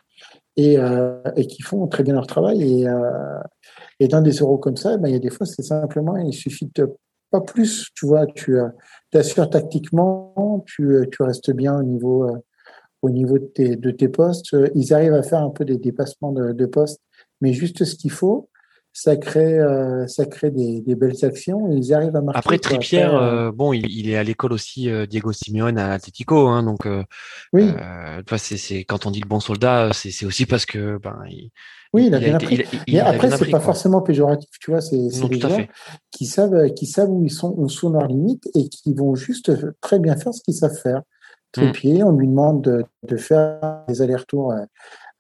et, euh, qui font très bien leur travail. Et, euh, et dans des euros comme ça, ben, il y a des fois, c'est simplement, il suffit de pas plus, tu vois, tu, t'assures tactiquement, tu, tu restes bien au niveau, au niveau de tes, de tes postes. Ils arrivent à faire un peu des dépassements de, de postes, mais juste ce qu'il faut ça crée, euh, ça crée des, des, belles actions ils arrivent à marquer. Après Tripierre, euh, bon, il, il, est à l'école aussi euh, Diego Simeone à Atletico, hein, donc oui. c'est quand on dit le bon soldat, c'est aussi parce que ben il, oui, il a bien appris. Mais après, c'est pas forcément péjoratif, tu vois, c'est des gens qui savent, qui savent où ils sont, où sont leurs limites et qui vont juste très bien faire ce qu'ils savent faire. Mmh. Tripier, on lui demande de, de faire des allers-retours euh,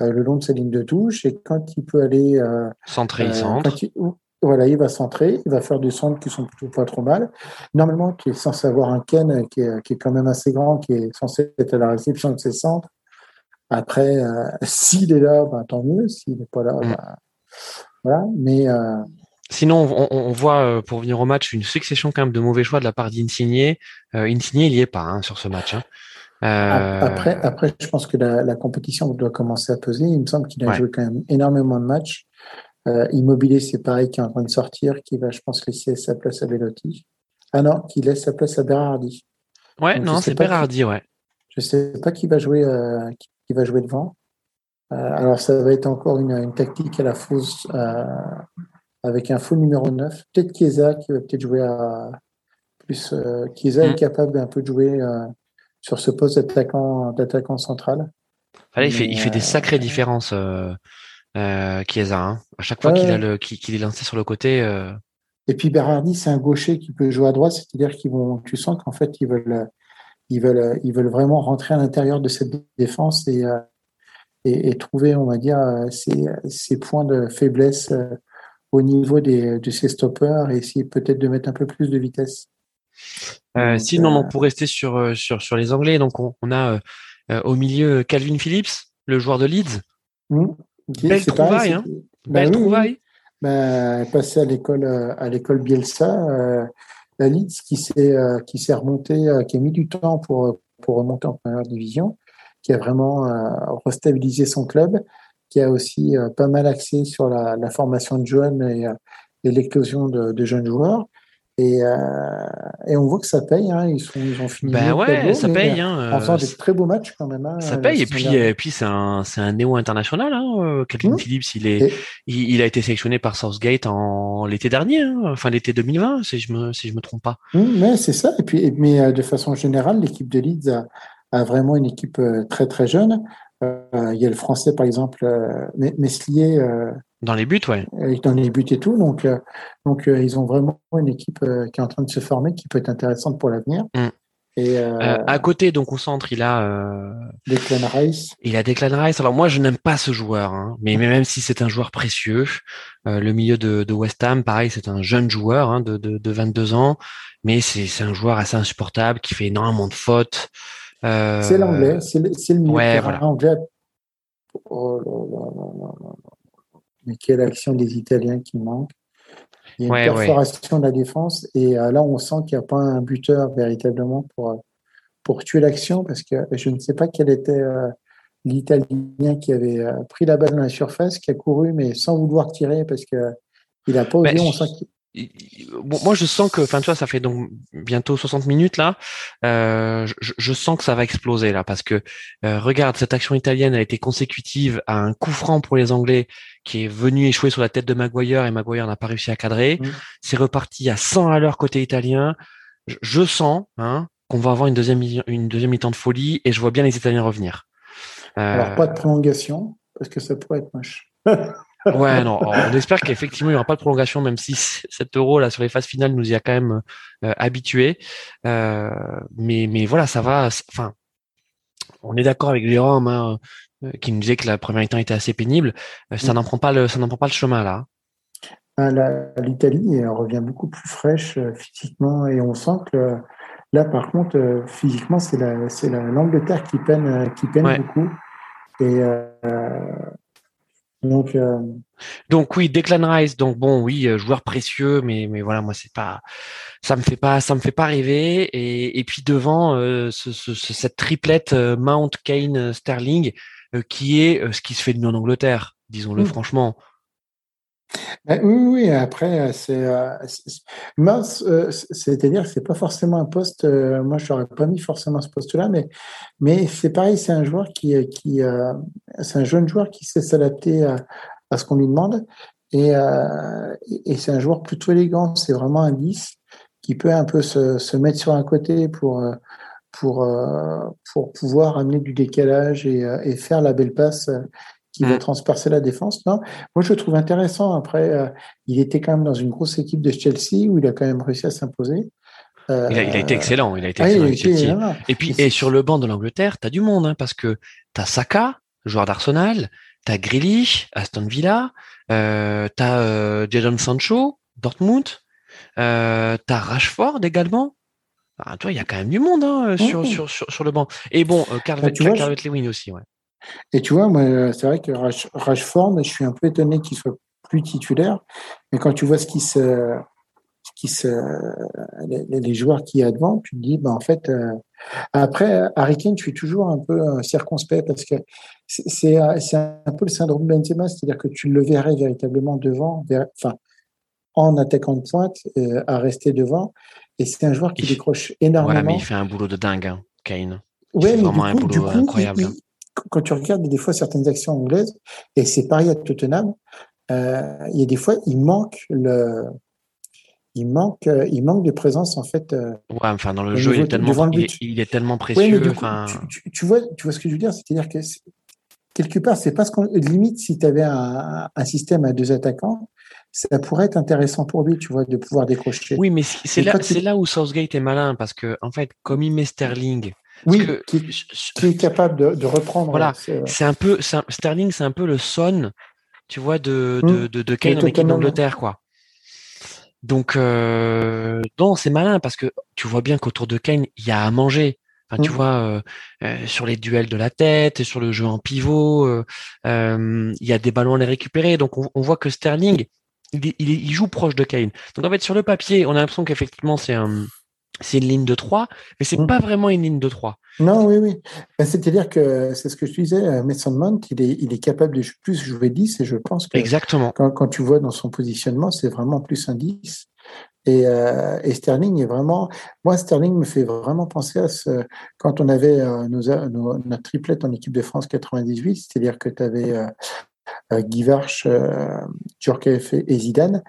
le long de sa ligne de touche. Et quand il peut aller. Euh, centrer, il euh, centre. voilà, il va centrer, il va faire des centres qui sont plutôt pas trop mal. Normalement, qui est censé avoir un Ken qui est, qui est quand même assez grand, qui est censé être à la réception de ses centres. Après, s'il est là, ben, tant mieux. S'il n'est pas là, mm. ben, voilà. Mais Sinon, on, voit pour venir au match une succession quand même de mauvais choix de la part d'Insigné. Euh, Insigné, il n'y est pas hein, sur ce match. Hein. Euh, après, après, je pense que la, la, compétition doit commencer à peser. Il me semble qu'il a joué quand même énormément de matchs. Euh, Immobilier, c'est pareil, qui est en train de sortir, qui va, je pense, laisser sa place à Bellotti. Ah non, qui laisse sa place à Berardi. Ouais, non, c'est Berardi, ouais. Je sais pas qui va jouer, euh, qui va jouer devant. Euh, alors, ça va être encore une, une tactique à la fausse, euh, avec un faux numéro 9. Peut-être Chiesa qui va peut-être jouer à plus. Chiesa est mm. capable d'un peu de jouer sur ce poste d'attaquant d'attaquant central. il, fait, il fait des sacrées euh, différences, euh, euh, Chiesa. Hein. À chaque fois qu'il a le qu'il est lancé sur le côté. Euh... Et puis Berardi, c'est un gaucher qui peut jouer à droite, c'est-à-dire qu'ils vont, tu sens qu'en fait ils veulent, ils veulent, ils veulent vraiment rentrer à l'intérieur de cette défense et, et, et, trouver, on va dire, ces, ces points de faiblesse au niveau des, de ces stoppers et essayer peut-être de mettre un peu plus de vitesse. Euh, sinon, on pour rester sur, euh, sur, sur les Anglais, donc on, a euh, au milieu Calvin Phillips, le joueur de Leeds. Mmh. Belle trouvaille, hein bah Belle trouvaille. Bah, passé à l'école à l'école Bielsa, la Leeds qui s'est qui s'est remonté, qui a mis du temps pour pour remonter en première division, qui a vraiment restabilisé son club, qui a aussi pas mal axé sur la, la formation de jeunes et, et l'éclosion de, de, jeunes joueurs. Et, euh, et, on voit que ça paye. Hein. Ils, sont, ils ont fini. Ben ouais, ça paye. Hein. En faisant des très beaux matchs quand même. Hein, ça paye. Et puis, et puis c'est un, un néo international. Hein. Euh, Calvin mmh. Phillips, il est, il, il, a été sélectionné par Southgate en l'été dernier, hein. enfin l'été 2020, si je me, si je me trompe pas. Mmh, mais c'est ça. Et puis, mais euh, de façon générale, l'équipe de Leeds a, a vraiment une équipe très très jeune. Euh, il y a le français par exemple, Meslier dans les buts, ouais. Dans les buts et tout. Donc, euh, donc euh, ils ont vraiment une équipe euh, qui est en train de se former, qui peut être intéressante pour l'avenir. Mm. Et à côté, donc au centre, il a Declan Rice. Il a Declan Rice. Alors moi, je n'aime pas ce joueur, hein, mais, même si c'est un joueur précieux, le milieu de, de, West Ham, pareil, c'est un jeune joueur hein, de, de, de, 22 ans, mais c'est un joueur assez insupportable qui fait énormément de fautes. C'est l'anglais, c'est le, milieu ouais, voilà. anglais. Oh là là là mais quelle action des Italiens qui manque. Il y a une perforation de la défense et euh, là on sent qu'il n'y a pas un buteur véritablement pour, euh, pour tuer l'action parce que je ne sais pas quel était euh, l'Italien qui avait pris la balle dans la surface, qui a couru mais sans vouloir tirer parce que il n'a pas osé. on sent moi, je sens que, enfin, tu vois, ça fait donc bientôt 60 minutes là. Euh, je, je, sens que ça va exploser là, parce que euh, regarde, cette action italienne a été consécutive à un coup franc pour les Anglais qui est venu échouer sur la tête de Maguire et Maguire n'a pas réussi à cadrer. Mmh. C'est reparti à 100 à l'heure côté italien. Je, je sens hein, qu'on va avoir une deuxième une deuxième mi-temps de folie et je vois bien les Italiens revenir. Euh... Alors pas de prolongation parce que ça pourrait être moche. Ouais, non, on espère qu'effectivement il n'y aura pas de prolongation, même si cet euro là sur les phases finales nous y a quand même euh, habitués. Euh, mais mais voilà, ça va. Enfin, on est d'accord avec Jérôme hein, euh, qui nous disait que la première mi-temps était assez pénible. Euh, ça mm. n'en prend pas le ça n'en prend pas le chemin là. Ah, L'Italie revient beaucoup plus fraîche physiquement et on sent que là par contre physiquement c'est la c'est l'Angleterre qui peine qui peine beaucoup et donc, euh... donc oui, Declan Rice, donc bon, oui, euh, joueur précieux, mais mais voilà, moi c'est pas, ça me fait pas, ça me fait pas rêver. Et, et puis devant euh, ce, ce, cette triplette euh, Mount, Kane, Sterling, qui est ce qui se fait de mieux en Angleterre, disons-le mmh. franchement. Ben oui, après, c'est. c'est-à-dire que c'est pas forcément un poste. moi, je n'aurais pas mis forcément ce poste-là, mais, mais c'est pareil, c'est un joueur qui. qui c'est un jeune joueur qui sait s'adapter à, ce qu'on lui demande. Et, et c'est un joueur plutôt élégant. C'est vraiment un 10 qui peut un peu se, se mettre sur un côté pour pour, euh, pour pouvoir amener du décalage et, euh, faire la belle passe euh, qui va mm. transpercer la défense. Non, moi je le trouve intéressant. Après, il était quand même dans une grosse équipe de Chelsea où il a quand même réussi à s'imposer. Euh, il, a, il, a, été excellent. Il a été ah, excellent. et puis, et sur le banc de l'Angleterre, tu as du monde, hein, parce que tu as Saka, joueur d'Arsenal, tu as Grealish, Aston Villa, euh, tu as euh, Jadon Sancho, Dortmund, euh, tu as Rashford également. Ah, toi, il y a quand même du monde hein, sur, sur, sur, le banc. Et bon, euh, Carl, bah, Lewin aussi, ouais. Et tu vois, moi, c'est vrai que Rashford, je suis un peu étonné qu'il soit plus titulaire. Mais quand tu vois ce qui se, qui se, les, joueurs qui y a devant, tu te dis, bah, en fait, euh, après, Harry Kane, je suis toujours un peu euh, circonspect parce que c'est un peu le syndrome Benzema, c'est-à-dire que tu le verrais véritablement devant, enfin, en attaquant de pointe, à rester devant. Et c'est un joueur qui décroche énormément. Ouais, mais il fait un boulot de dingue, hein, Kane. Ouais, mais vraiment coup, un boulot incroyable. Quand tu regardes des fois certaines actions anglaises, et c'est pareil à Tottenham, euh, il y a des fois, il manque le, il manque, euh, il manque de présence en fait. Euh, ouais, enfin dans le jeu, il est, tellement, il, est, tellement précieux. tu, vois, tu vois ce que je veux dire, c'est-à-dire que quelque part, c'est pas ce qu'on limite si tu avais un, un, système à deux attaquants, ça pourrait être intéressant pour lui, tu vois, de pouvoir décrocher. Oui, mais c'est là, c'est là où Southgate est malin parce que en fait, comme il met Sterling, oui, qui, est capable de, reprendre. Voilà, c'est un peu Sterling, c'est un peu le son, tu vois, de de, de, de Kane en équipe d'Angleterre, quoi. Donc, euh, non, c'est malin parce que tu vois bien qu'autour de Kane, il y a à manger. Enfin, tu mmh. vois, euh, euh, sur les duels de la tête, sur le jeu en pivot, euh, il y a des ballons à les récupérer. Donc, on, on voit que Sterling, il, il, joue proche de Kane. Donc en fait, sur le papier, on a l'impression qu'effectivement, c'est un, c'est une ligne de 3, mais c'est mmh. pas vraiment une ligne de 3. Non, oui, oui. Ben, c'est-à-dire que c'est ce que je disais, Mason Mount, il est, il est capable de plus jouer 10 et je pense que Exactement. Quand, quand tu vois dans son positionnement, c'est vraiment plus un 10. Et, euh, et, Sterling est vraiment, moi Sterling me fait vraiment penser à ce quand on avait euh, nos, nos, notre triplette en équipe de France 98, c'est-à-dire que tu avais euh, Guy Varch, euh, et Zidane.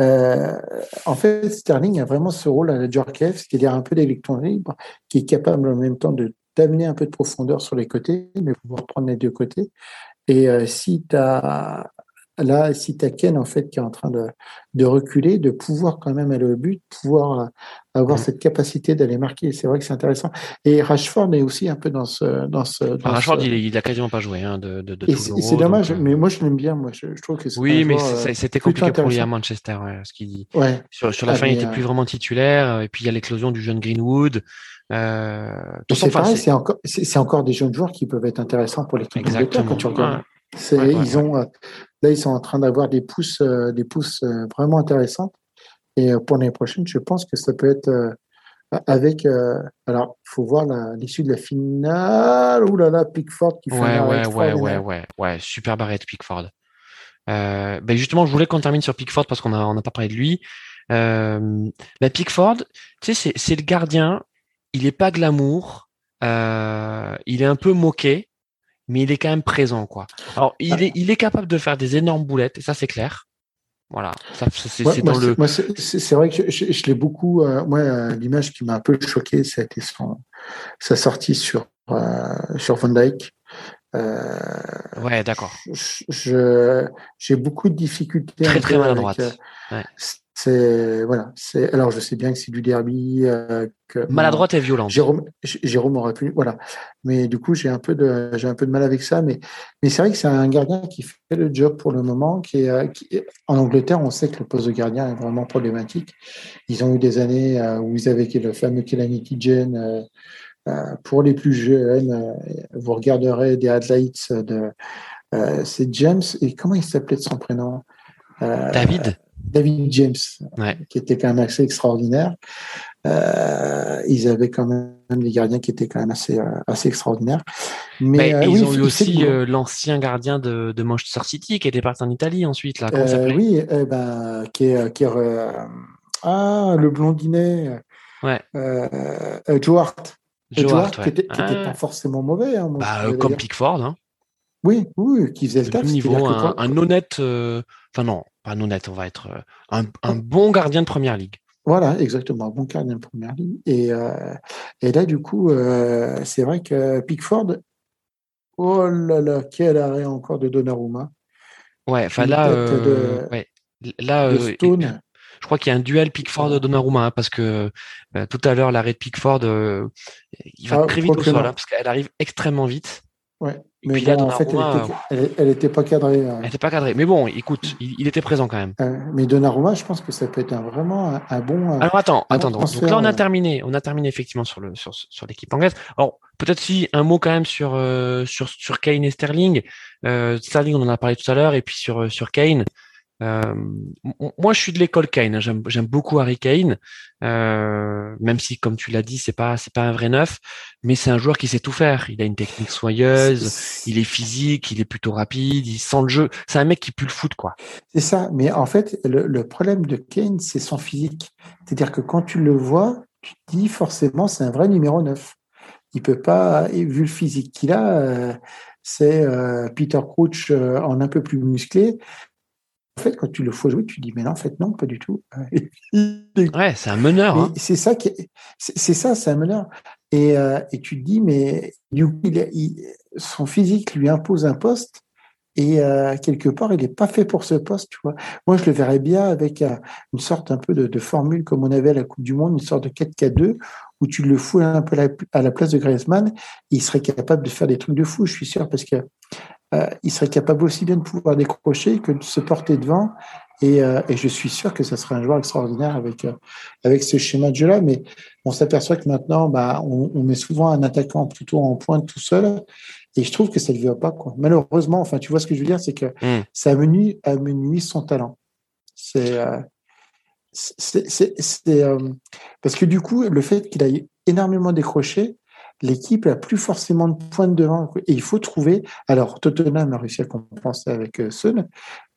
Euh, en fait, Sterling a vraiment ce rôle à la Djorkaeff, c'est-à-dire un peu d'électron libre, qui est capable en même temps de d'amener un peu de profondeur sur les côtés, mais pouvoir prendre les deux côtés. Et si tu as là, si tu Ken, en fait, qui est en train de, de, reculer, de pouvoir quand même aller au but, pouvoir euh, avoir mmh. cette capacité d'aller marquer. C'est vrai que c'est intéressant. Et Rashford est aussi un peu dans ce. Dans ce dans Rashford, Il, il a quasiment pas joué hein, de, de, de C'est dommage, euh. mais moi, je l'aime bien. Moi, je, trouve que Oui, mais euh, c'était compliqué pour lui à Manchester. Ouais, ce qu'il dit. Ouais. Sur, sur la ah, fin, il était plus vraiment titulaire. Et puis, il y a l'éclosion du jeune Greenwood. Euh, c'est pareil, c'est encore, encore des jeunes joueurs qui peuvent être intéressants pour l'équipe d'Angleterre quand tu regardes. ils ont, Là, ils sont en train d'avoir des pousses, euh, des pousses euh, vraiment intéressantes. Et euh, pour l'année prochaine, je pense que ça peut être avec. alors, il faut voir l'issue de la finale. Ouh là là, Pickford qui fait ouais, ouais, ouais, ouais, ouais, ouais, super barrette Pickford. Euh, ben justement, je voulais qu'on termine sur Pickford parce qu'on a on a pas parlé de lui. Euh, ben Pickford, tu sais, c'est le gardien. Il est pas glamour. Euh, il est un peu moqué mais il est quand même présent, quoi. Alors, il ah. est, il est capable de faire des énormes boulettes, et ça, c'est clair. Voilà, c'est dans le. c'est vrai que je, je, l'ai beaucoup. Euh, moi, euh, l'image qui m'a un peu choqué, ça a été son, sa sortie sur euh, sur Van Dyke. Ouais, d'accord. J'ai beaucoup de difficultés. Très très maladroite. ouais. C'est voilà. C'est alors je sais bien que c'est du derby. Euh, que, Maladroite et violente. Jérôme, Jérôme aurait pu voilà. Mais du coup j'ai un peu de j'ai un peu de mal avec ça. Mais mais c'est vrai que c'est un gardien qui fait le job pour le moment. Qui est, euh, qui en Angleterre on sait que le poste de gardien est vraiment problématique. Ils ont eu des années euh, où ils avaient le fameux Calamity Jane. pour les plus jeunes, vous regarderez des highlights de c'est James et comment il s'appelait de son prénom? David? David James, qui était quand même assez extraordinaire. euh, ils avaient quand même des gardiens qui étaient quand même assez, assez extraordinaires. Mais, ils ont eu aussi l'ancien gardien de, de, Manchester City qui était parti en Italie ensuite. Là, oui, ben, qui est, qui est ah, le blondinet. Ouais. Joe Hart. Joe Hart, qui n'était ah. pas forcément mauvais. Hein, bah, comme Pickford. Hein. Oui, oui, qui faisait le taf. Niveau, un, honnête, euh, enfin non, pas on va être euh, un, un, bon gardien de première ligue. Voilà, exactement, un bon gardien de première ligue. Et, euh, et là, du coup, c'est vrai que Pickford, oh là là, quel arrêt encore de Donnarumma. Ouais, enfin là, ouais, là, je crois qu'il y a un duel Pickford-Donnarumma, hein, parce que tout à l'heure, l'arrêt de Pickford, il va ah, très vite au sol, hein, parce qu'elle arrive extrêmement vite. Ouais. Mais là, en fait, elle n'était pas cadrée. Euh. Elle n'était pas cadrée. Mais bon, écoute, il, était présent quand même. Euh, mais Donnarumma, je pense que ça peut être vraiment un, bon. Euh, Alors attends, attends. Donc là, on a terminé. On a terminé effectivement sur le sur, sur l'équipe anglaise. Alors peut-être si un mot quand même sur sur sur Kane et Sterling. Sterling, on en a parlé tout à l'heure, et puis sur sur Kane. Euh, moi, je suis de l'école Kane. Hein. J'aime beaucoup Harry Kane, euh, même si, comme tu l'as dit, c'est pas pas un vrai neuf, mais c'est un joueur qui sait tout faire. Il a une technique soyeuse, il est physique, il est plutôt rapide, il sent le jeu. C'est un mec qui pue le foot, quoi. C'est ça. Mais en fait, le, problème de Kane, c'est son physique. C'est-à-dire que quand tu le vois, tu te dis forcément, c'est un vrai numéro 9. Il peut pas, vu le physique qu'il a. Euh, c'est Peter Crouch en un peu plus musclé en fait, quand tu le vois jouer, tu dis, mais non, en fait, non, pas du tout. ouais, c'est un meneur. Hein. C'est ça, qui c'est ça, c'est un meneur. Et, euh, et, tu te dis, mais du coup, il, son physique lui impose un poste. Et euh, quelque part, il n'est pas fait pour ce poste, tu vois. Moi, je le verrais bien avec euh, une sorte un peu de, formule comme on avait à la Coupe du Monde, une sorte de 4K2, où tu le fous un peu à la place de Griezmann, il serait capable de faire des trucs de fou, je suis sûr, parce que euh, il serait capable aussi bien de pouvoir décrocher que de se porter devant. Et, euh, et je suis sûr que ça serait un joueur extraordinaire avec, euh, avec ce schéma de jeu-là. Mais on s'aperçoit que maintenant, bah, on, on, met souvent un attaquant plutôt en pointe tout seul. Et je trouve que ça ne lui va pas. Quoi. Malheureusement, enfin, tu vois ce que je veux dire, c'est que mm. ça amenuise, amenuise son talent. C'est. c'est parce que du coup, le fait qu'il ait énormément décroché, l'équipe n'a plus forcément de points de devant. Et il faut trouver. Alors, Tottenham a réussi à compenser avec euh, Sun,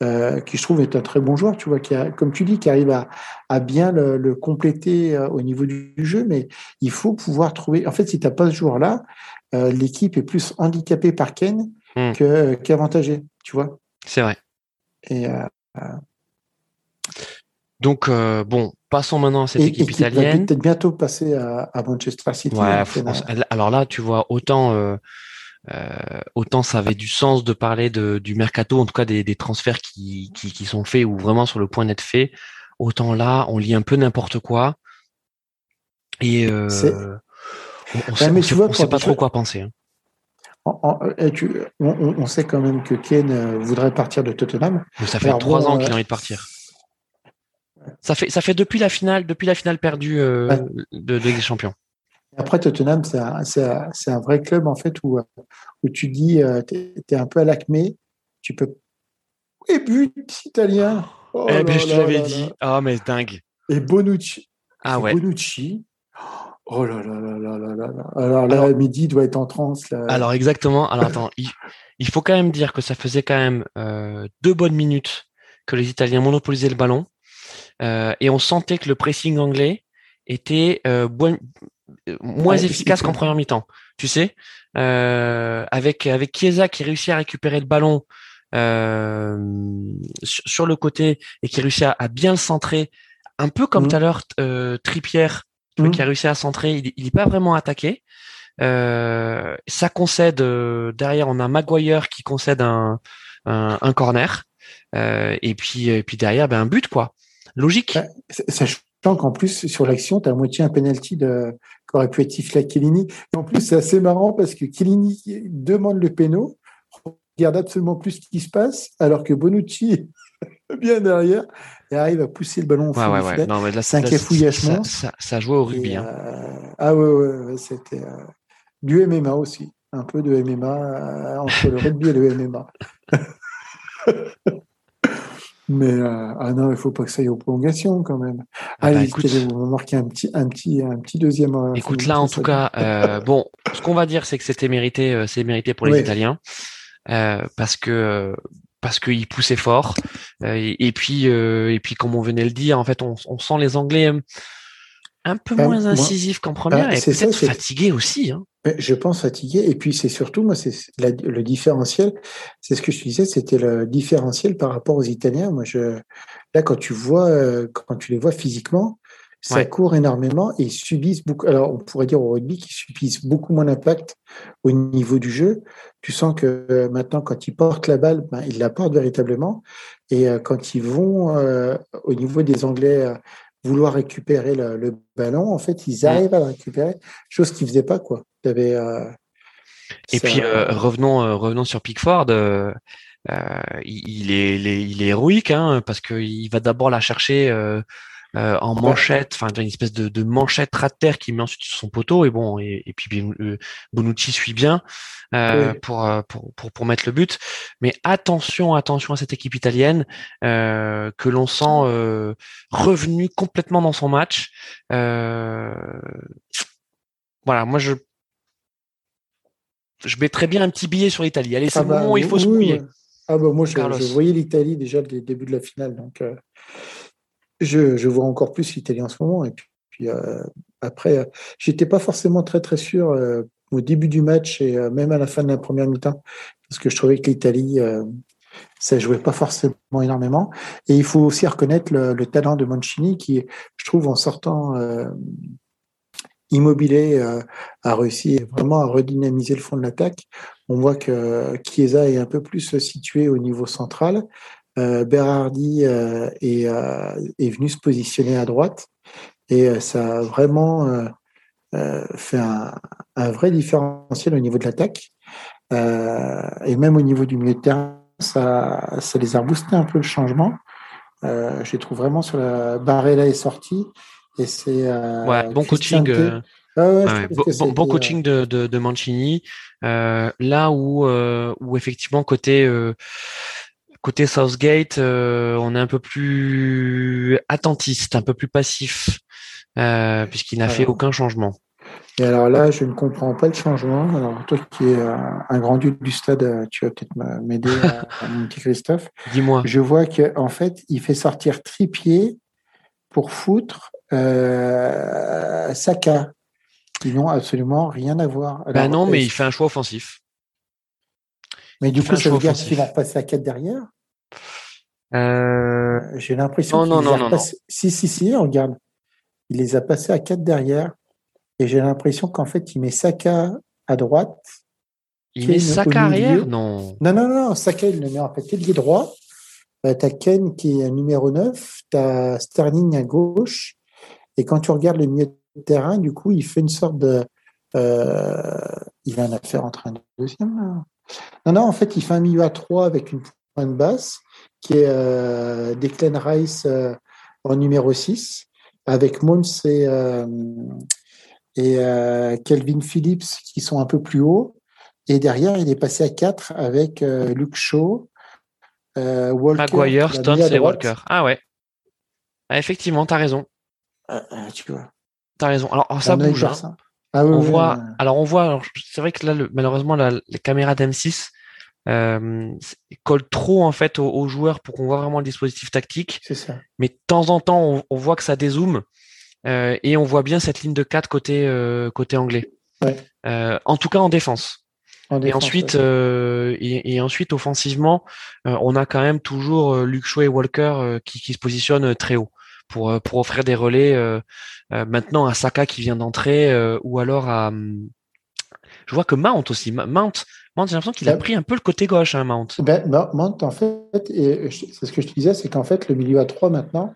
euh, qui je trouve est un très bon joueur, tu vois, qui a, comme tu dis, qui arrive à, à bien le, compléter euh, au niveau du, jeu, mais il faut pouvoir trouver. En fait, si tu n'as pas ce joueur-là, l'équipe est plus handicapée par Ken hmm. qu'avantagée, tu vois. C'est vrai. Et. Donc, bon, Passons maintenant à cette équipe italienne. Peut-être bientôt passer à, Manchester City. Ouais, alors là, tu vois, autant euh, euh, autant ça avait du sens de parler de, du mercato, en tout cas des, des transferts qui, qui, qui, sont faits ou vraiment sur le point d'être faits. Autant là, on lit un peu n'importe quoi. Et euh, on, ne sait, pas trop quoi penser. Hein. on, sait quand même que Ken euh, voudrait partir de Tottenham. Mais ça fait trois ans qu'il a envie de partir. Ça fait, ça fait depuis la finale, depuis la finale perdue euh, de, Ligue des Champions. Après, Tottenham, c'est un, un, vrai club en fait où, où tu dis, euh, tu es, un peu à l'acmé, tu peux. Et but italien oh Eh ben, je te l'avais dit. Ah, mais dingue. Et Bonucci. Ah ouais. Bonucci. Oh là là là là là là. Alors là, alors, midi doit être en transe. Là. Alors exactement. Alors attends, il, faut quand même dire que ça faisait quand même euh, deux bonnes minutes que les Italiens monopolisaient le ballon. Euh, et on sentait que le pressing anglais était euh, moins efficace qu'en première mi-temps. Tu sais, euh, avec avec Chiesa qui réussit à récupérer le ballon sur, le côté et qui réussit à, bien le centrer, un peu comme mmh. tout à l'heure Tripierre mmh. qui a réussi à centrer. Il n'est pas vraiment attaqué. ça concède derrière, on a Maguire qui concède un, un, corner. et puis et puis derrière, ben un but quoi. Logique. Sachant qu'en plus, sur l'action, tu as à moitié un penalty de... qui aurait pu être sifflé à Kellini. en plus, c'est assez marrant parce que Kellini demande le péno, regarde absolument plus ce qui se passe, alors que Bonucci bien derrière et arrive à pousser le ballon au fond ouais, ouais, Non, mais là, ça, ça, ça, jouait au rugby. Hein. Euh, ah ouais, ouais, c'était euh, du MMA aussi. Un peu de MMA euh, entre le rugby et le MMA. Mais euh, ah non, il faut pas que ça aille aux prolongations quand même. Ah, Allez, bah, écoute, vous marquer un petit, un petit, un petit deuxième. Euh, écoute, là, en tout cas, euh, bon, ce qu'on va dire, c'est que c'était mérité, euh, c'est mérité pour les Italiens, parce que parce qu'ils poussaient fort. Et, puis, et puis, comme on venait le dire, en fait, on, on sent les Anglais un peu bah, moins incisifs qu'en première, bah, et peut-être fatigués aussi. Hein. Je pense fatigué. Et puis, c'est surtout, moi, c'est le différentiel. C'est ce que je disais, c'était le différentiel par rapport aux Italiens. Moi, je, là, quand tu vois, euh, quand tu les vois physiquement, ça court énormément et ils subissent beaucoup. Alors, on pourrait dire au rugby qu'ils subissent beaucoup moins d'impact au niveau du jeu. Tu sens que euh, maintenant, quand ils portent la balle, ben, ils la portent véritablement. Et euh, quand ils vont au niveau des Anglais vouloir récupérer le, ballon, en fait, ils arrivent à le récupérer, chose qu'ils faisaient pas, quoi. Euh, Et puis euh, revenons, euh, revenons sur Pickford. il, est, il, est, héroïque hein, parce qu'il va d'abord la chercher en manchette, enfin une espèce de, de manchette rat terre qui met ensuite sur son poteau et bon et, et puis Bonucci suit bien pour, pour, pour pour mettre le but. Mais attention, attention à cette équipe italienne que l'on sent revenu complètement dans son match. voilà, moi je je mettrais bien un petit billet sur l'Italie. Allez, c'est ah bah, il faut se mouiller. Ah bah moi, je, voyais l'Italie déjà dès le début de la finale, donc euh, je, vois encore plus l'Italie en ce moment. Et puis, euh, après, euh, j'étais pas forcément très très sûr au début du match et même à la fin de la première mi-temps, parce que je trouvais que l'Italie ça jouait pas forcément énormément. Et il faut aussi reconnaître le, le talent de Mancini, qui, je trouve, en sortant Immobilier euh, a réussi vraiment à redynamiser le fond de l'attaque. On voit que Chiesa est un peu plus situé au niveau central. Euh, Berardi euh, est, est, venu se positionner à droite et ça a vraiment fait un, un, vrai différentiel au niveau de l'attaque. et même au niveau du milieu de terrain, ça, ça les a boosté un peu le changement. je les trouve vraiment sur la Barrella est sortie et c'est euh, bon coaching. Euh, ah bon, coaching de, de, Mancini. Euh, là où, où effectivement côté côté Southgate, on est un peu plus attentiste, un peu plus passif, puisqu'il n'a fait aucun changement. Et alors là, je ne comprends pas le changement. Alors toi qui es un grand duc du stade, tu vas peut-être m'aider, mon petit Christophe. Dis-moi. Je vois qu'en fait, il fait sortir Tripier pour foutre euh, Saka, qui n'ont absolument rien à voir. ben non, mais il fait un choix offensif. Mais du coup, ça veut dire qu'il va repasser à 4 derrière? Euh... J'ai l'impression qu'il les a passés... Si, si, si, regarde. Il les a passés à 4 derrière. Et j'ai l'impression qu'en fait, il met Saka à droite. Il met Saka arrière Non. Non, non, non. Saka, il le met en fait est droit. Euh, tu as Ken qui est numéro 9. Tu as Sterling à gauche. Et quand tu regardes le milieu de terrain, du coup, il fait une sorte de. Euh, il va en faire entre un deuxième. Non, non, en fait, il fait un milieu à trois avec une pointe basse qui est euh, Declan Rice euh, en numéro 6, avec Mons et, euh, et Kelvin Phillips qui sont un peu plus hauts. Et derrière, il est passé à 4 avec Luke Shaw, Walker. Maguire, Stones et Walker. Ah ouais. Ah, effectivement, tu as raison. Euh, euh, tu vois. T'as raison. Alors, ça bouge. Hein. Ah on voit. Alors on voit. C'est vrai que là, malheureusement, la, les caméras d'M6 euh, collent trop en fait aux, joueurs pour qu'on voit vraiment le dispositif tactique. C'est ça. Mais de temps en temps, on, voit que ça dézoome euh, et on voit bien cette ligne de 4 côté euh, côté anglais. Ouais. en tout cas en défense. En défense et ensuite, et, et, ensuite offensivement, on a quand même toujours Luke Shaw et Walker qui, qui se positionnent très haut pour, euh, pour offrir des relais euh, euh, maintenant à Saka qui vient d'entrer ou alors à. Hum, je vois que Mount aussi. Mount, Mount j'ai l'impression qu'il a pris un peu le côté gauche, hein, Mount. Ben, Mount, en fait, c'est ce que je te disais, c'est qu'en fait, le milieu à 3 maintenant,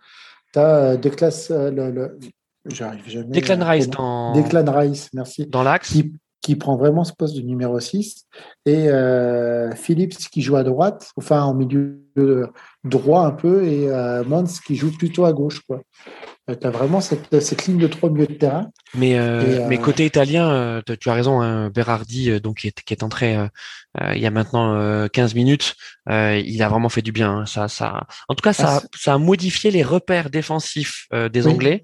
tu as deux classes. Le, J'arrive jamais. Declan Rice dans. Declan Rice, merci. Dans l'axe. Qui, qui prend vraiment ce poste de numéro 6, et euh, Phillips qui joue à droite, enfin en milieu droit un peu, et euh, Mons qui joue plutôt à gauche. Quoi. Euh, tu as vraiment cette, cette, ligne de trois milieux de terrain. Mais, euh, mais côté italien, tu as raison, hein, Berardi, donc, qui, est, qui est entré il y a maintenant 15 minutes, il a vraiment fait du bien. Hein. Ça, ça... En tout cas, ça, ah, ça a modifié les repères défensifs des Anglais.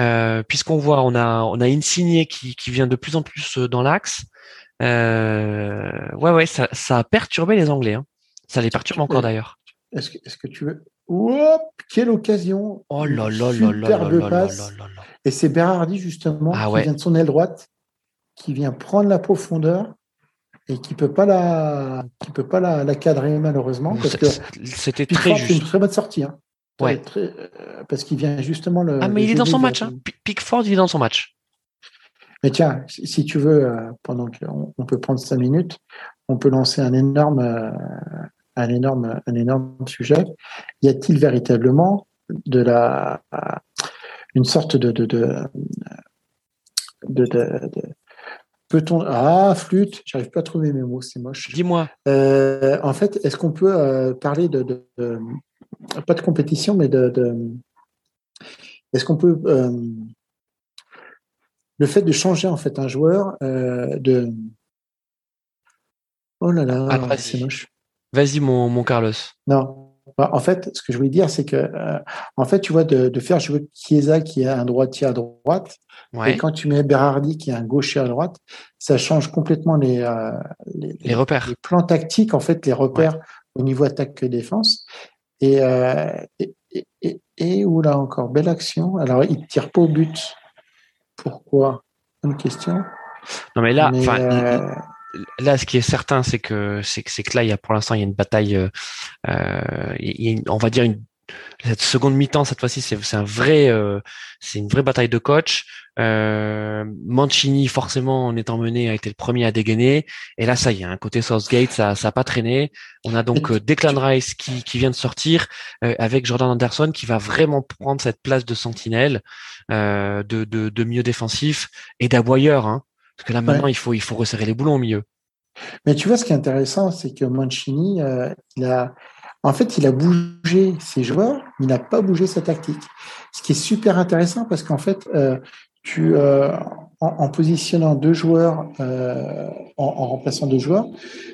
Euh, puisqu'on voit, on a, on a Insigné qui, qui vient de plus en plus euh, dans l'axe. Euh, ouais, ouais, ça, ça a perturbé les Anglais. Hein. Ça les perturbe encore d'ailleurs. Est-ce que, est que tu veux Hop, quelle occasion Oh là là là là là là Et c'est Berardi justement ah qui vient de son aile droite, qui vient prendre la profondeur et qui peut pas la, qui peut pas la, la cadrer malheureusement parce que c'était très juste. une très bonne sortie. Hein. Ouais. Euh, parce qu'il vient justement le. Ah, mais il est dans son match. Hein. Pickford, il est dans son match. Mais tiens, si tu veux, euh, pendant qu'on on peut prendre cinq minutes, on peut lancer un énorme, euh, un énorme, un énorme sujet. Y a-t-il véritablement de la, une sorte de, de, de, de, peut-on ah flûte, j'arrive pas à trouver mes mots, c'est moche. Dis-moi. en fait, est-ce qu'on peut parler de, pas de compétition, mais de. Est-ce qu'on peut. Euh, le fait de changer en fait un joueur euh, de. Oh là là, ah, c'est moche. Vas-y, mon, mon Carlos. Non. Bah, en fait, ce que je voulais dire, c'est que, euh, en fait, tu vois, de, faire jouer Chiesa qui est un droitier à droite, et quand tu mets Berardi qui est un gaucher à droite, ça change complètement les, les, repères. Les plans tactiques, en fait, les repères au niveau attaque que défense. Euh, et, et, et, et, là encore, belle action. Alors, il ne tire pas au but. Pourquoi? Une question. Non, mais là, euh, là, ce qui est certain, c'est que c'est que là, il y a pour l'instant, il y a une bataille. Euh, euh il y a on va dire une cette seconde mi-temps cette fois-ci c'est un vrai euh, c'est une vraie bataille de coach. Euh, Mancini forcément en étant mené a été le premier à dégainer. Et là ça y est hein, côté Southgate ça ça a pas traîné. On a donc euh, Declan Rice qui, qui vient de sortir euh, avec Jordan Anderson qui va vraiment prendre cette place de sentinelle de, de, de milieu défensif et d'aboyeur hein, parce que là maintenant il faut il faut resserrer les boulons au milieu. Mais tu vois ce qui est intéressant c'est que Mancini il a en fait, il a bougé ses joueurs, mais il n'a pas bougé sa tactique. Ce qui est super intéressant parce qu'en fait, euh, tu, euh, en, positionnant deux joueurs, euh, en, remplaçant deux joueurs,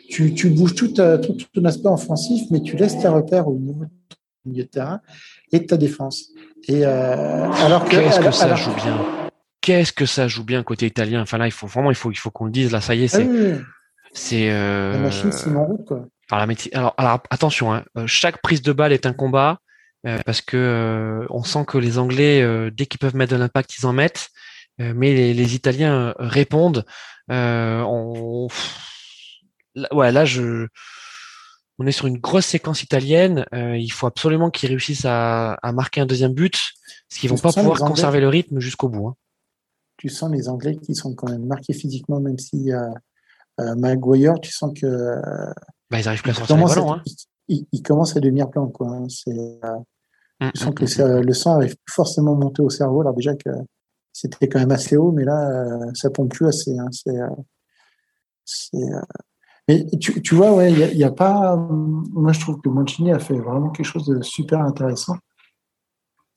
tu, bouges tout, tout, ton aspect offensif, mais tu laisses tes repères au niveau du milieu de terrain et de ta défense. Et alors que, qu'est-ce que ça joue bien Qu'est-ce que ça joue bien côté italien Enfin là, il faut vraiment, il faut, il faut qu'on le dise. Là, ça y est, c'est, ah c'est. La machine, c'est en route quoi. Alors, alors, attention, hein, euh, chaque prise de balle est un combat euh, parce que euh, on sent que les Anglais, dès qu'ils peuvent mettre de l'impact, ils en mettent. mais les, Italiens répondent. on... ouais, là, je, on est sur une grosse séquence italienne. il faut absolument qu'ils réussissent à, marquer un deuxième but, parce qu'ils vont pas pouvoir conserver le rythme jusqu'au bout. Hein. Tu sens les Anglais qui sont quand même marqués physiquement, même si euh, Maguire, tu sens que bah, ils arrivent plus à sortir. Hein. Ils, commencent à devenir pleins. Quoi. Hein. Euh, mm, sens mm, que mm, le sang arrive plus forcément monter au cerveau. Alors déjà que c'était quand même assez haut, mais là, euh, ça pompe plus assez. Hein. C'est, euh, mais tu, tu vois, ouais, il n'y a, a, pas. Moi, je trouve que Mancini a fait vraiment quelque chose de super intéressant.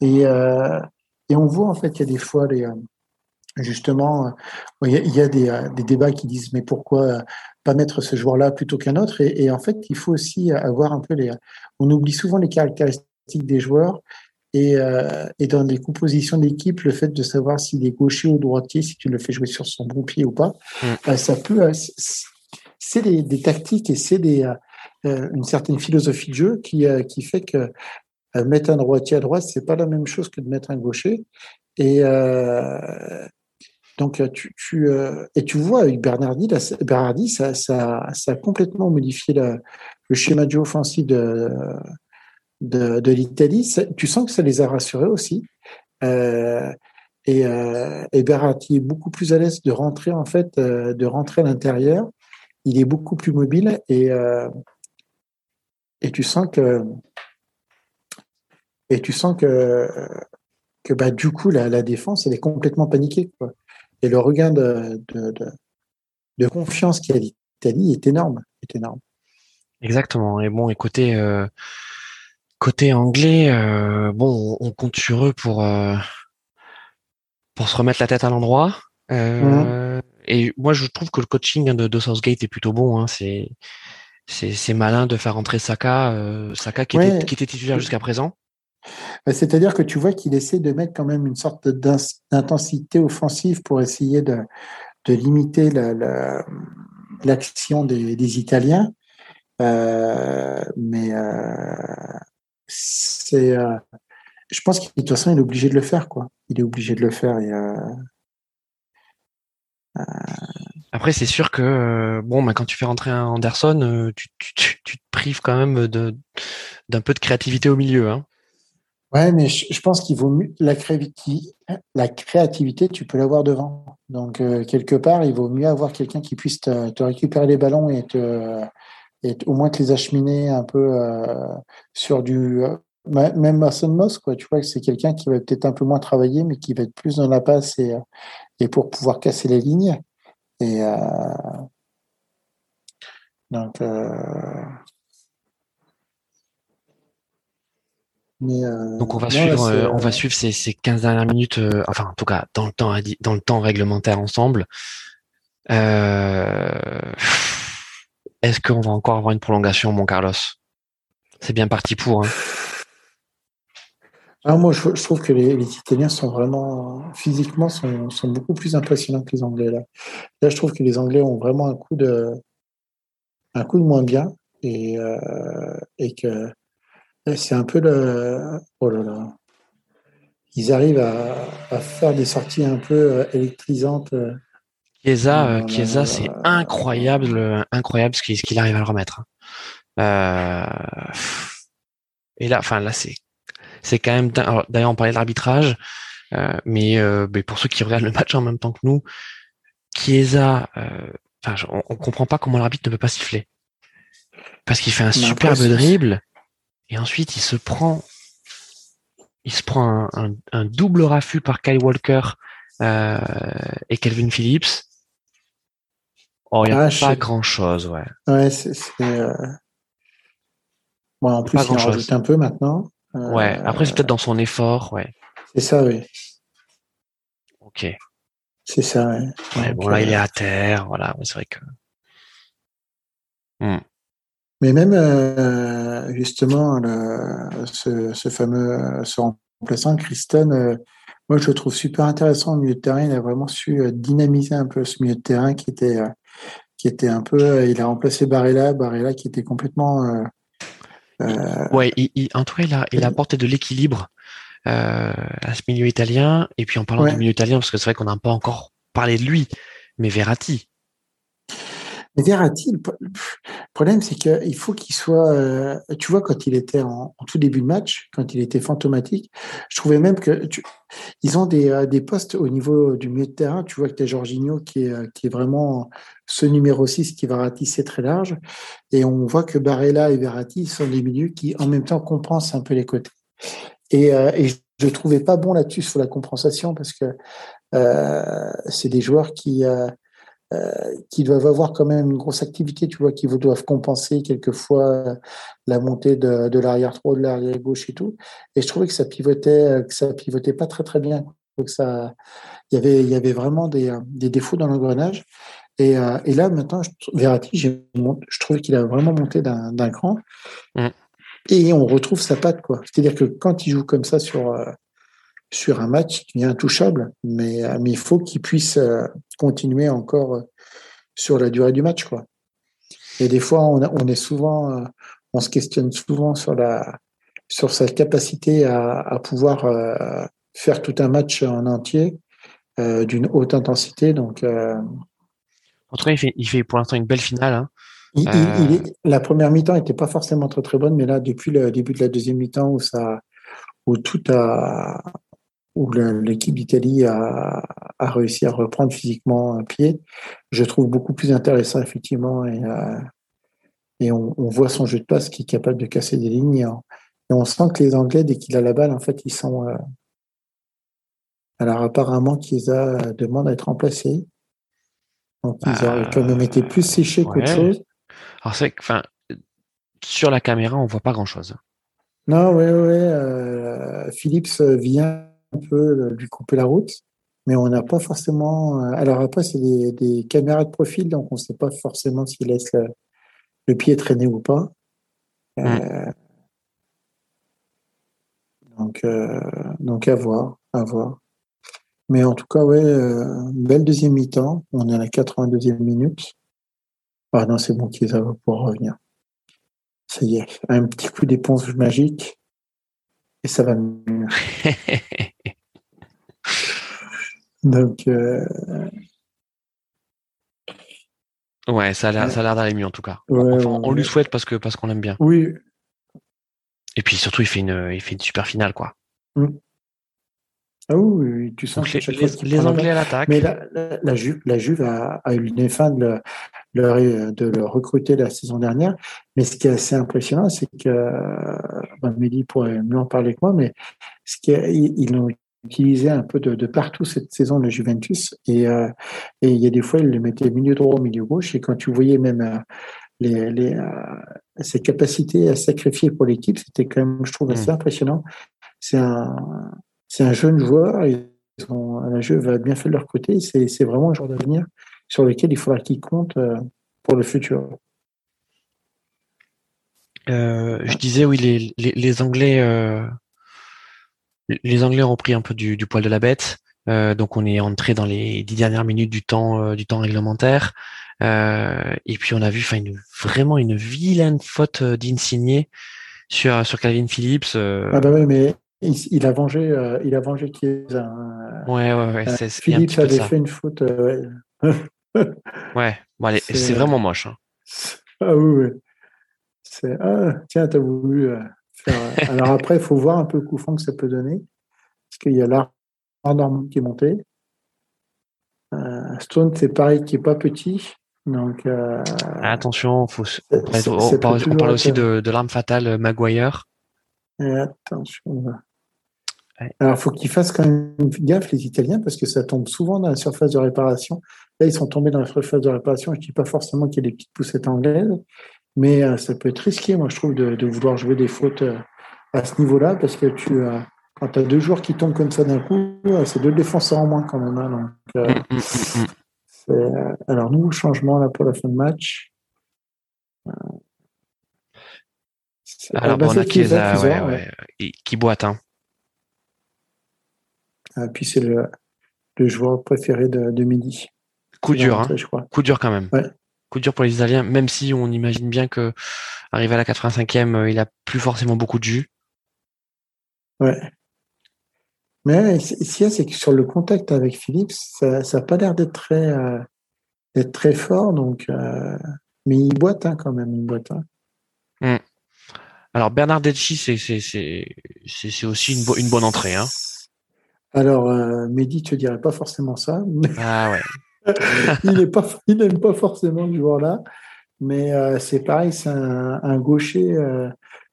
Et, et on voit en fait qu'il y a des fois les, justement, il y a, des, des, débats qui disent mais pourquoi pas mettre ce joueur-là plutôt qu'un autre? Et, en fait, il faut aussi avoir un peu les. On oublie souvent les caractéristiques des joueurs. Et, euh, et dans les compositions d'équipe, le fait de savoir s'il est gaucher ou droitier, si tu le fais jouer sur son bon pied ou pas, mm. euh, ça peut. Euh, c'est des, des, tactiques et c'est des, une certaine philosophie de jeu qui, qui fait que mettre un droitier à droite, c'est pas la même chose que de mettre un gaucher. Et, donc, euh, tu, euh, et tu vois avec Bernardi, Bernardi ça, a complètement modifié le, schéma jeu offensif de, l'Italie. Tu sens que ça les a rassurés aussi. Euh, et, euh, est beaucoup plus à l'aise de rentrer en fait, de rentrer à l'intérieur. Il est beaucoup plus mobile et et tu sens que et tu sens que que bah du coup la, défense elle est complètement paniquée. Et le regain de, de confiance qu'il y a l'Italie est énorme, est énorme. Exactement. Et bon, côté euh, côté anglais, euh, bon, on compte sur eux pour euh, pour se remettre la tête à l'endroit. Mmh. Et moi, je trouve que le coaching de, de Southgate est plutôt bon. Hein. C'est c'est malin de faire entrer Saka, Saka qui, était, qui était titulaire jusqu'à présent. C'est-à-dire que tu vois qu'il essaie de mettre quand même une sorte d'intensité offensive pour essayer de, limiter l'action la, des, Italiens. Euh, mais euh, euh, je pense qu'il est obligé de le faire quoi. Il est obligé de le faire. Après c'est sûr que bon, bah, quand tu fais rentrer un Anderson, tu, te prives quand même d'un peu de créativité au milieu. Hein. Ouais, mais je, pense qu'il vaut mieux la la créativité, tu peux l'avoir devant. Donc quelque part, il vaut mieux avoir quelqu'un qui puisse te, te, récupérer les ballons et te et au moins te les acheminer un peu euh, sur du euh, même Mason Moss quoi tu vois que c'est quelqu'un qui va peut-être un peu moins travailler mais qui va être plus dans la passe et, euh, et pour pouvoir casser les lignes et donc mais, donc on va suivre on va suivre ces, ces 15 dernières minutes enfin en tout cas dans le temps dans le temps réglementaire ensemble euh est-ce qu'on va encore avoir une prolongation, mon Carlos? C'est bien parti pour. Hein. Ah, moi, je, trouve que les, Italiens sont vraiment physiquement sont, beaucoup plus impressionnants que les Anglais là. Là, je trouve que les Anglais ont vraiment un coup de un coup de moins bien et euh, et que c'est un peu le oh là là. Ils arrivent à, faire des sorties un peu euh, électrisantes. Euh, Chiesa, Chiesa c'est incroyable, incroyable ce qu'il arrive à le remettre. Hein. Euh, et là, enfin là, c'est c'est quand même. D'ailleurs, on parlait de l'arbitrage, euh, mais, euh, mais, pour ceux qui regardent le match en même temps que nous, Chiesa, on, on, comprend pas comment l'arbitre ne peut pas siffler parce qu'il fait un superbe dribble et ensuite il se prend, il se prend un, un, un double raffut par Kyle Walker et Kelvin Phillips Oh, il n'y a ah, pas grand chose, ouais. Ouais, c'est. Euh... Bon, en plus, il en rajoute un peu maintenant. Euh... Ouais, après, c'est peut-être dans son effort, ouais. C'est ça, oui. Ok. C'est ça, ouais. Ouais, bon, là, il est euh, à terre, voilà, c'est vrai que. Hmm. Mais même, euh, justement, le, ce, ce, fameux ce remplaçant, Kristen, euh, moi, je le trouve super intéressant au milieu de terrain. Il a vraiment su dynamiser un peu ce milieu de terrain qui était qui était un peu. Euh, il a remplacé Barella, Barella qui était complètement. Euh, euh, ouais, il, en tout cas, il a, il a apporté de l'équilibre à ce milieu italien. Et puis en parlant du milieu italien, parce que c'est vrai qu'on n'a pas encore parlé de lui, mais Verratti. Mais Verratti, le problème, c'est qu'il faut qu'il soit. Euh, tu vois, quand il était en, tout début de match, quand il était fantomatique, je trouvais même que ils ont des, euh, des postes au niveau du milieu de terrain. Tu vois que tu as Jorginho qui est, euh, qui est vraiment ce numéro 6 qui va ratisser très large. Et on voit que Barella et Verratti sont des milieux qui, en même temps, compensent un peu les côtés. Et, et je ne trouvais pas bon là-dessus sur la compensation parce que c'est des joueurs qui. Euh, qui doivent avoir quand même une grosse activité, tu vois, qui doivent compenser quelquefois la montée de, de l'arrière droit, de l'arrière gauche et tout. Et je trouvais que ça pivotait, que ça pivotait pas très très bien. Donc ça, il y avait, il y avait vraiment des, des défauts dans l'engrenage. Et, euh, et, là maintenant, je, Verratti, je trouvais qu'il a vraiment monté d'un cran. Mmh. Et on retrouve sa patte, quoi. C'est-à-dire que quand il joue comme ça sur euh, sur un match qui est intouchable, mais, euh, mais il faut qu'il puisse euh, continuer encore euh, sur la durée du match. Quoi. Et des fois, on, on est souvent, on se questionne souvent sur, la, sur sa capacité à, à pouvoir faire tout un match en entier d'une haute intensité. Donc, en tout cas, il fait, il fait pour l'instant une belle finale. Hein. Il, il, est, la première mi-temps n'était pas forcément très très bonne, mais là, depuis le début de la deuxième mi-temps où ça, où tout a, où l'équipe d'Italie a, a, réussi à reprendre physiquement un pied, je trouve beaucoup plus intéressant effectivement et, euh, et on, on, voit son jeu de passe qui est capable de casser des lignes et on, sent que les Anglais dès qu'il a la balle en fait ils sont euh, alors apparemment qu'ils a demande à être remplacé Donc, ils auraient quand même été plus séchés qu'autre chose. Alors, c'est enfin, sur la caméra, on voit pas grand chose. Non, oui, oui. Euh, Philips vient un peu lui couper la route, mais on n'a pas forcément. Euh, alors après, c'est des, caméras de profil, donc on ne sait pas forcément s'il laisse le, pied traîner ou pas. Euh, donc, donc à voir, à voir. Mais en tout cas, ouais, belle deuxième mi-temps. On est à la 82e minute. Ah non, c'est bon, qu'ils va pouvoir revenir. Ça y est, un petit coup d'éponge magique et ça va mieux. Donc. Euh, ouais, ça a l'air, d'aller mieux en tout cas. on lui souhaite parce que parce qu'on l'aime bien. Oui. Et puis surtout, il fait une, il fait une super finale, quoi. Mm. Ah oui, tu sens les, les, Anglais à l'attaque. Mais la, la, Juve, la Juve a, a eu une fin de, le, de le recruter la saison dernière. Mais ce qui est assez impressionnant, c'est que ben, Mehdi pourrait mieux en parler que moi, mais ce ils l'ont utilisé un peu de, de, partout cette saison le Juventus et, euh, et il y a des fois ils le mettaient milieu droit milieu gauche et quand tu voyais même euh, les, les euh, ses capacités à sacrifier pour l'équipe c'était quand même je trouve assez mmh. impressionnant c'est un c'est un jeune joueur. Ils ont, la jeu va bien fait de leur côté. C'est vraiment un joueur d'avenir sur lequel il faudra qu'il compte pour le futur. Je disais oui, les, les, Anglais, les Anglais ont pris un peu du, poil de la bête. donc on est entré dans les dix dernières minutes du temps du temps réglementaire. et puis on a vu, vraiment une vilaine faute d'Insigné sur sur Calvin Phillips. Ah bah oui, mais il, a vengé, euh, il a vengé Chiesa. Ouais, ouais, ouais. Euh, Philippe avait fait une faute. Euh, ouais, bon, c'est vraiment moche. Hein. Ah oui, oui. C'est ah, tiens, t'as voulu faire. Alors après, il faut voir un peu le coup franc que ça peut donner, parce qu'il y a l'art Normand qui est monté. Stone, c'est pareil, qui est pas petit. Donc, attention, faut, on, parle, aussi de, de l'arme fatale Maguire. attention. Alors, il faut qu'ils fassent quand même gaffe, les Italiens, parce que ça tombe souvent dans la surface de réparation. Là, ils sont tombés dans la surface de réparation. Je ne dis pas forcément qu'il y a des petites poussettes anglaises, mais euh, ça peut être risqué, moi, je trouve, de, vouloir jouer des fautes euh, à ce niveau-là, parce que tu as, quand tu as deux joueurs qui tombent comme ça d'un coup, euh, c'est deux défenseurs en moins quand même. Hein, donc, mm, mm, mm, alors, nouveau changement là pour la fin de match. Alors, bon, on a qui, qui boite. Hein. Ah, puis c'est le, joueur préféré de, Midi. Coup dur, hein. Coup dur quand même. Coup dur pour les Italiens, même si on imagine bien que arrivé à la 85e, euh, il a plus forcément beaucoup de jus. Ouais. Mais ce qu'il y a, c'est que sur le contact avec Philippe, ça n'a pas l'air d'être très, euh, très fort. Donc, euh, mais il boite hein, quand même, il boite. Hein. Hmm. Alors Bernardeschi, c'est aussi une, une bonne entrée. Hein. Alors, euh, Mehdi, tu ne dirais pas forcément ça. Ah ouais. il n'aime pas forcément ce joueur-là. Mais euh, c'est pareil, c'est un, gaucher euh,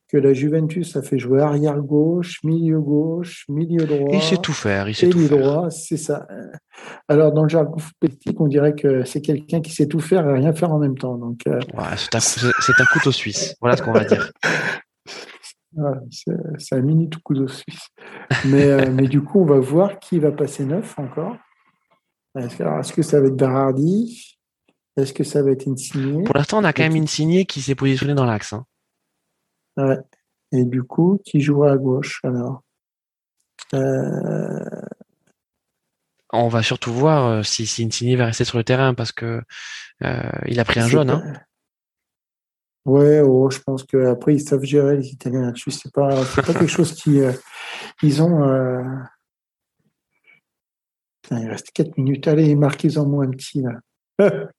que la Juventus a fait jouer arrière gauche, milieu gauche, milieu droit. Il sait tout faire. Il sait tout droit, c'est ça. Alors, dans le jargon politique, on dirait que c'est quelqu'un qui sait tout faire et rien faire en même temps. Donc, c'est un, un couteau suisse. Voilà ce qu'on va dire. c'est un mini tout de Suisse. Mais, euh, mais du coup, on va voir qui va passer neuf encore. Est-ce que ça va être Berardi? Est-ce que ça va être Insigné Pour l'instant, on a quand même Insigné qui s'est positionné dans l'axe. Hein. Ouais. Et du coup, qui jouera à gauche alors? Euh, On va surtout voir euh, si, si Insigné va rester sur le terrain parce que il a pris un jaune. Hein. Ouais, oh, je pense qu'après, ils savent gérer les Italiens là-dessus. C'est pas, pas quelque chose qui. Euh, ils ont. Il reste 4 minutes. Allez, marquez-en moi un petit, là.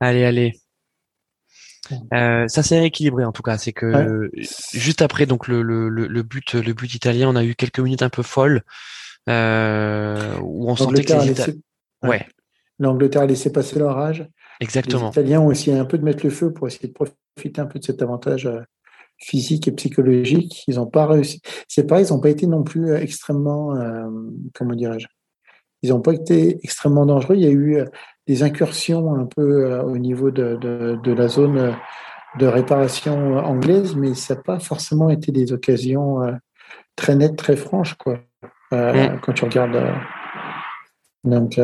allez, allez. Euh, ça s'est rééquilibré en tout cas. C'est que juste après donc le, le, le, but le but italien, on a eu quelques minutes un peu folles euh, où on sentait que les Italiens. Ouais. L'Angleterre a laissé passer l'orage. Exactement. Les Italiens ont essayé un peu de mettre le feu pour essayer de profiter un peu de cet avantage euh, physique et psychologique. Ils n'ont pas réussi. C'est pareil, ils n'ont pas été non plus euh, extrêmement, euh, comment dirais-je, ils n'ont pas été extrêmement dangereux. Il y a eu des incursions un peu au niveau de, de, de la zone de réparation anglaise, mais ça n'a pas forcément été des occasions très nettes, très franches, quoi. Mm. Quand tu regardes. donc,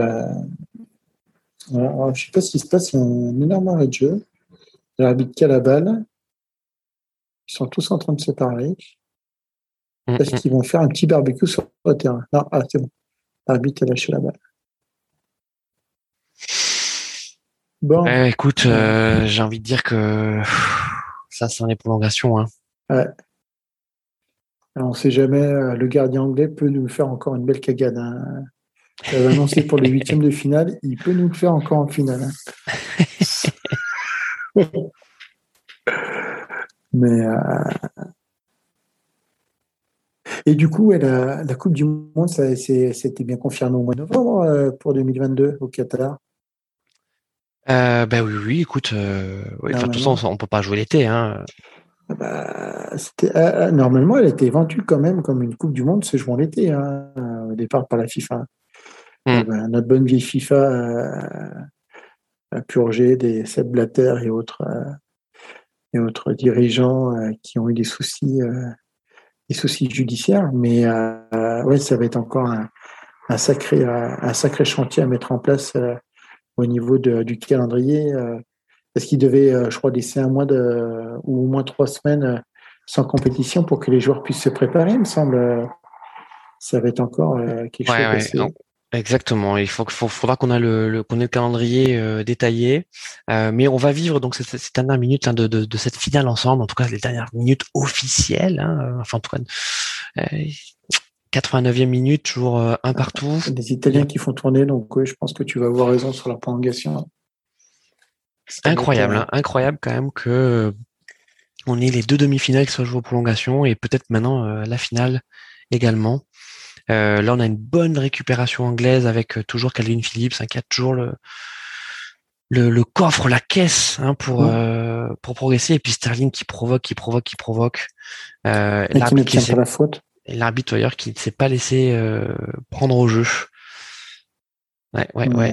je ne sais pas ce qui se passe, il y a un énorme arrêt de jeu. L'arbitre a la balle. Ils sont tous en train de se parler. Mm, Est-ce mm. qu'ils vont faire un petit barbecue sur le terrain Non, ah, c'est bon. L'arbitre a lâché la balle. Bon. Eh, écoute, euh, j'ai envie de dire que ça, c'est les prolongations. Hein. Ouais. on ne sait jamais, euh, le gardien anglais peut nous faire encore une belle cagade. Hein. Il annoncé pour les huitièmes de finale, il peut nous le faire encore en finale. Hein. Mais euh, et du coup, la, Coupe du Monde, ça c'était bien confirmé au mois de novembre euh, pour 2022 au Qatar. Euh, ben oui, oui, écoute, euh, de toute façon, on peut pas jouer l'été. Hein. Ah bah, normalement, elle était vendue quand même comme une Coupe du Monde se jouant l'été, hein, au départ par la FIFA. Hmm. Bah, notre bonne vieille FIFA a purgé des Seb Blatter et autres, et autres dirigeants qui ont eu des soucis des soucis judiciaires, mais euh, ouais, ça va être encore un, sacré, un sacré chantier à mettre en place euh, au niveau de, du calendrier. Euh, parce qu'il devait, je crois, laisser un mois de, ou au moins trois semaines sans compétition pour que les joueurs puissent se préparer, il me semble. Ça va être encore quelque chose. Exactement. Il faut, faudra qu'on a le, qu'on ait le calendrier euh, détaillé, euh, mais on va vivre donc cette, cette dernière minute hein, de, de, cette finale ensemble. En tout cas, les dernières minutes officielles. Hein, euh, enfin, en tout cas, 89e minute, toujours un partout. Des Italiens qui font tourner, donc oui, je pense que tu vas avoir raison sur la prolongation. Incroyable, hein, incroyable quand même que on ait les deux demi-finales qui soient jouées aux prolongations et peut-être maintenant la finale également. Euh, là, on a une bonne récupération anglaise avec euh, toujours Calvin Phillips hein, qui a toujours le, le, coffre, la caisse hein, pour euh, pour progresser. Et puis Sterling qui provoque, qui provoque, qui provoque. Euh, l'arbitre qui, la faute. Et l'arbitre d'ailleurs qui ne s'est pas laissé prendre au jeu. Ouais, ouais, ouais.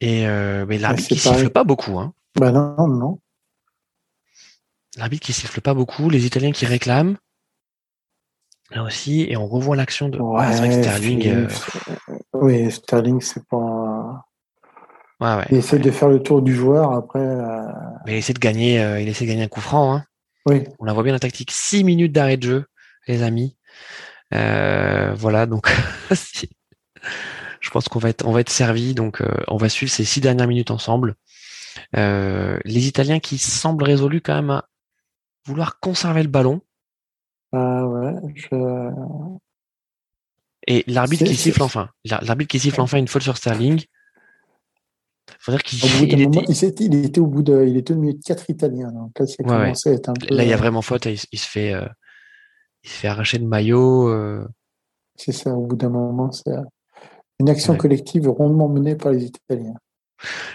Et mais l'arbitre qui siffle pas beaucoup. Hein. Bah non, non. L'arbitre qui siffle pas beaucoup, les Italiens qui réclament là aussi, et on revoit l'action de Sterling. Euh, oui, Sterling, c'est pas. il essaie de faire le tour du joueur après. Euh, Mais il essaie de gagner, euh, il essaie de gagner un coup franc. Hein. Oui. On la voit bien la tactique. Six minutes d'arrêt de jeu, les amis. voilà, donc je pense qu'on va être, on va être servi. Donc, on va suivre ces six dernières minutes ensemble. les Italiens qui semblent résolus quand même à vouloir conserver le ballon. Ah ouais, Et l'arbitre qui siffle enfin. L'arbitre qui siffle enfin une faute sur Sterling. Faut dire qu'il il, était... il, était... au bout de, il était au milieu de quatre Italiens. là, il y a vraiment faute. Il, se fait, euh, il se fait arracher le maillot. Euh. C'est ça. Au bout d'un moment, c'est une action collective rondement menée par les Italiens.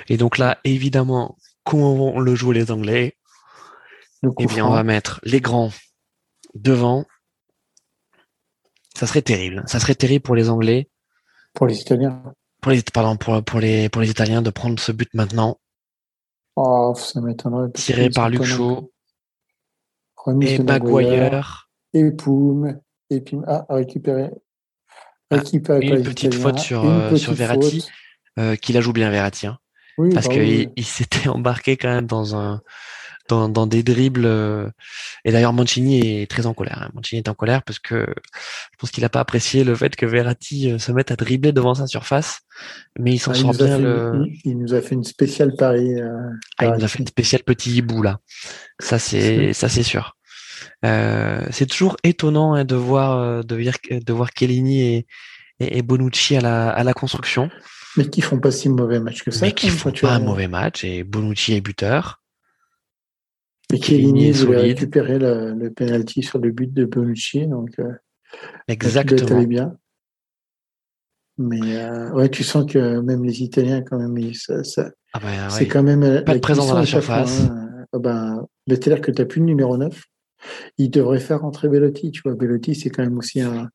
Et donc là, évidemment, comment vont le jouer les Anglais? Eh bien, on va mettre les grands devant, ça serait terrible. Ça serait terrible pour les Anglais. Pour les Italiens. Pour les, pardon, pour, pour les, pour les Italiens de prendre ce but maintenant. Oh, ça m'étonnerait. Tiré par Luke Shaw. Et Maguire. Et Poum. Et puis, ah, récupérer. Ah, une petite faute sur, euh, sur Verratti, euh, qui la joue bien Verratti. Hein. parce bah qu'il il s'était embarqué quand même dans un, dans, des dribbles. Euh, et d'ailleurs, Mancini est très en colère. Hein. Mancini est en colère parce que je pense qu'il n'a pas apprécié le fait que Verratti euh, se mette à dribbler devant sa surface. Mais il s'en ah, sort bien. Le... Il nous a fait une spéciale Paris. Euh, ah, il nous a fait une spéciale petit hibou là. Ça c'est ça c'est sûr. c'est toujours étonnant hein, de voir de, de voir Kellini et, et, Bonucci à la, à la construction. Mais qui font pas si mauvais match que ça. Mais qui font pas un mauvais match et Bonucci est buteur. Et Chiellini voulait récupérer le, le penalty sur le but de Bonucci, donc euh, exactement. bien. Mais euh, ouais, tu sens que même les Italiens quand même, ça, ça ah ben, c'est quand même pas de présence dans la surface. Hein. Ah ben, c'est-à-dire que tu n'as plus le numéro 9. Il devrait faire rentrer Bellotti. Tu vois, Bellotti, c'est quand même aussi un,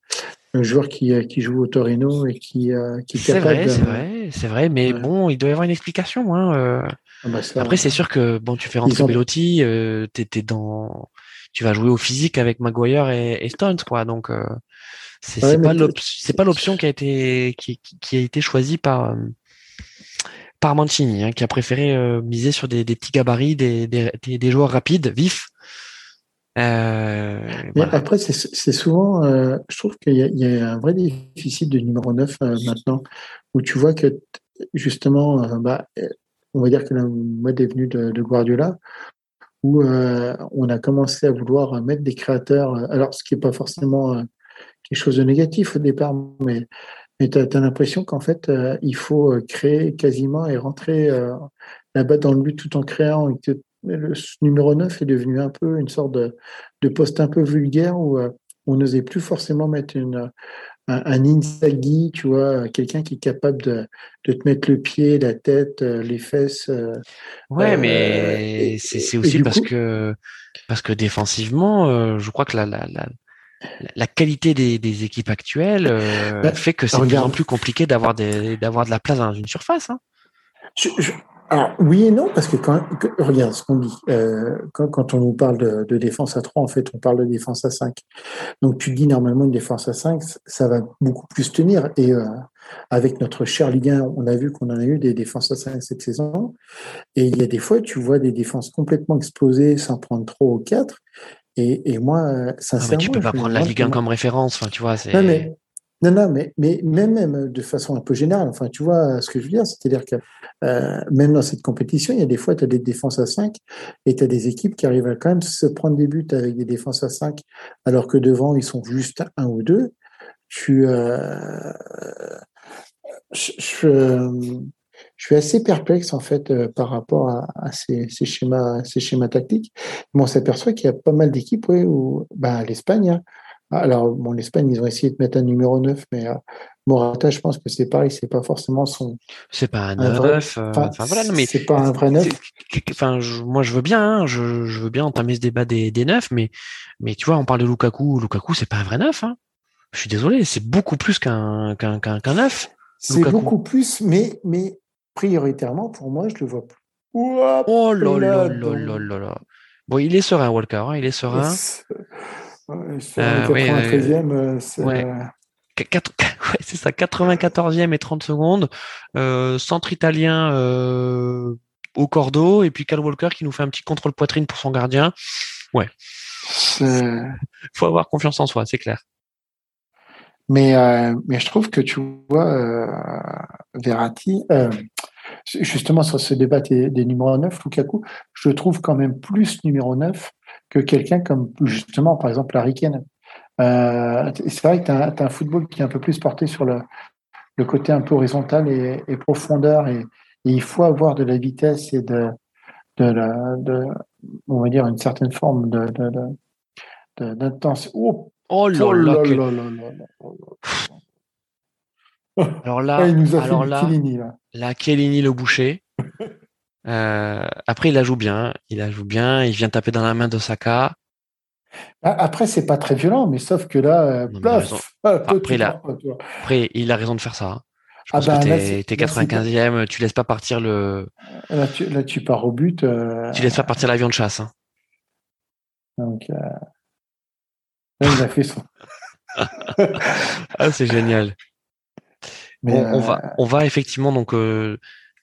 un joueur qui, qui joue au Torino et qui, qui est, vrai, C'est vrai, c'est vrai, mais bon, il doit y avoir une explication. Hein, ah bah Après, c'est sûr que bon, tu fais rentrer ont... Bellotti, euh, dans, tu vas jouer au physique avec Maguire et, Stones, quoi. Donc, c'est pas l'option qui a été qui, qui, a été choisie par par Mancini, hein, qui a préféré miser sur des, des petits gabarits, des, des, des, joueurs rapides, vifs, euh, Après, c'est souvent, euh, je trouve qu'il y, y, a un vrai déficit de numéro 9 euh, maintenant, où tu vois que justement, euh, bah, on va dire que la mode est venue de, de Guardiola, où on a commencé à vouloir mettre des créateurs, alors ce qui n'est pas forcément quelque chose de négatif au départ, mais, tu as, l'impression qu'en fait, il faut créer quasiment et rentrer là-bas dans le but tout en créant le numéro 9 est devenu un peu une sorte de, poste un peu vulgaire où euh, on n'osait plus forcément mettre une, un, un tu vois, quelqu'un qui est capable de, te mettre le pied, la tête, euh, les fesses. Euh, ouais, mais c'est aussi parce que parce que défensivement, je crois que la, la, la, qualité des, équipes actuelles bah, fait que c'est de plus en plus compliqué d'avoir d'avoir de la place dans une surface. Hein. Alors, oui et non, parce que quand, regarde ce qu'on dit, euh, quand, quand, on nous parle de, de, défense à 3, en fait, on parle de défense à 5. Donc, tu dis normalement une défense à 5, ça va beaucoup plus tenir. Et euh, avec notre cher Ligue 1, on a vu qu'on en a eu des défenses à 5 cette saison. Et il y a des fois, tu vois des défenses complètement explosées sans prendre 3 ou 4. Et, et moi, sincèrement. Ah, mais tu peux pas prendre la Ligue 1 comme référence. Enfin, tu vois, c'est. Non, non, mais, même, de façon un peu générale, enfin, tu vois ce que je veux dire, c'est-à-dire que euh, même dans cette compétition, il y a des fois, tu as des défenses à 5 et tu as des équipes qui arrivent à quand même se prendre des buts avec des défenses à 5, alors que devant, ils sont juste un ou deux. Euh, je, suis assez perplexe, en fait, euh, par rapport à, ces, schémas, ces schémas tactiques. Mais on s'aperçoit qu'il y a pas mal d'équipes, où, ben, l'Espagne, hein, alors, bon, l'Espagne, ils ont essayé de mettre un numéro 9, mais euh, Morata, je pense que c'est pareil, c'est pas forcément son. C'est pas un 9. Euh, enfin, voilà, mais. C'est pas un vrai 9. Enfin, moi, je veux bien, hein, je, je, veux bien entamer ce débat des, des 9, mais, mais tu vois, on parle de Lukaku. Lukaku, c'est pas un vrai 9. Hein. Je suis désolé, c'est beaucoup plus qu'un qu'un qu'un qu 9. C'est beaucoup plus, mais, mais prioritairement, pour moi, je le vois plus. oh là là là là là là. Bon, il est serein, Walker, hein, il est serein. Ouais, c'est 93e, c'est ouais. c'est ça, 94e et 30 secondes. Euh, centre italien euh, au cordeau et puis Cal Walker qui nous fait un petit contrôle poitrine pour son gardien. Ouais. Faut avoir confiance en soi, c'est clair. Mais, euh, mais je trouve que tu vois, Verratti, justement sur ce débat des, des numéros 9, Lukaku, je trouve quand même plus numéro 9 que quelqu'un comme justement, par exemple, Harry Kane. Euh, c'est vrai que tu as, un football qui est un peu plus porté sur le, le côté un peu horizontal et, et profondeur, et, il faut avoir de la vitesse et de, de, la, de on va dire, une certaine forme de, d'intensité. Oh, oh là là, là, là, Alors là, il nous a alors là, là, la Kellini le boucher. Euh, après, il la joue bien. Il la joue bien. Il vient taper dans la main d'Osaka. Ah, après, c'est pas très violent, mais sauf que là, après, après, il a raison de faire ça. Je ah pense que t'es 95e, tu laisses pas partir le. Là, tu, là, tu pars au but. Euh... Tu laisses pas partir l'avion de chasse. Hein. Donc, euh... là, il a fait son. ah, c'est génial. Mais on, on, va, euh, on va effectivement donc euh,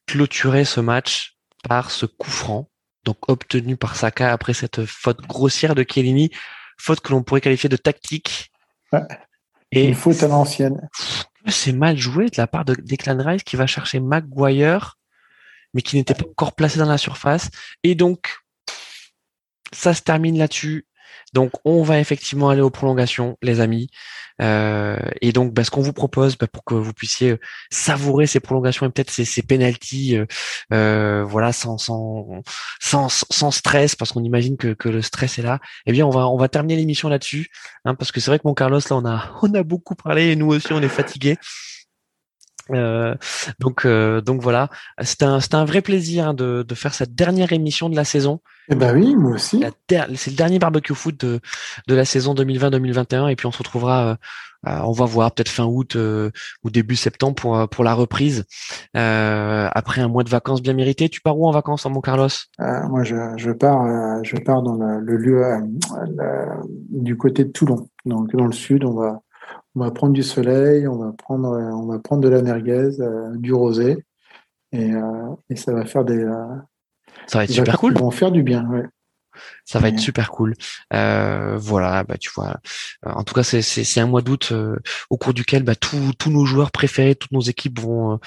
clôturer ce match par ce coup franc, donc obtenu par Saka après cette faute grossière de Chiellini, faute que l'on pourrait qualifier de tactique. Et une faute à l'ancienne. C'est mal joué de la part de Declan Rice qui va chercher Maguire, mais qui n'était pas encore placé dans la surface. Et donc, ça se termine là-dessus. Donc, on va effectivement aller aux prolongations, les amis. Euh, et donc, bah, ce qu'on vous propose, bah, pour que vous puissiez savourer ces prolongations et peut-être ces, ces penalties, euh, euh, voilà, sans, sans, sans, sans stress, parce qu'on imagine que, que le stress est là. Eh bien, on va, on va terminer l'émission là-dessus, hein, parce que c'est vrai que mon Carlos, là, on a, on a beaucoup parlé et nous aussi, on est fatigués. Euh, donc, euh, donc voilà, c'était un, un vrai plaisir hein, de, de, faire cette dernière émission de la saison. Eh ben oui, moi aussi. C'est le dernier barbecue foot de, de la saison 2020-2021 et puis on se retrouvera, euh, on va voir peut-être fin août ou début septembre pour pour la reprise après un mois de vacances bien mérité. Tu pars où en vacances, en hein, mon Carlos? Moi, je, je pars, je pars dans le, le lieu du côté de Toulon, donc dans le sud. On va on va prendre du soleil, on va prendre, on va prendre de la merguez, euh, du rosé, et, euh, et, ça va faire des. Euh, ça va être super cool. Vont faire du bien. Ouais. Ça va être super cool. Euh, voilà, bah tu vois. En tout cas, c'est un mois d'août au cours duquel bah, tous nos joueurs préférés, toutes nos équipes vont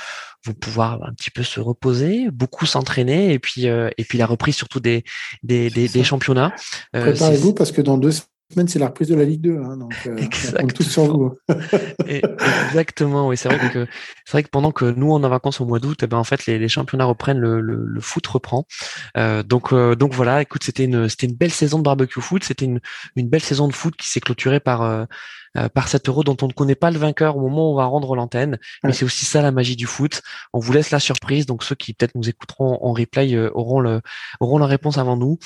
vont pouvoir un petit peu se reposer, beaucoup s'entraîner et puis et puis la reprise surtout des des, des, des championnats. Préparez-vous parce que dans deux c'est la reprise de la Ligue 2. Hein, donc, euh, on tous sur vous. exactement, oui. C'est vrai que c'est vrai que pendant que nous on a vacances au mois d'août, eh ben en fait les, les championnats reprennent, le, le, le foot reprend. Euh, donc euh, donc voilà. Écoute, c'était une c'était une belle saison de barbecue foot. C'était une une belle saison de foot qui s'est clôturée par euh, euh, par cet euro dont on ne connaît pas le vainqueur au moment où on va rendre l'antenne. Mais c'est aussi ça la magie du foot. On vous laisse la surprise. Donc ceux qui peut-être nous écouteront en replay auront le auront la réponse avant nous.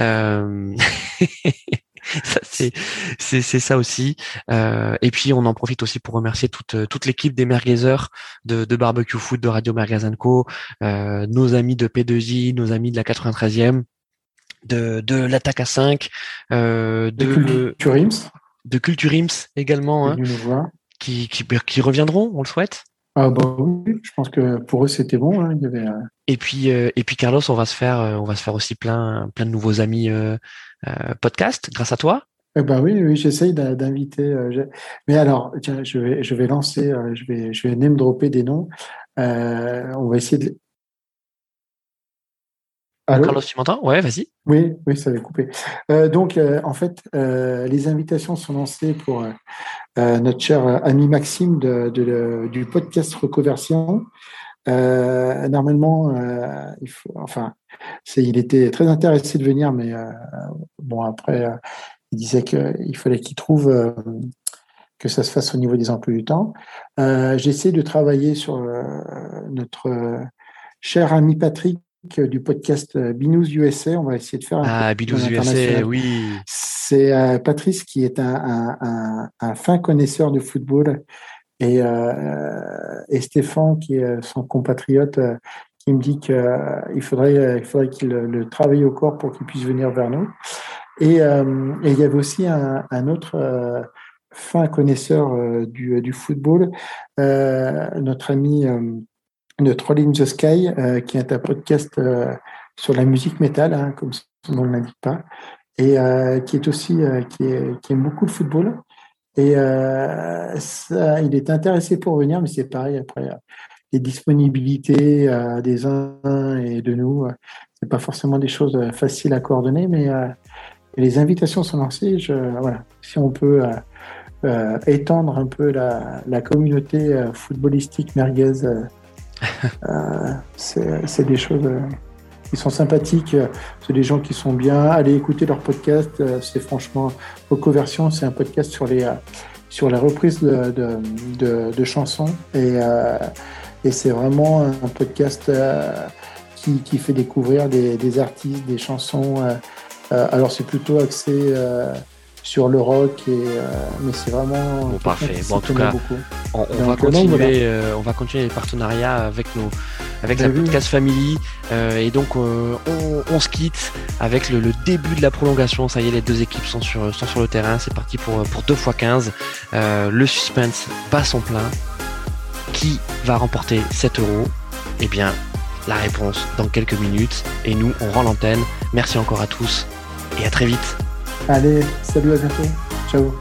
Euh... c'est c'est ça aussi. Euh, et puis on en profite aussi pour remercier toute toute l'équipe des merguezers de, de barbecue foot de Radio Mergazanco, euh, nos amis de P2J, nos amis de la 93e, de de l'attaque à 5, euh, de Culturims, de également, hein, qui, qui qui reviendront, on le souhaite. Ah bah oui, je pense que pour eux c'était bon. Hein. Il y avait, euh, Et puis euh, et puis Carlos, on va se faire euh, on va se faire aussi plein plein de nouveaux amis euh, podcast grâce à toi. Eh ben oui, oui, j'essaye d'inviter. Mais alors, tiens, je vais je vais lancer, je vais je vais name dropper des noms. on va essayer de Allô Carlos, tu m'entends Ouais, vas-y. Oui, oui, ça avait coupé. Euh, donc, euh, en fait, euh, les invitations sont lancées pour notre cher ami Maxime de, de, du podcast Reconversion. normalement, il faut, enfin, il était très intéressé de venir, mais bon, après, il disait qu'il fallait qu'il trouve que ça se fasse au niveau des emplois du temps. J'essaie de travailler sur notre cher ami Patrick du podcast euh, Binous USA. On va essayer de faire un Ah, Binous USA, oui. C'est euh, Patrice qui est un, un, un, fin connaisseur du football et, euh, et Stéphane qui est son compatriote qui me dit qu'il faudrait, il faudrait qu'il le travaille au corps pour qu'il puisse venir vers nous. Et, et il y avait aussi un, un autre fin connaisseur du, du football, notre ami de Troll the Sky, euh, qui est un podcast euh, sur la musique métal, hein, comme son nom ne l'indique pas, et euh, qui est aussi qui, aime beaucoup le football. Et il est intéressé pour venir, mais c'est pareil après les disponibilités des uns et de nous, c'est pas forcément des choses faciles à coordonner, mais les invitations sont lancées. Voilà, si on peut étendre un peu la, la communauté footballistique merguez c'est des choses euh, qui sont sympathiques. C'est des gens qui sont bien. Allez écouter leur podcast. Euh, c'est franchement Reconversion. C'est un podcast sur les sur la reprise de, de, chansons et, et c'est vraiment un podcast qui, qui, fait découvrir des, artistes, des chansons. alors c'est plutôt axé sur le rock et euh, mais c'est vraiment bon, parfait. bon, en tout cas on, on, va continuer, euh, on va continuer les partenariats avec nos avec la podcast family euh, et donc on, on, se quitte avec le, le, début de la prolongation. Ça y est les deux équipes sont sur sont sur le terrain. C'est parti pour pour 2 x 15 le suspense bat son plein. Qui va remporter 7 euros? Eh bien la réponse dans quelques minutes. Et nous on rend l'antenne. Merci encore à tous et à très vite Allez, salut, à bientôt. Ciao.